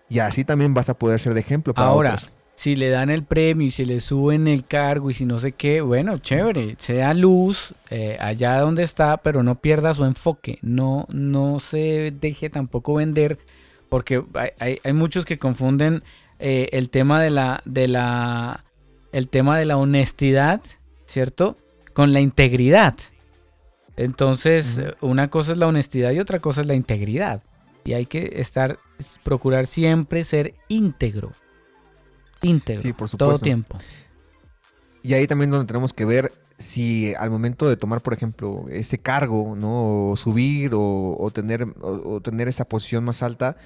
Y así también vas a poder ser de ejemplo para Ahora, otros. Si le dan el premio y si le suben el cargo y si no sé qué, bueno, chévere, se da luz eh, allá donde está, pero no pierda su enfoque, no, no se deje tampoco vender porque hay, hay, muchos que confunden eh, el tema de la, de la, el tema de la honestidad, ¿cierto? Con la integridad. Entonces, una cosa es la honestidad y otra cosa es la integridad. Y hay que estar, procurar siempre ser íntegro. Íntegro. Sí, por supuesto. Todo tiempo. Y ahí también donde tenemos que ver si al momento de tomar, por ejemplo, ese cargo, ¿no? O subir o, tener, o, tener esa posición más alta,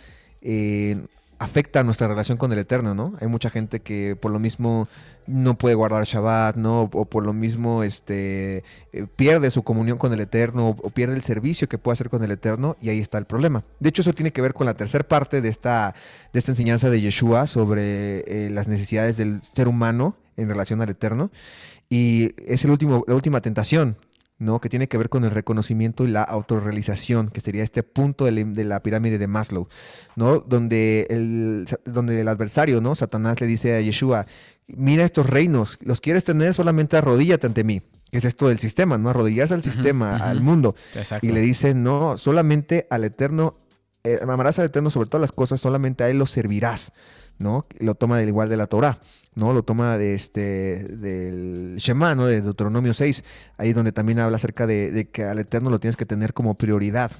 eh, afecta nuestra relación con el Eterno, ¿no? Hay mucha gente que por lo mismo no puede guardar Shabbat, ¿no? O por lo mismo este, eh, pierde su comunión con el Eterno o, pierde el servicio que puede hacer con el Eterno y ahí está el problema. De hecho, eso tiene que ver con la tercera parte de esta, de esta enseñanza de Yeshua sobre eh, las necesidades del ser humano en relación al Eterno. Y es el último, la última tentación ¿no? que tiene que ver con el reconocimiento y la autorrealización, que sería este punto de la, pirámide de Maslow, ¿no? donde, el, donde el adversario, ¿no? Satanás le dice a Yeshua, mira estos reinos, los quieres tener solamente arrodíllate ante mí. Es esto del sistema, ¿no? Arrodillarse al sistema, al mundo. Y le dice, no, solamente al Eterno, eh, amarás al Eterno sobre todas las cosas, solamente a Él lo servirás, ¿no? Lo toma del igual de la Torah. ¿no? Lo toma de este, del Shema, ¿no? De Deuteronomio 6, ahí donde también habla acerca de, que al Eterno lo tienes que tener como prioridad.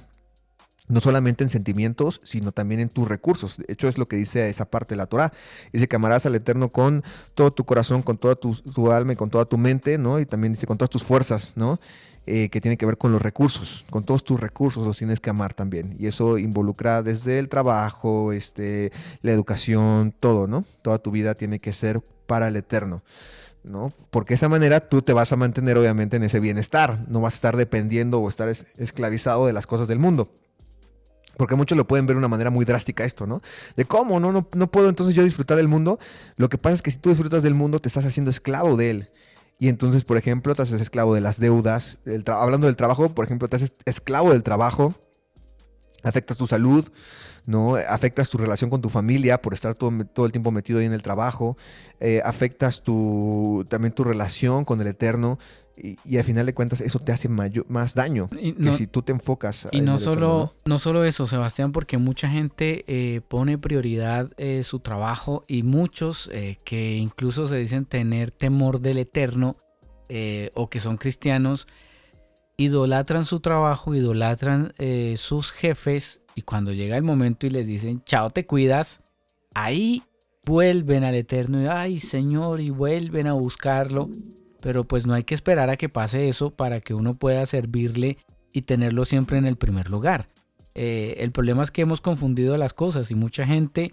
No solamente en sentimientos, sino también en tus recursos. De hecho, es lo que dice esa parte de la Torah. Dice que amarás al Eterno con todo tu corazón, con toda tu, tu alma y con toda tu mente, ¿no? Y también dice con todas tus fuerzas, ¿no? Eh, que tiene que ver con los recursos, con todos tus recursos los tienes que amar también. Y eso involucra desde el trabajo, este, la educación, todo, ¿no? Toda tu vida tiene que ser para el eterno. ¿no? Porque de esa manera tú te vas a mantener obviamente en ese bienestar, no vas a estar dependiendo o estar esclavizado de las cosas del mundo. Porque muchos lo pueden ver de una manera muy drástica esto, ¿no? De cómo, no, no, no puedo entonces yo disfrutar del mundo. Lo que pasa es que si tú disfrutas del mundo, te estás haciendo esclavo de él. Y entonces, por ejemplo, te haces esclavo de las deudas. hablando del trabajo, por ejemplo, te haces esclavo del trabajo. Afectas tu salud, ¿no? Afectas tu relación con tu familia por estar todo, el tiempo metido ahí en el trabajo. Eh, afectas tu, también tu relación con el Eterno. Y, y al final de cuentas eso te hace más daño que si tú te enfocas. Y no solo, ¿no? solo eso, Sebastián, porque mucha gente eh, pone prioridad eh, su trabajo y muchos eh, que incluso se dicen tener temor del eterno o que son cristianos, idolatran su trabajo, idolatran sus jefes y cuando llega el momento y les dicen, chao, te cuidas, ahí vuelven al eterno y, ay Señor, y vuelven a buscarlo pero pues no hay que esperar a que pase eso para que uno pueda servirle y tenerlo siempre en el primer lugar. Eh, el problema es que hemos confundido las cosas y mucha gente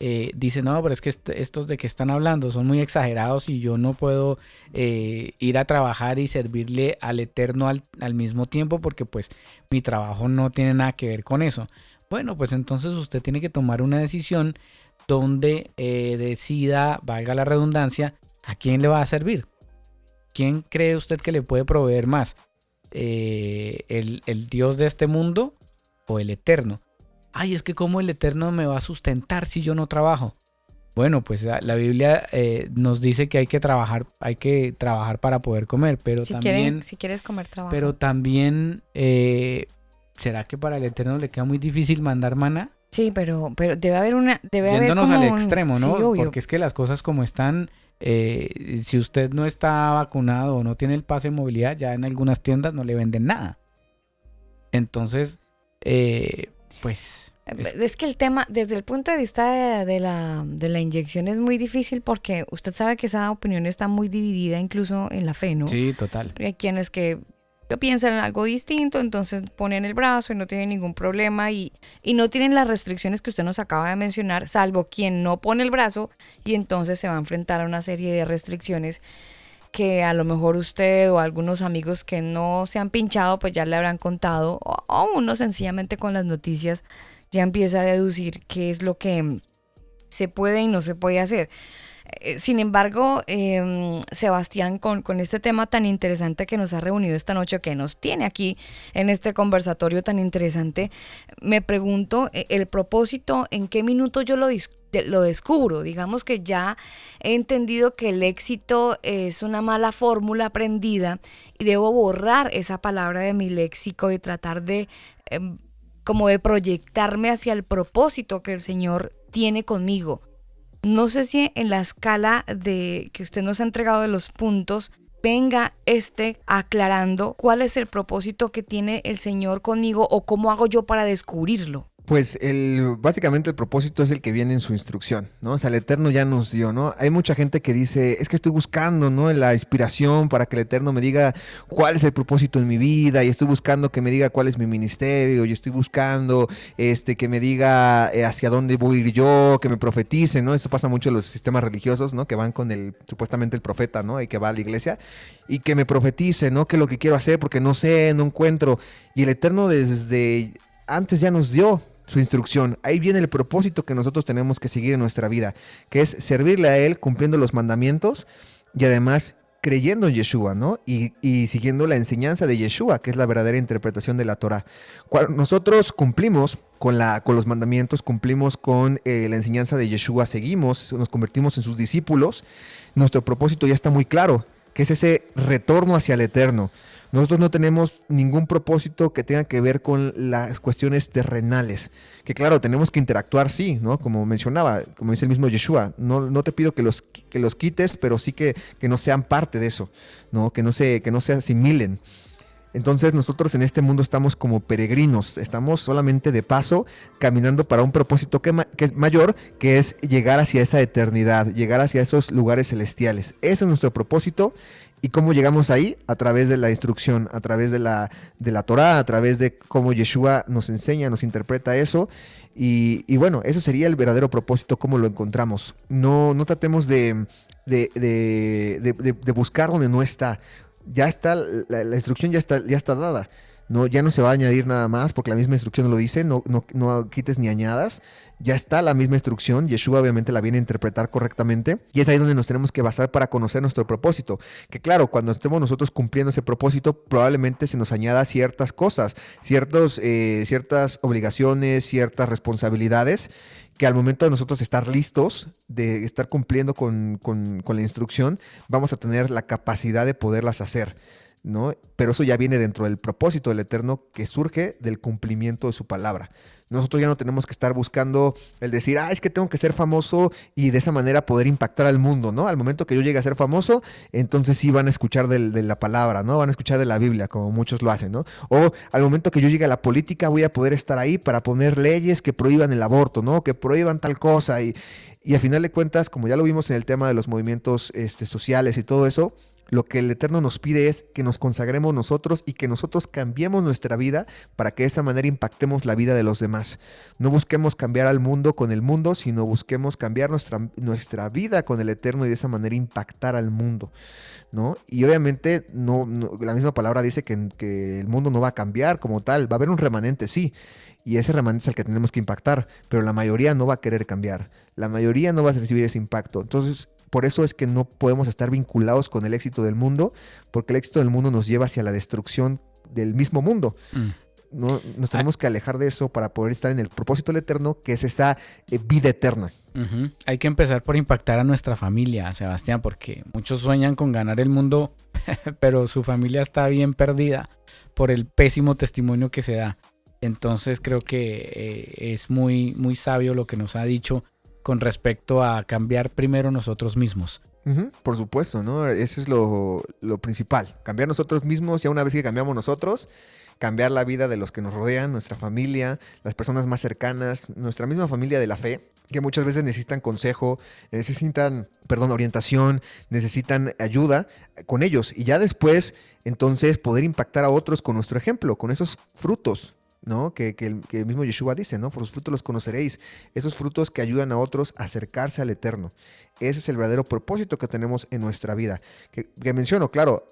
eh, dice, no, pero es que estos de que están hablando son muy exagerados y yo no puedo eh, ir a trabajar y servirle al Eterno al, al, mismo tiempo porque pues mi trabajo no tiene nada que ver con eso. Bueno, pues entonces usted tiene que tomar una decisión donde decida, valga la redundancia, a quién le va a servir. ¿quién cree usted que le puede proveer más? Eh, el, Dios de este mundo o el Eterno? Ay, es que cómo el Eterno me va a sustentar si yo no trabajo. Bueno, pues la, Biblia eh, nos dice que hay que trabajar, hay que trabajar para poder comer, pero también, si quieres comer trabajo. Pero también, eh, ¿será que para el Eterno le queda muy difícil mandar mana? Sí, pero, pero debe haber una, debe Yéndonos haber al extremo, ¿no? Porque es que las cosas como están, eh, si usted no está vacunado o no tiene el pase de movilidad, ya en algunas tiendas no le venden nada. Entonces, eh, pues... Es... que el tema, desde el punto de vista de, la, de, la, inyección, es muy difícil porque usted sabe que esa opinión está muy dividida incluso en la fe, ¿no? Sí, total. Hay quienes que piensan en algo distinto, entonces ponen el brazo y no tienen ningún problema y, y no tienen las restricciones que usted nos acaba de mencionar, salvo quien no pone el brazo y entonces se va a enfrentar a una serie de restricciones que a lo mejor usted o algunos amigos que no se han pinchado pues ya le habrán contado o, uno sencillamente con las noticias ya empieza a deducir qué es lo que se puede y no se puede hacer. Eh, sin embargo, em, Sebastián, con, este tema tan interesante que nos ha reunido esta noche, que nos tiene aquí en este conversatorio tan interesante, me pregunto eh, el propósito, en qué minuto yo lo, descubro. Digamos que ya he entendido que el éxito es una mala fórmula aprendida y debo borrar esa palabra de mi léxico y tratar de... Em, como de proyectarme hacia el propósito que el Señor tiene conmigo. No sé si en la escala de que usted nos ha entregado de los puntos venga este aclarando cuál es el propósito que tiene el Señor conmigo o cómo hago yo para descubrirlo. Pues el, básicamente el propósito es el que viene en su instrucción, ¿no? O sea, el Eterno ya nos dio, ¿no? Hay mucha gente que dice, es que estoy buscando, ¿no? La inspiración para que el Eterno me diga cuál es el propósito en mi vida y estoy buscando que me diga cuál es mi ministerio y estoy buscando este, que me diga eh, hacia dónde voy a ir yo, que me profetice, ¿no? Eso pasa mucho en los sistemas religiosos, ¿no? Que van con el, supuestamente el profeta, ¿no? Y que va a la iglesia y que me profetice, ¿no? Que lo que quiero hacer porque no sé, no encuentro. Y el Eterno desde antes ya nos dio su instrucción. Ahí viene el propósito que nosotros tenemos que seguir en nuestra vida, que es servirle a Él cumpliendo los mandamientos y además creyendo en Yeshua, ¿no? Y, siguiendo la enseñanza de Yeshua, que es la verdadera interpretación de la Torah. Cuando nosotros cumplimos con, la, con los mandamientos, cumplimos con eh, la enseñanza de Yeshua, seguimos, nos convertimos en sus discípulos, nuestro propósito ya está muy claro, que es ese retorno hacia el eterno. Nosotros no tenemos ningún propósito que tenga que ver con las cuestiones terrenales. Que claro, tenemos que interactuar, sí, ¿no? Como mencionaba, como dice el mismo Yeshua, no, no te pido que los, que los quites, pero sí que, que no sean parte de eso, ¿no? Que no se, que no se asimilen. Entonces nosotros en este mundo estamos como peregrinos, estamos solamente de paso, caminando para un propósito que, que, es mayor, que es llegar hacia esa eternidad, llegar hacia esos lugares celestiales. Ese es nuestro propósito ¿Y cómo llegamos ahí? A través de la instrucción, a través de la, de la Torah, a través de cómo Yeshua nos enseña, nos interpreta eso. Y, bueno, eso sería el verdadero propósito, cómo lo encontramos. No, no tratemos de, de, buscar donde no está. Ya está, la, la, instrucción ya está, ya está dada. No, ya no se va a añadir nada más porque la misma instrucción lo dice, no, no, no quites ni añadas ya está la misma instrucción, Yeshua obviamente la viene a interpretar correctamente y es ahí donde nos tenemos que basar para conocer nuestro propósito. Que claro, cuando estemos nosotros cumpliendo ese propósito, probablemente se nos añada ciertas cosas, ciertos, eh, ciertas obligaciones, ciertas responsabilidades que al momento de nosotros estar listos, de estar cumpliendo con, con la instrucción, vamos a tener la capacidad de poderlas hacer. Pero eso ya viene dentro del propósito del Eterno que surge del cumplimiento de su palabra. Nosotros ya no tenemos que estar buscando el decir, ah, es que tengo que ser famoso y de esa manera poder impactar al mundo, ¿no? Al momento que yo llegue a ser famoso, entonces sí van a escuchar de, la palabra, ¿no? Van a escuchar de la Biblia, como muchos lo hacen, ¿no? O al momento que yo llegue a la política, voy a poder estar ahí para poner leyes que prohíban el aborto, ¿no? Que prohíban tal cosa. Y, y a final de cuentas, como ya lo vimos en el tema de los movimientos este, sociales y todo eso, lo que el Eterno nos pide es que nos consagremos nosotros y que nosotros cambiemos nuestra vida para que de esa manera impactemos la vida de los demás. No busquemos cambiar al mundo con el mundo, sino busquemos cambiar nuestra, nuestra vida con el Eterno y de esa manera impactar al mundo. ¿no? Y obviamente no, la misma palabra dice que, el mundo no va a cambiar como tal, va a haber un remanente, sí y ese remanente es el que tenemos que impactar, pero la mayoría no va a querer cambiar, la mayoría no va a recibir ese impacto. Entonces, por eso es que no podemos estar vinculados con el éxito del mundo, porque el éxito del mundo nos lleva hacia la destrucción del mismo mundo. Mm. No, nos tenemos que alejar de eso para poder estar en el propósito del eterno, que es esa eh, vida eterna. Hay que empezar por impactar a nuestra familia, Sebastián, porque muchos sueñan con ganar el mundo, (laughs) pero su familia está bien perdida por el pésimo testimonio que se da. Entonces creo que eh, es muy, muy sabio lo que nos ha dicho con respecto a cambiar primero nosotros mismos. por supuesto, ¿no? Eso es lo, principal. Cambiar nosotros mismos, ya una vez que cambiamos nosotros, cambiar la vida de los que nos rodean, nuestra familia, las personas más cercanas, nuestra misma familia de la fe, que muchas veces necesitan consejo, necesitan, perdón, orientación, necesitan ayuda con ellos. Y ya después, entonces, poder impactar a otros con nuestro ejemplo, con esos frutos ¿no? Que, el, mismo Yeshua dice, ¿no? Por sus frutos los conoceréis. Esos frutos que ayudan a otros a acercarse al Eterno. Ese es el verdadero propósito que tenemos en nuestra vida. Que, menciono, claro,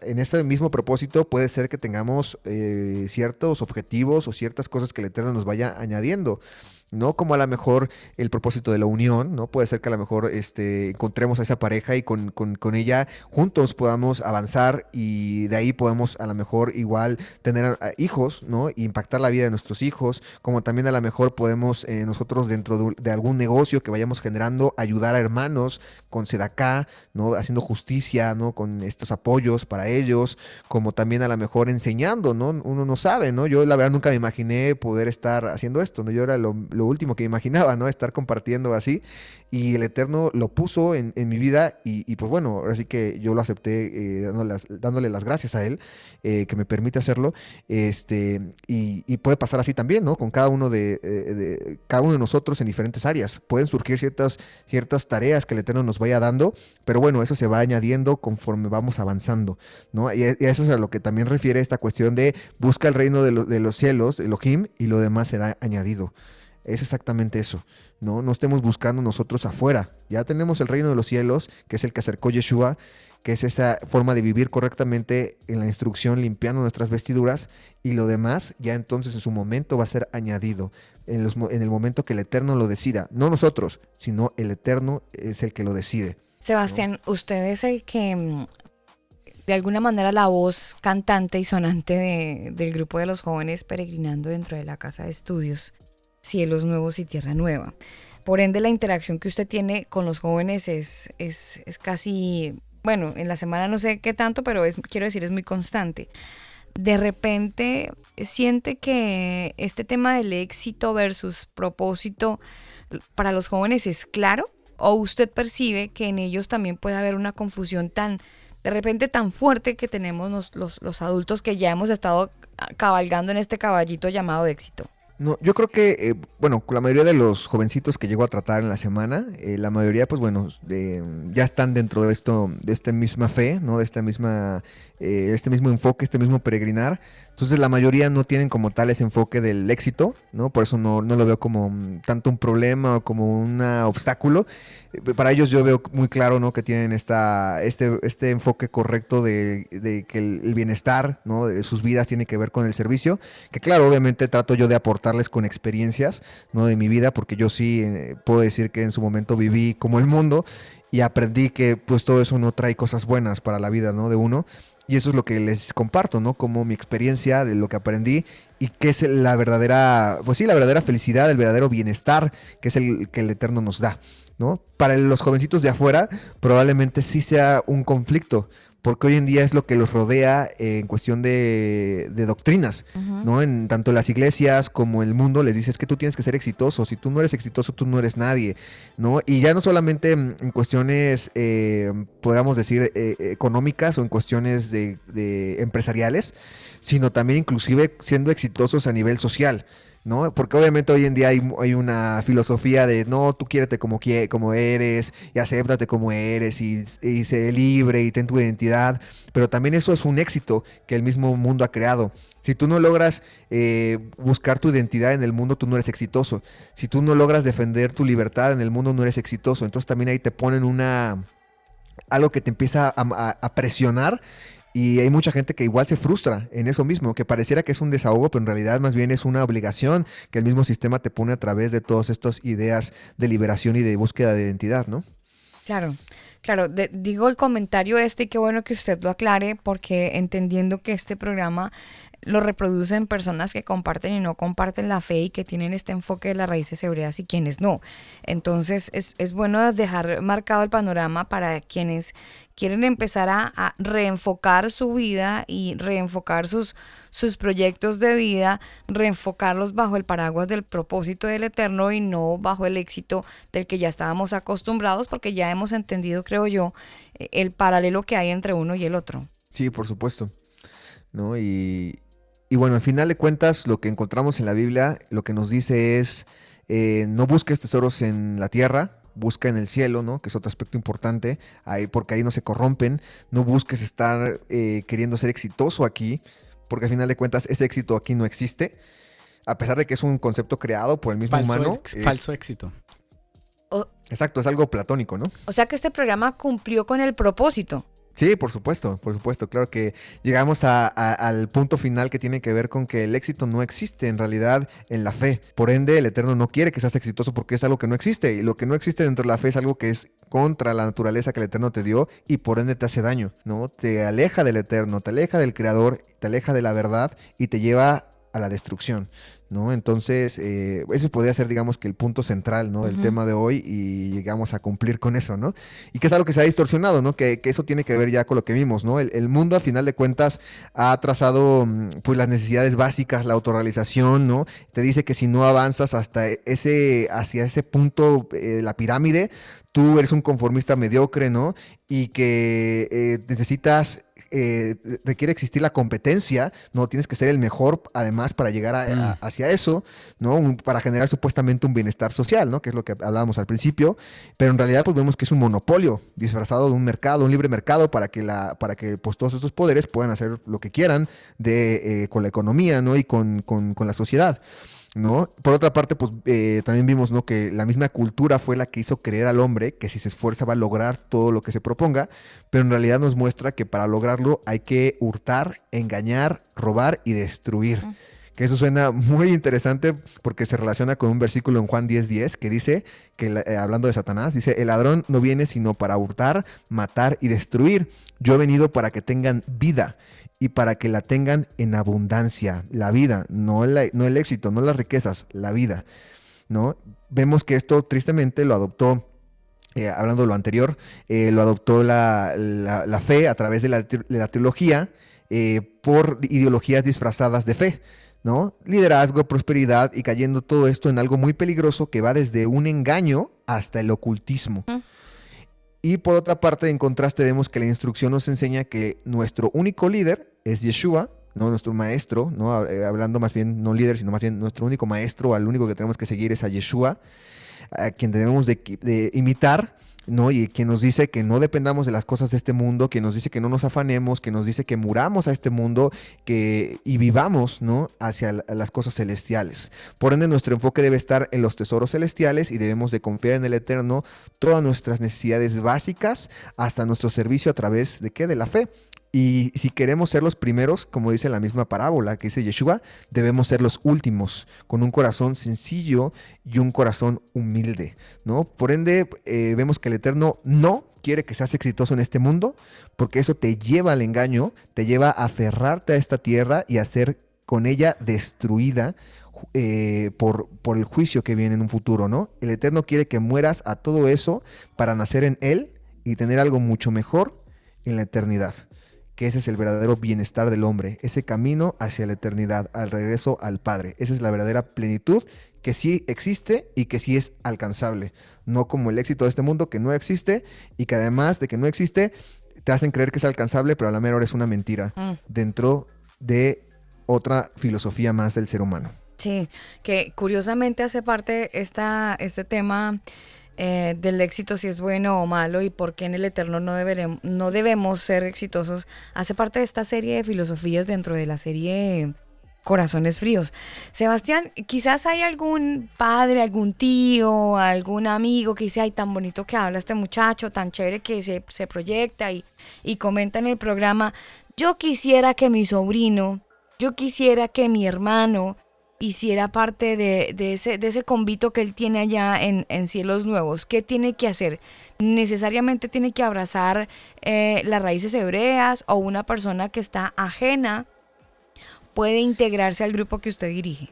en este mismo propósito puede ser que tengamos eh, ciertos objetivos o ciertas cosas que el Eterno nos vaya añadiendo. ¿No? Como a lo mejor el propósito de la unión, ¿no? Puede ser que a lo mejor este, encontremos a esa pareja y con, ella juntos podamos avanzar y de ahí podemos a lo mejor igual tener hijos, ¿no? Impactar la vida de nuestros hijos, como también a lo mejor podemos eh, nosotros dentro de, algún negocio que vayamos generando ayudar a hermanos hermanos, con Sedacá, ¿no? Haciendo justicia, ¿no? Con estos apoyos para ellos, como también a lo mejor enseñando, ¿no? Uno no sabe, ¿no? Yo la verdad nunca me imaginé poder estar haciendo esto, ¿no? Yo era lo, último que imaginaba, ¿no? Estar compartiendo así. Y el Eterno lo puso en, mi vida y, pues bueno, ahora sí que yo lo acepté eh, dándole, las, gracias a Él, eh, que me permite hacerlo. Este, y, puede pasar así también, ¿no? Con cada uno de, eh, cada uno de nosotros en diferentes áreas. Pueden surgir ciertas, ciertas tareas que el Eterno nos vaya dando, pero bueno, eso se va añadiendo conforme vamos avanzando, ¿no? Y, eso es a lo que también refiere esta cuestión de busca el reino de, de los cielos, Elohim, y lo demás será añadido. Es exactamente eso. No, no estemos buscando nosotros afuera. Ya tenemos el reino de los cielos, que es el que acercó Yeshua, que es esa forma de vivir correctamente en la instrucción, limpiando nuestras vestiduras, y lo demás ya entonces en su momento va a ser añadido, en, el momento que el Eterno lo decida. No nosotros, sino el Eterno es el que lo decide. Sebastián, usted es el que mm, de alguna manera la voz cantante y sonante del grupo de los jóvenes peregrinando dentro de la casa de estudios Cielos Nuevos y Tierra Nueva. Por ende, la interacción que usted tiene con los jóvenes es, es, casi, bueno, en la semana no sé qué tanto, pero es, quiero decir, es muy constante. De repente siente que este tema del éxito versus propósito para los jóvenes es claro o usted percibe que en ellos también puede haber una confusión tan, de repente tan fuerte que tenemos los, los adultos que ya hemos estado cabalgando en este caballito llamado éxito. No, yo creo que, eh, bueno, la mayoría de los jovencitos que llego a tratar en la semana, eh, la mayoría, pues bueno, ya están dentro de esto, de esta misma fe, ¿no? De esta misma, eh, este mismo enfoque, este mismo peregrinar. Entonces la mayoría no tienen como tal ese enfoque del éxito, ¿no? Por eso no, lo veo como tanto un problema o como un obstáculo. Eh, para ellos yo veo muy claro, ¿no? Que tienen esta, este, este enfoque correcto de, que el, bienestar, ¿no? De sus vidas tiene que ver con el servicio. Que claro, obviamente trato yo de aportarles con experiencias, ¿no? De mi vida, porque yo sí eh, puedo decir que en su momento viví como el mundo y aprendí que pues todo eso no trae cosas buenas para la vida, ¿no? De uno. Y eso es lo que les comparto, ¿no? Como mi experiencia de lo que aprendí y qué es la verdadera, pues sí, la verdadera felicidad, el verdadero bienestar que es el que el Eterno nos da, ¿no? Para los jovencitos de afuera probablemente sí sea un conflicto, porque hoy en día es lo que los rodea en cuestión de, doctrinas, ¿no? En tanto las iglesias como el mundo les dices que tú tienes que ser exitoso, si tú no eres exitoso tú no eres nadie, ¿no? Y ya no solamente en cuestiones, eh, podríamos decir, eh, económicas o en cuestiones de, de empresariales, sino también inclusive siendo exitosos a nivel social. ¿No? Porque obviamente hoy en día hay, hay una filosofía de no, tú quiérete como, como eres y acéptate como eres y, sé libre y ten tu identidad, pero también eso es un éxito que el mismo mundo ha creado. Si tú no logras eh, buscar tu identidad en el mundo, tú no eres exitoso. Si tú no logras defender tu libertad en el mundo, no eres exitoso. Entonces también ahí te ponen una algo que te empieza a presionar y hay mucha gente que igual se frustra en eso mismo, que pareciera que es un desahogo, pero en realidad más bien es una obligación que el mismo sistema te pone a través de todas estas ideas de liberación y de búsqueda de identidad, ¿no? Claro. Claro, digo el comentario este y qué bueno que usted lo aclare porque entendiendo que este programa lo reproducen personas que comparten y no comparten la fe y que tienen este enfoque de las raíces hebreas y quienes no. Entonces es, es bueno dejar marcado el panorama para quienes quieren empezar a, reenfocar su vida y reenfocar sus, sus proyectos de vida, reenfocarlos bajo el paraguas del propósito del eterno y no bajo el éxito del que ya estábamos acostumbrados porque ya hemos entendido, creo yo, el paralelo que hay entre uno y el otro. Sí, por supuesto. ¿No? Y, y bueno, al final de cuentas, lo que encontramos en la Biblia, lo que nos dice es, eh, no busques tesoros en la tierra, busca en el cielo, ¿no? Que es otro aspecto importante, ahí, porque ahí no se corrompen, no busques estar eh, queriendo ser exitoso aquí, porque al final de cuentas ese éxito aquí no existe, a pesar de que es un concepto creado por el mismo humano. falso éxito. Exacto, es algo platónico, ¿no? O sea que este programa cumplió con el propósito. Sí, por supuesto, por supuesto. Claro que llegamos al punto final que tiene que ver con que el éxito no existe en realidad en la fe. Por ende, el Eterno no quiere que seas exitoso porque es algo que no existe. Y lo que no existe dentro de la fe es algo que es contra la naturaleza que el Eterno te dio y por ende te hace daño, ¿no? Te aleja del Eterno, te aleja del Creador, te aleja de la verdad y te lleva a la destrucción. ¿No? Entonces, eh, ese podría ser, digamos, que el punto central, ¿no? Del tema de hoy y llegamos a cumplir con eso, ¿no? Y que es algo que se ha distorsionado, ¿no? Que, eso tiene que ver ya con lo que vimos, ¿no? El, mundo, a final de cuentas, ha trazado, mm, pues, las necesidades básicas, la autorrealización, ¿no? Te dice que si no avanzas hasta ese, hacia ese punto, eh, la pirámide, tú eres un conformista mediocre, ¿no? Y que eh, necesitas eh, requiere existir la competencia, ¿no? Tienes que ser el mejor, además, para llegar mm. hacia eso, ¿no? para generar supuestamente un bienestar social, ¿no? Que es lo que hablábamos al principio, pero en realidad pues vemos que es un monopolio disfrazado de un mercado, un libre mercado para que, la, para que pues, todos estos poderes puedan hacer lo que quieran de, eh, con la economía, ¿no? Y con, con, con la sociedad. ¿No? Por otra parte, pues eh, también vimos, ¿no? Que la misma cultura fue la que hizo creer al hombre que si se esfuerza va a lograr todo lo que se proponga, pero en realidad nos muestra que para lograrlo hay que hurtar, engañar, robar y destruir. Que eso suena muy interesante porque se relaciona con un versículo en Juan 10:10 10, que dice, que eh, hablando de Satanás, dice, el ladrón no viene sino para hurtar, matar y destruir. Yo he venido para que tengan vida y para que la tengan en abundancia. La vida, no, no el éxito, no las riquezas, la vida. ¿no? Vemos que esto tristemente lo adoptó eh, hablando de lo anterior, eh, lo adoptó la, fe a través de la, teología eh, por ideologías disfrazadas de fe, ¿no? Liderazgo, prosperidad y cayendo todo esto en algo muy peligroso que va desde un engaño hasta el ocultismo. Y por otra parte, en contraste, vemos que la instrucción nos enseña que nuestro único líder es Yeshua, ¿no? nuestro maestro, ¿no? Eh, hablando más bien no líder, sino más bien nuestro único maestro, al único que tenemos que seguir es a Yeshua, a quien tenemos de imitar ¿no? Y que nos dice que no dependamos de las cosas de este mundo, que nos dice que no nos afanemos, que nos dice que muramos a este mundo que, y vivamos, ¿no? Hacia las cosas celestiales. Por ende, nuestro enfoque debe estar en los tesoros celestiales y debemos de confiar en el Eterno todas nuestras necesidades básicas hasta nuestro servicio a través de qué? De la fe. Y si queremos ser los primeros, como dice la misma parábola que dice Yeshua, debemos ser los últimos, con un corazón sencillo y un corazón humilde, ¿no? Por ende, eh, vemos que el Eterno no quiere que seas exitoso en este mundo, porque eso te lleva al engaño, te lleva a aferrarte a esta tierra y a ser con ella destruida eh, por, por el juicio que viene en un futuro, ¿no? El Eterno quiere que mueras a todo eso para nacer en Él y tener algo mucho mejor en la eternidad que ese es el verdadero bienestar del hombre, ese camino hacia la eternidad, al regreso al Padre. Esa es la verdadera plenitud que sí existe y que sí es alcanzable, no como el éxito de este mundo que no existe y que además de que no existe, te hacen creer que es alcanzable, pero a la mejor es una mentira mm. dentro de otra filosofía más del ser humano. Sí, que curiosamente hace parte esta, este tema eh, del éxito si es bueno o malo y por qué en el eterno no, no debemos ser exitosos, hace parte de esta serie de filosofías dentro de la serie Corazones Fríos. Sebastián, quizás hay algún padre, algún tío, algún amigo que dice, ay, tan bonito que habla este muchacho, tan chévere que se, se proyecta y, y comenta en el programa, yo quisiera que mi sobrino, yo quisiera que mi hermano, hiciera parte de, ese, de ese convito que él tiene allá en, Cielos Nuevos. ¿Qué tiene que hacer? ¿Necesariamente tiene que abrazar eh, las raíces hebreas o una persona que está ajena puede integrarse al grupo que usted dirige?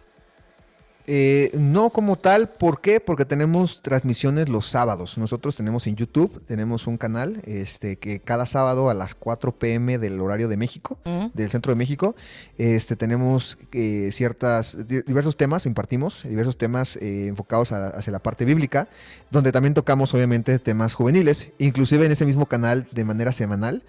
Eh, no como tal, ¿por qué? Porque tenemos transmisiones los sábados. Nosotros tenemos en YouTube, tenemos un canal este, que cada sábado a las 4 pm del horario de México, del centro de México, este, tenemos eh, ciertas, diversos temas, impartimos diversos temas eh, enfocados hacia la parte bíblica, donde también tocamos obviamente temas juveniles, inclusive en ese mismo canal de manera semanal.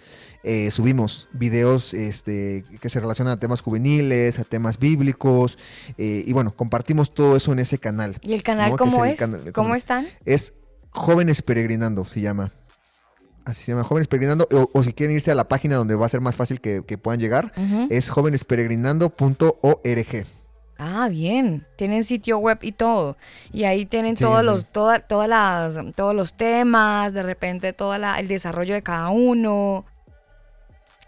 Eh, subimos videos este, que se relacionan a temas juveniles, a temas bíblicos, eh, y bueno, compartimos todo eso en ese canal. ¿Y el canal cómo es? ¿Cómo están? Es Jóvenes Peregrinando, se llama. Así se llama, Jóvenes Peregrinando. O, si quieren irse a la página donde va a ser más fácil que, puedan llegar, es jóvenesperegrinando.org. Ah, bien. Tienen sitio web y todo. Y ahí tienen todos los, todas las, todos los temas, de repente todo el desarrollo de cada uno.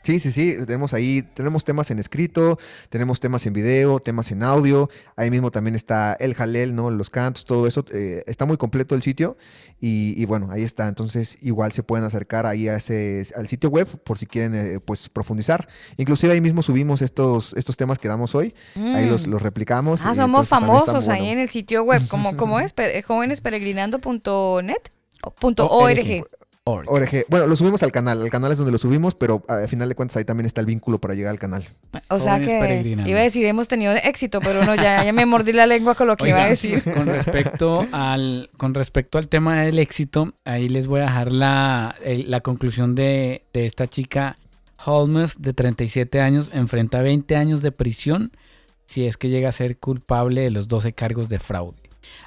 Sí, sí, sí, tenemos ahí, tenemos temas en escrito, tenemos temas en video, temas en audio, ahí mismo también está el jalel, ¿no? Los cantos, todo eso, eh, está muy completo el sitio y, y, bueno, ahí está, entonces igual se pueden acercar ahí a ese, al sitio web por si quieren eh, pues profundizar, inclusive ahí mismo subimos estos, estos temas que damos hoy, ahí los, Mm. los replicamos. Ah, somos famosos ahí bueno. en el sitio web. ¿Cómo, cómo (laughs) es? Pe- Jóvenesperegrinando.net punto ORG. Org. Bueno, lo subimos al canal, al canal es donde lo subimos, pero al final de cuentas ahí también está el vínculo para llegar al canal. O sea que iba a decir hemos tenido éxito, pero no, ya, ya me mordí la lengua con lo que iba a decir. Con respecto al, con respecto al tema del éxito, ahí les voy a dejar la, el- la conclusión de, de esta chica Holmes, de 37 años, enfrenta 20 años de prisión si es que llega a ser culpable de los 12 cargos de fraude.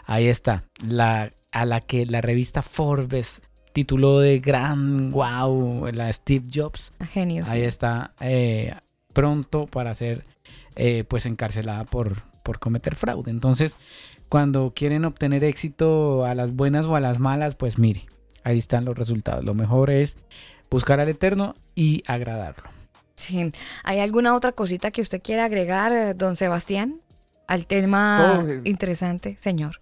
Ahí está, la, a la que la revista Forbes tituló de gran wow, la Steve Jobs. Genio. sí. Ahí está, eh, pronto para ser eh, pues encarcelada por, por cometer fraude. Entonces, cuando quieren obtener éxito a las buenas o a las malas, pues mire, ahí están los resultados. Lo mejor es buscar al Eterno y agradarlo. Sí. ¿Hay alguna otra cosita que usted quiera agregar, don Sebastián? Al tema Todo, eh. interesante, señor.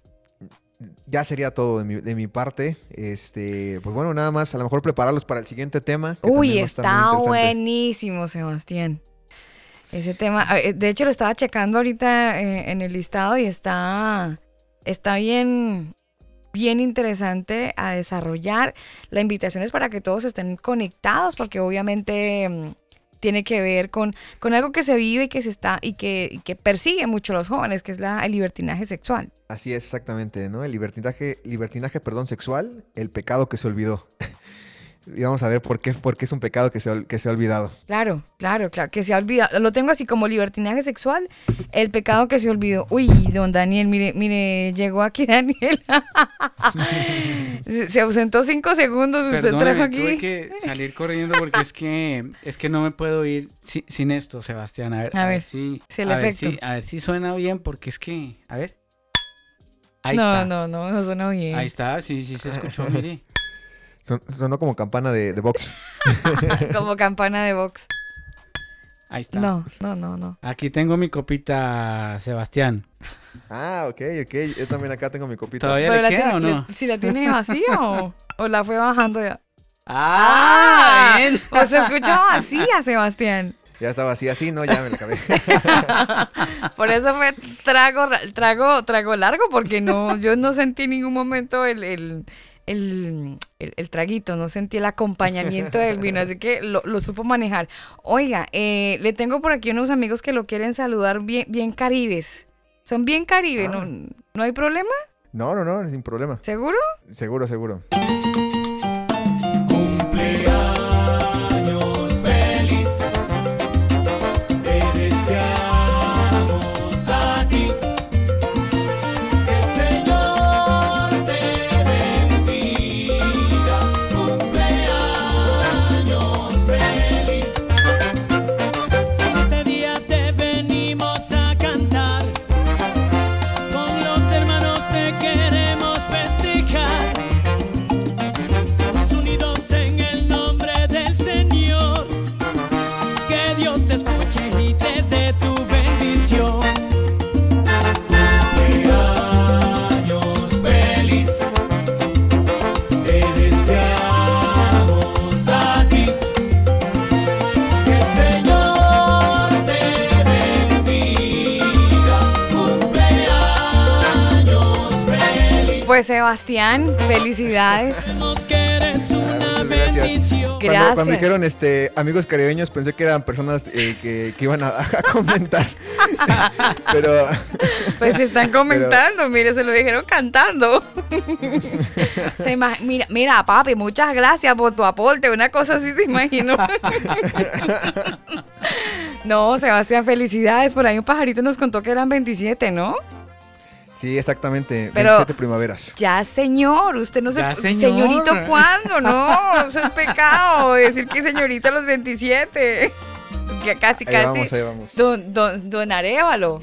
Ya sería todo de mi, de mi parte. Este, pues bueno, nada más, a lo mejor prepararlos para el siguiente tema. Uy, está buenísimo, Sebastián. Ese tema, de hecho lo estaba checando ahorita eh, en el listado y está, está bien, bien interesante a desarrollar. La invitación es para que todos estén conectados porque obviamente mm, tiene que ver con, con algo que se vive y que se está y que, que persigue mucho a los jóvenes, que es la, el libertinaje sexual. Así es, exactamente, ¿no? El libertinaje, libertinaje, perdón, sexual, el pecado que se olvidó. (laughs) y vamos a ver por qué, por qué es un pecado que se, ol- que se ha olvidado. Claro, claro, claro, que se ha olvidado. Lo tengo así como libertinaje sexual, el pecado que se olvidó. Uy, don Daniel, mire, mire, llegó aquí (laughs) Daniel. se, se ausentó cinco segundos, usted trajo Perdóneme, tuve aquí. que salir corriendo porque es que es que no me puedo ir si- sin esto, Sebastián. A ver, A a ver, ver, si, si el a ver si- a ver si suena bien porque es que, a ver. Ahí no, está. no, no, no sonó bien. Ahí está, sí, sí se escuchó, mire. Son- sonó como campana de, de box. (laughs) como campana de box. Ahí está. No, no, no, no. Aquí tengo mi copita, Sebastián. ah, ok, ok. Yo también acá tengo mi copita. ¿Todavía Pero le la queda tiene- o no? le- si la tiene vacía o, o la fue bajando ya. ¡Ah! bien. O se escucha vacía, Sebastián. Ya estaba así, así, no, ya me la acabé. (laughs) Por eso fue trago, ra- trago, trago largo, porque no, yo no sentí en ningún momento el, el, el, el- el traguito, no sentí el acompañamiento del vino, así que lo, lo supo manejar. Oiga, eh, le tengo por aquí unos amigos que lo quieren saludar bien, bien caribes. Son bien caribe, Ah. ¿no, ¿no hay problema? No, no, no, sin problema. ¿Seguro? Seguro, seguro. Pues Sebastián, felicidades. Sabemos que eres una muchas gracias. bendición. Cuando, Gracias. cuando dijeron este, amigos caribeños, pensé que eran personas eh, que, que iban a, (laughs) a comentar. (laughs) Pero (laughs) Pues se están comentando, mire, se lo dijeron cantando. Se mira, mira, papi, muchas gracias por tu aporte. Una cosa así se imaginó. No, Sebastián, felicidades. Por ahí un pajarito nos contó que eran 27, ¿no? Sí, exactamente. Pero- 27 primaveras. Ya, señor, usted no se... Ya, señor. Señorito, ¿cuándo? No, (laughs) eso es pecado. Decir que señorito a los 27. Que casi, Ahí casi. vamos, ahí vamos. Don, don, don Arévalo.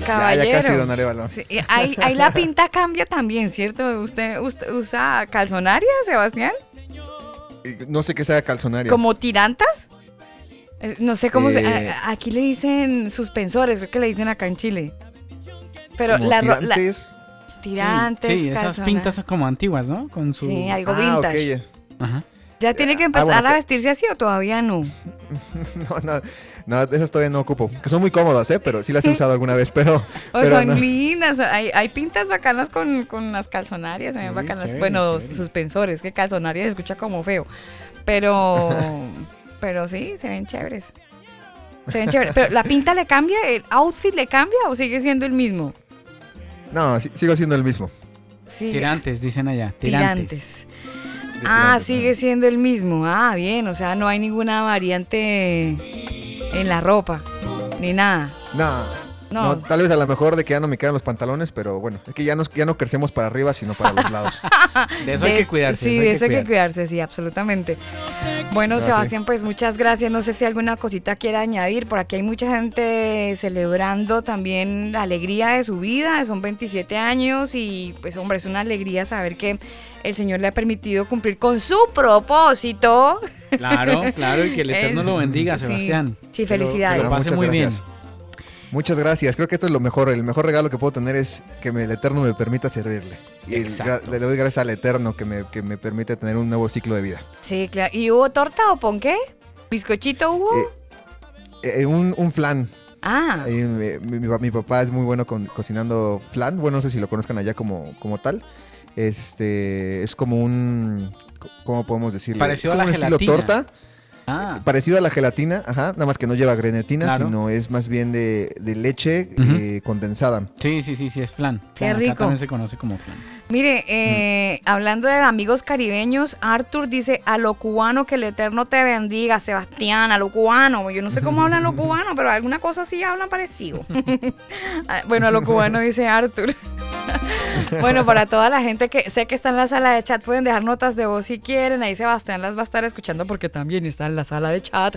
Ya, Caballero. ya casi, don Arevalo. Sí, ahí, ahí la pinta cambia también, ¿cierto? ¿Usted, usted usa calzonaria, Sebastián? No sé qué sea calzonario. ¿Como tirantas? Eh, No sé cómo se. Eh, a- aquí le dicen suspensores, creo que le dicen acá en Chile. Pero Como la, ro- la- tirantes. tirantes, Sí, esas calzona- pintas como antiguas, ¿no? Con su... Sí, algo Ah, vintage. Ajá. ¿Ya tiene que empezar bueno, a que- vestirse así o todavía no? (laughs) No, no, no, esas todavía no ocupo. Que son muy cómodas, ¿eh? Pero sí las he (laughs) usado alguna vez, pero... O pero son no. lindas, hay, hay pintas bacanas con, con las calzonarias, se ven Sí, bacanas. chévere, bueno, chévere. suspensores, que calzonarias se escucha como feo. Pero, (laughs) pero sí, se ven chéveres. Se ven chéveres. Pero la pinta le cambia, el outfit le cambia o sigue siendo el mismo. No, sí- sigo siendo el mismo. Sí. Tirantes, dicen allá. Tirantes. Tirantes. Ah, tirantes, sigue ¿no? siendo el mismo. Ah, bien, o sea, no hay ninguna variante en la ropa, ni nada. No, No, no, tal vez a lo mejor de que ya no me quedan los pantalones, pero bueno, es que ya no, ya no crecemos para arriba, sino para los lados. (laughs) De eso hay que cuidarse. Sí, de eso hay que cuidarse. sí, absolutamente. Bueno, Ah, sí. Sebastián, pues muchas gracias. No sé si alguna cosita quiera añadir. Por aquí hay mucha gente celebrando también la alegría de su vida. Son 27 años y pues hombre, es una alegría saber que el Señor le ha permitido cumplir con su propósito. Claro, claro, y que el (laughs) Eterno lo bendiga, sí. Sebastián. Sí, Que lo- felicidades. Que lo, pase Muchas muy gracias. bien. Muchas gracias. Creo que esto es lo mejor. El mejor regalo que puedo tener es que el Eterno me permita servirle. Y el le doy gracias al Eterno que me, que me permite tener un nuevo ciclo de vida. Sí, claro. ¿Y hubo torta o ponqué? ¿Bizcochito hubo? Eh, Eh, un, un flan. ah, eh, mi, mi mi papá es muy bueno con, cocinando flan. Bueno, no sé si lo conozcan allá como, como tal. Es, este, es como un... ¿Cómo podemos decirlo? Parecido es a como la un estilo torta. Ah, Parecido a la gelatina, ajá, nada más que no lleva grenetina, Claro. sino es más bien de, de leche eh, condensada. sí, sí, sí, sí, es flan. Qué Acá rico. también se conoce como flan. Mire, eh, hablando de amigos caribeños, Arthur dice a lo cubano que el Eterno te bendiga, Sebastián, a lo cubano. Yo no sé cómo hablan los (laughs) cubanos, pero alguna cosa sí hablan parecido. (laughs) (laughs) Ah, bueno, a lo cubano dice Arthur. Bueno, para toda la gente que sé que está en la sala de chat, pueden dejar notas de voz si quieren. Ahí Sebastián las va a estar escuchando porque también está en la sala de chat.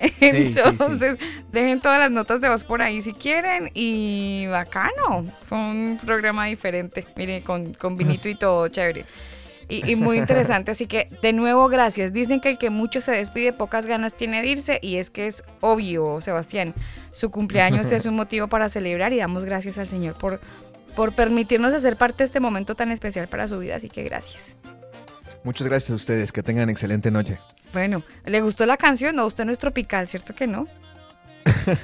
sí, sí. Entonces, dejen todas las notas de voz por ahí si quieren. Y bacano. Fue un programa diferente. Mire, con, con vinito y todo, chévere. Y, y muy interesante, así que de nuevo gracias. Dicen que el que mucho se despide, pocas ganas tiene de irse y es que es obvio, Sebastián. Su cumpleaños es un motivo para celebrar y damos gracias al Señor por, por permitirnos hacer parte de este momento tan especial para su vida, así que gracias. Muchas gracias a ustedes, que tengan excelente noche. Bueno, ¿le gustó la canción? No, usted no es tropical, ¿cierto que no? (laughs)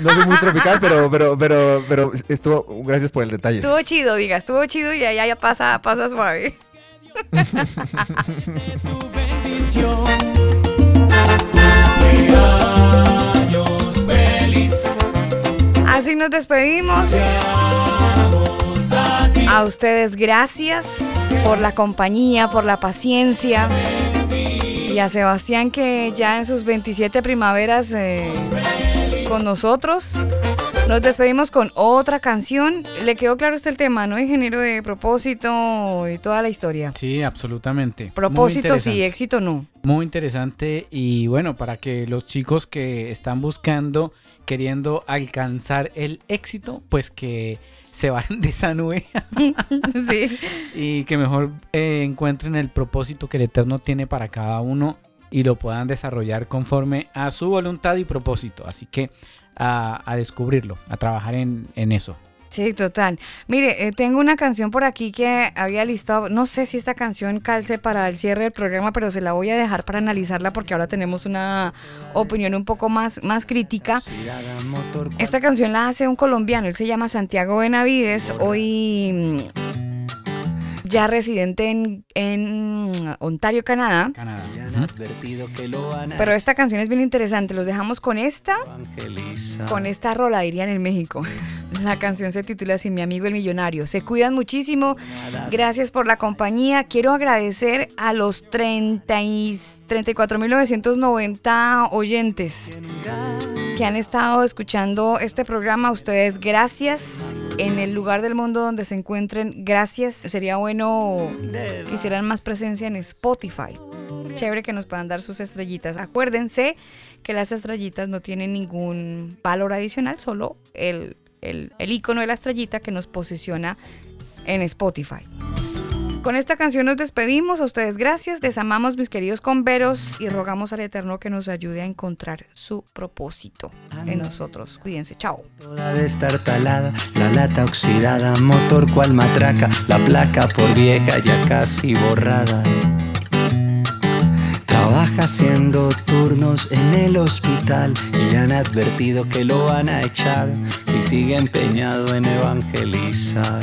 No soy muy tropical, pero, pero, pero, pero estuvo, gracias por el detalle. Estuvo chido, diga, estuvo chido y allá ya pasa, pasa suave. (laughs) Así nos despedimos. A ustedes gracias por la compañía, por la paciencia. Y a Sebastián que ya en sus 27 primaveras eh, con nosotros. Nos despedimos con otra canción. Le quedó claro este el tema, ¿no? Ingeniero de propósito y toda la historia. Sí, absolutamente. Propósito sí, éxito no. Muy interesante y bueno, para que los chicos que están buscando, queriendo alcanzar el éxito, pues que se vayan de esa nube (laughs) sí. y que mejor eh, encuentren el propósito que el Eterno tiene para cada uno y lo puedan desarrollar conforme a su voluntad y propósito. Así que a, a descubrirlo, a trabajar en, en eso. Sí, total. Mire, eh, tengo una canción por aquí que había listado. No sé si esta canción calce para el cierre del programa, pero se la voy a dejar para analizarla porque ahora tenemos una opinión un poco más, más crítica. Esta canción la hace un colombiano, él se llama Santiago Benavides, hoy ya residente en, en Ontario, Canadá. Canadá. Pero esta canción es bien interesante. Los dejamos con esta, con esta rola, dirían en México. (laughs) La canción se titula así, Mi amigo el millonario. Se cuidan muchísimo. Gracias por la compañía. Quiero agradecer a los 30 y 34.990 oyentes que han estado escuchando este programa. Ustedes, gracias. En el lugar del mundo donde se encuentren, gracias. Sería bueno que hicieran más presencia en Spotify. Chévere que nos puedan dar sus estrellitas. Acuérdense que las estrellitas no tienen ningún valor adicional, solo el, el, el icono de la estrellita que nos posiciona en Spotify. Con esta canción nos despedimos. A ustedes gracias. Les amamos, mis queridos converos, y rogamos al Eterno que nos ayude a encontrar su propósito en nosotros. Cuídense. Chao. Toda destartalada, la lata oxidada, motor cual matraca, la placa por vieja ya casi borrada. Trabaja haciendo turnos en el hospital y le han advertido que lo van a echar si sigue empeñado en evangelizar.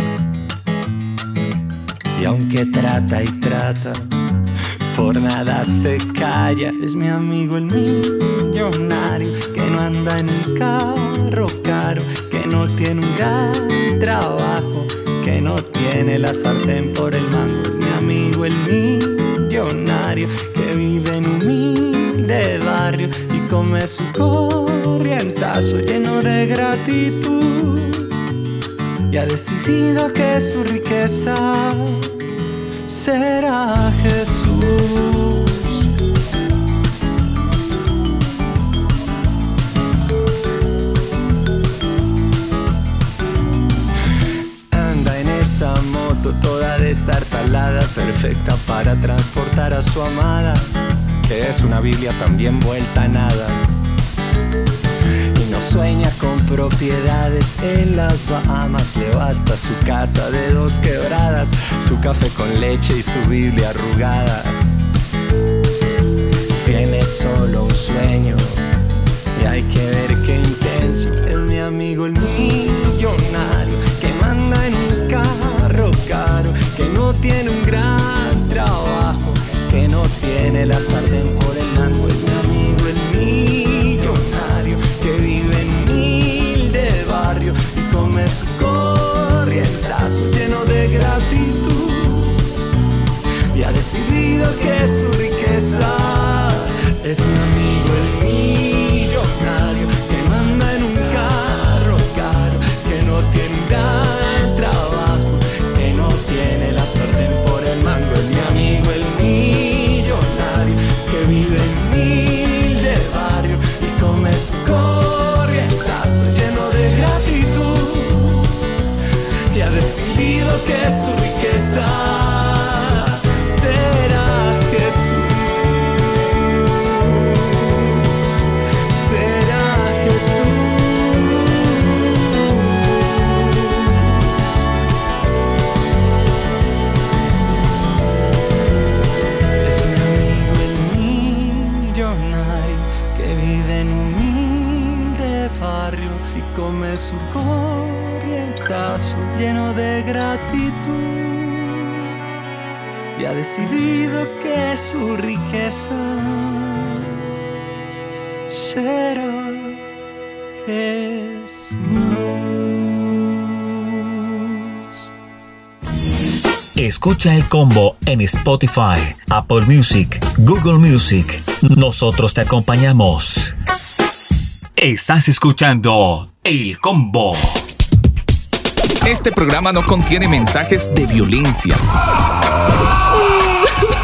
Y aunque trata y trata, por nada se calla. Es mi amigo el millonario que no anda en un carro caro, que no tiene un gran trabajo, que no tiene la sartén por el mango. Es mi amigo el millonario que vive en humilde barrio y come su corrientazo lleno de gratitud. Y ha decidido que su riqueza será Jesús. Anda en esa moto toda destartalada, perfecta para transportar a su amada, que es una Biblia también vuelta a nada. Sueña con propiedades en las Bahamas, le basta su casa de dos quebradas, su café con leche y su Biblia arrugada. Tiene solo un sueño y hay que ver qué intenso es mi amigo el millonario que manda en un carro caro, que no tiene un gran trabajo, que no tiene la sartén que su riqueza es mi amigo ha decidido que su riqueza será Jesús. Escucha el combo en Spotify, Apple Music, Google Music. Nosotros te acompañamos. Estás escuchando El Combo. Este programa no contiene mensajes de violencia.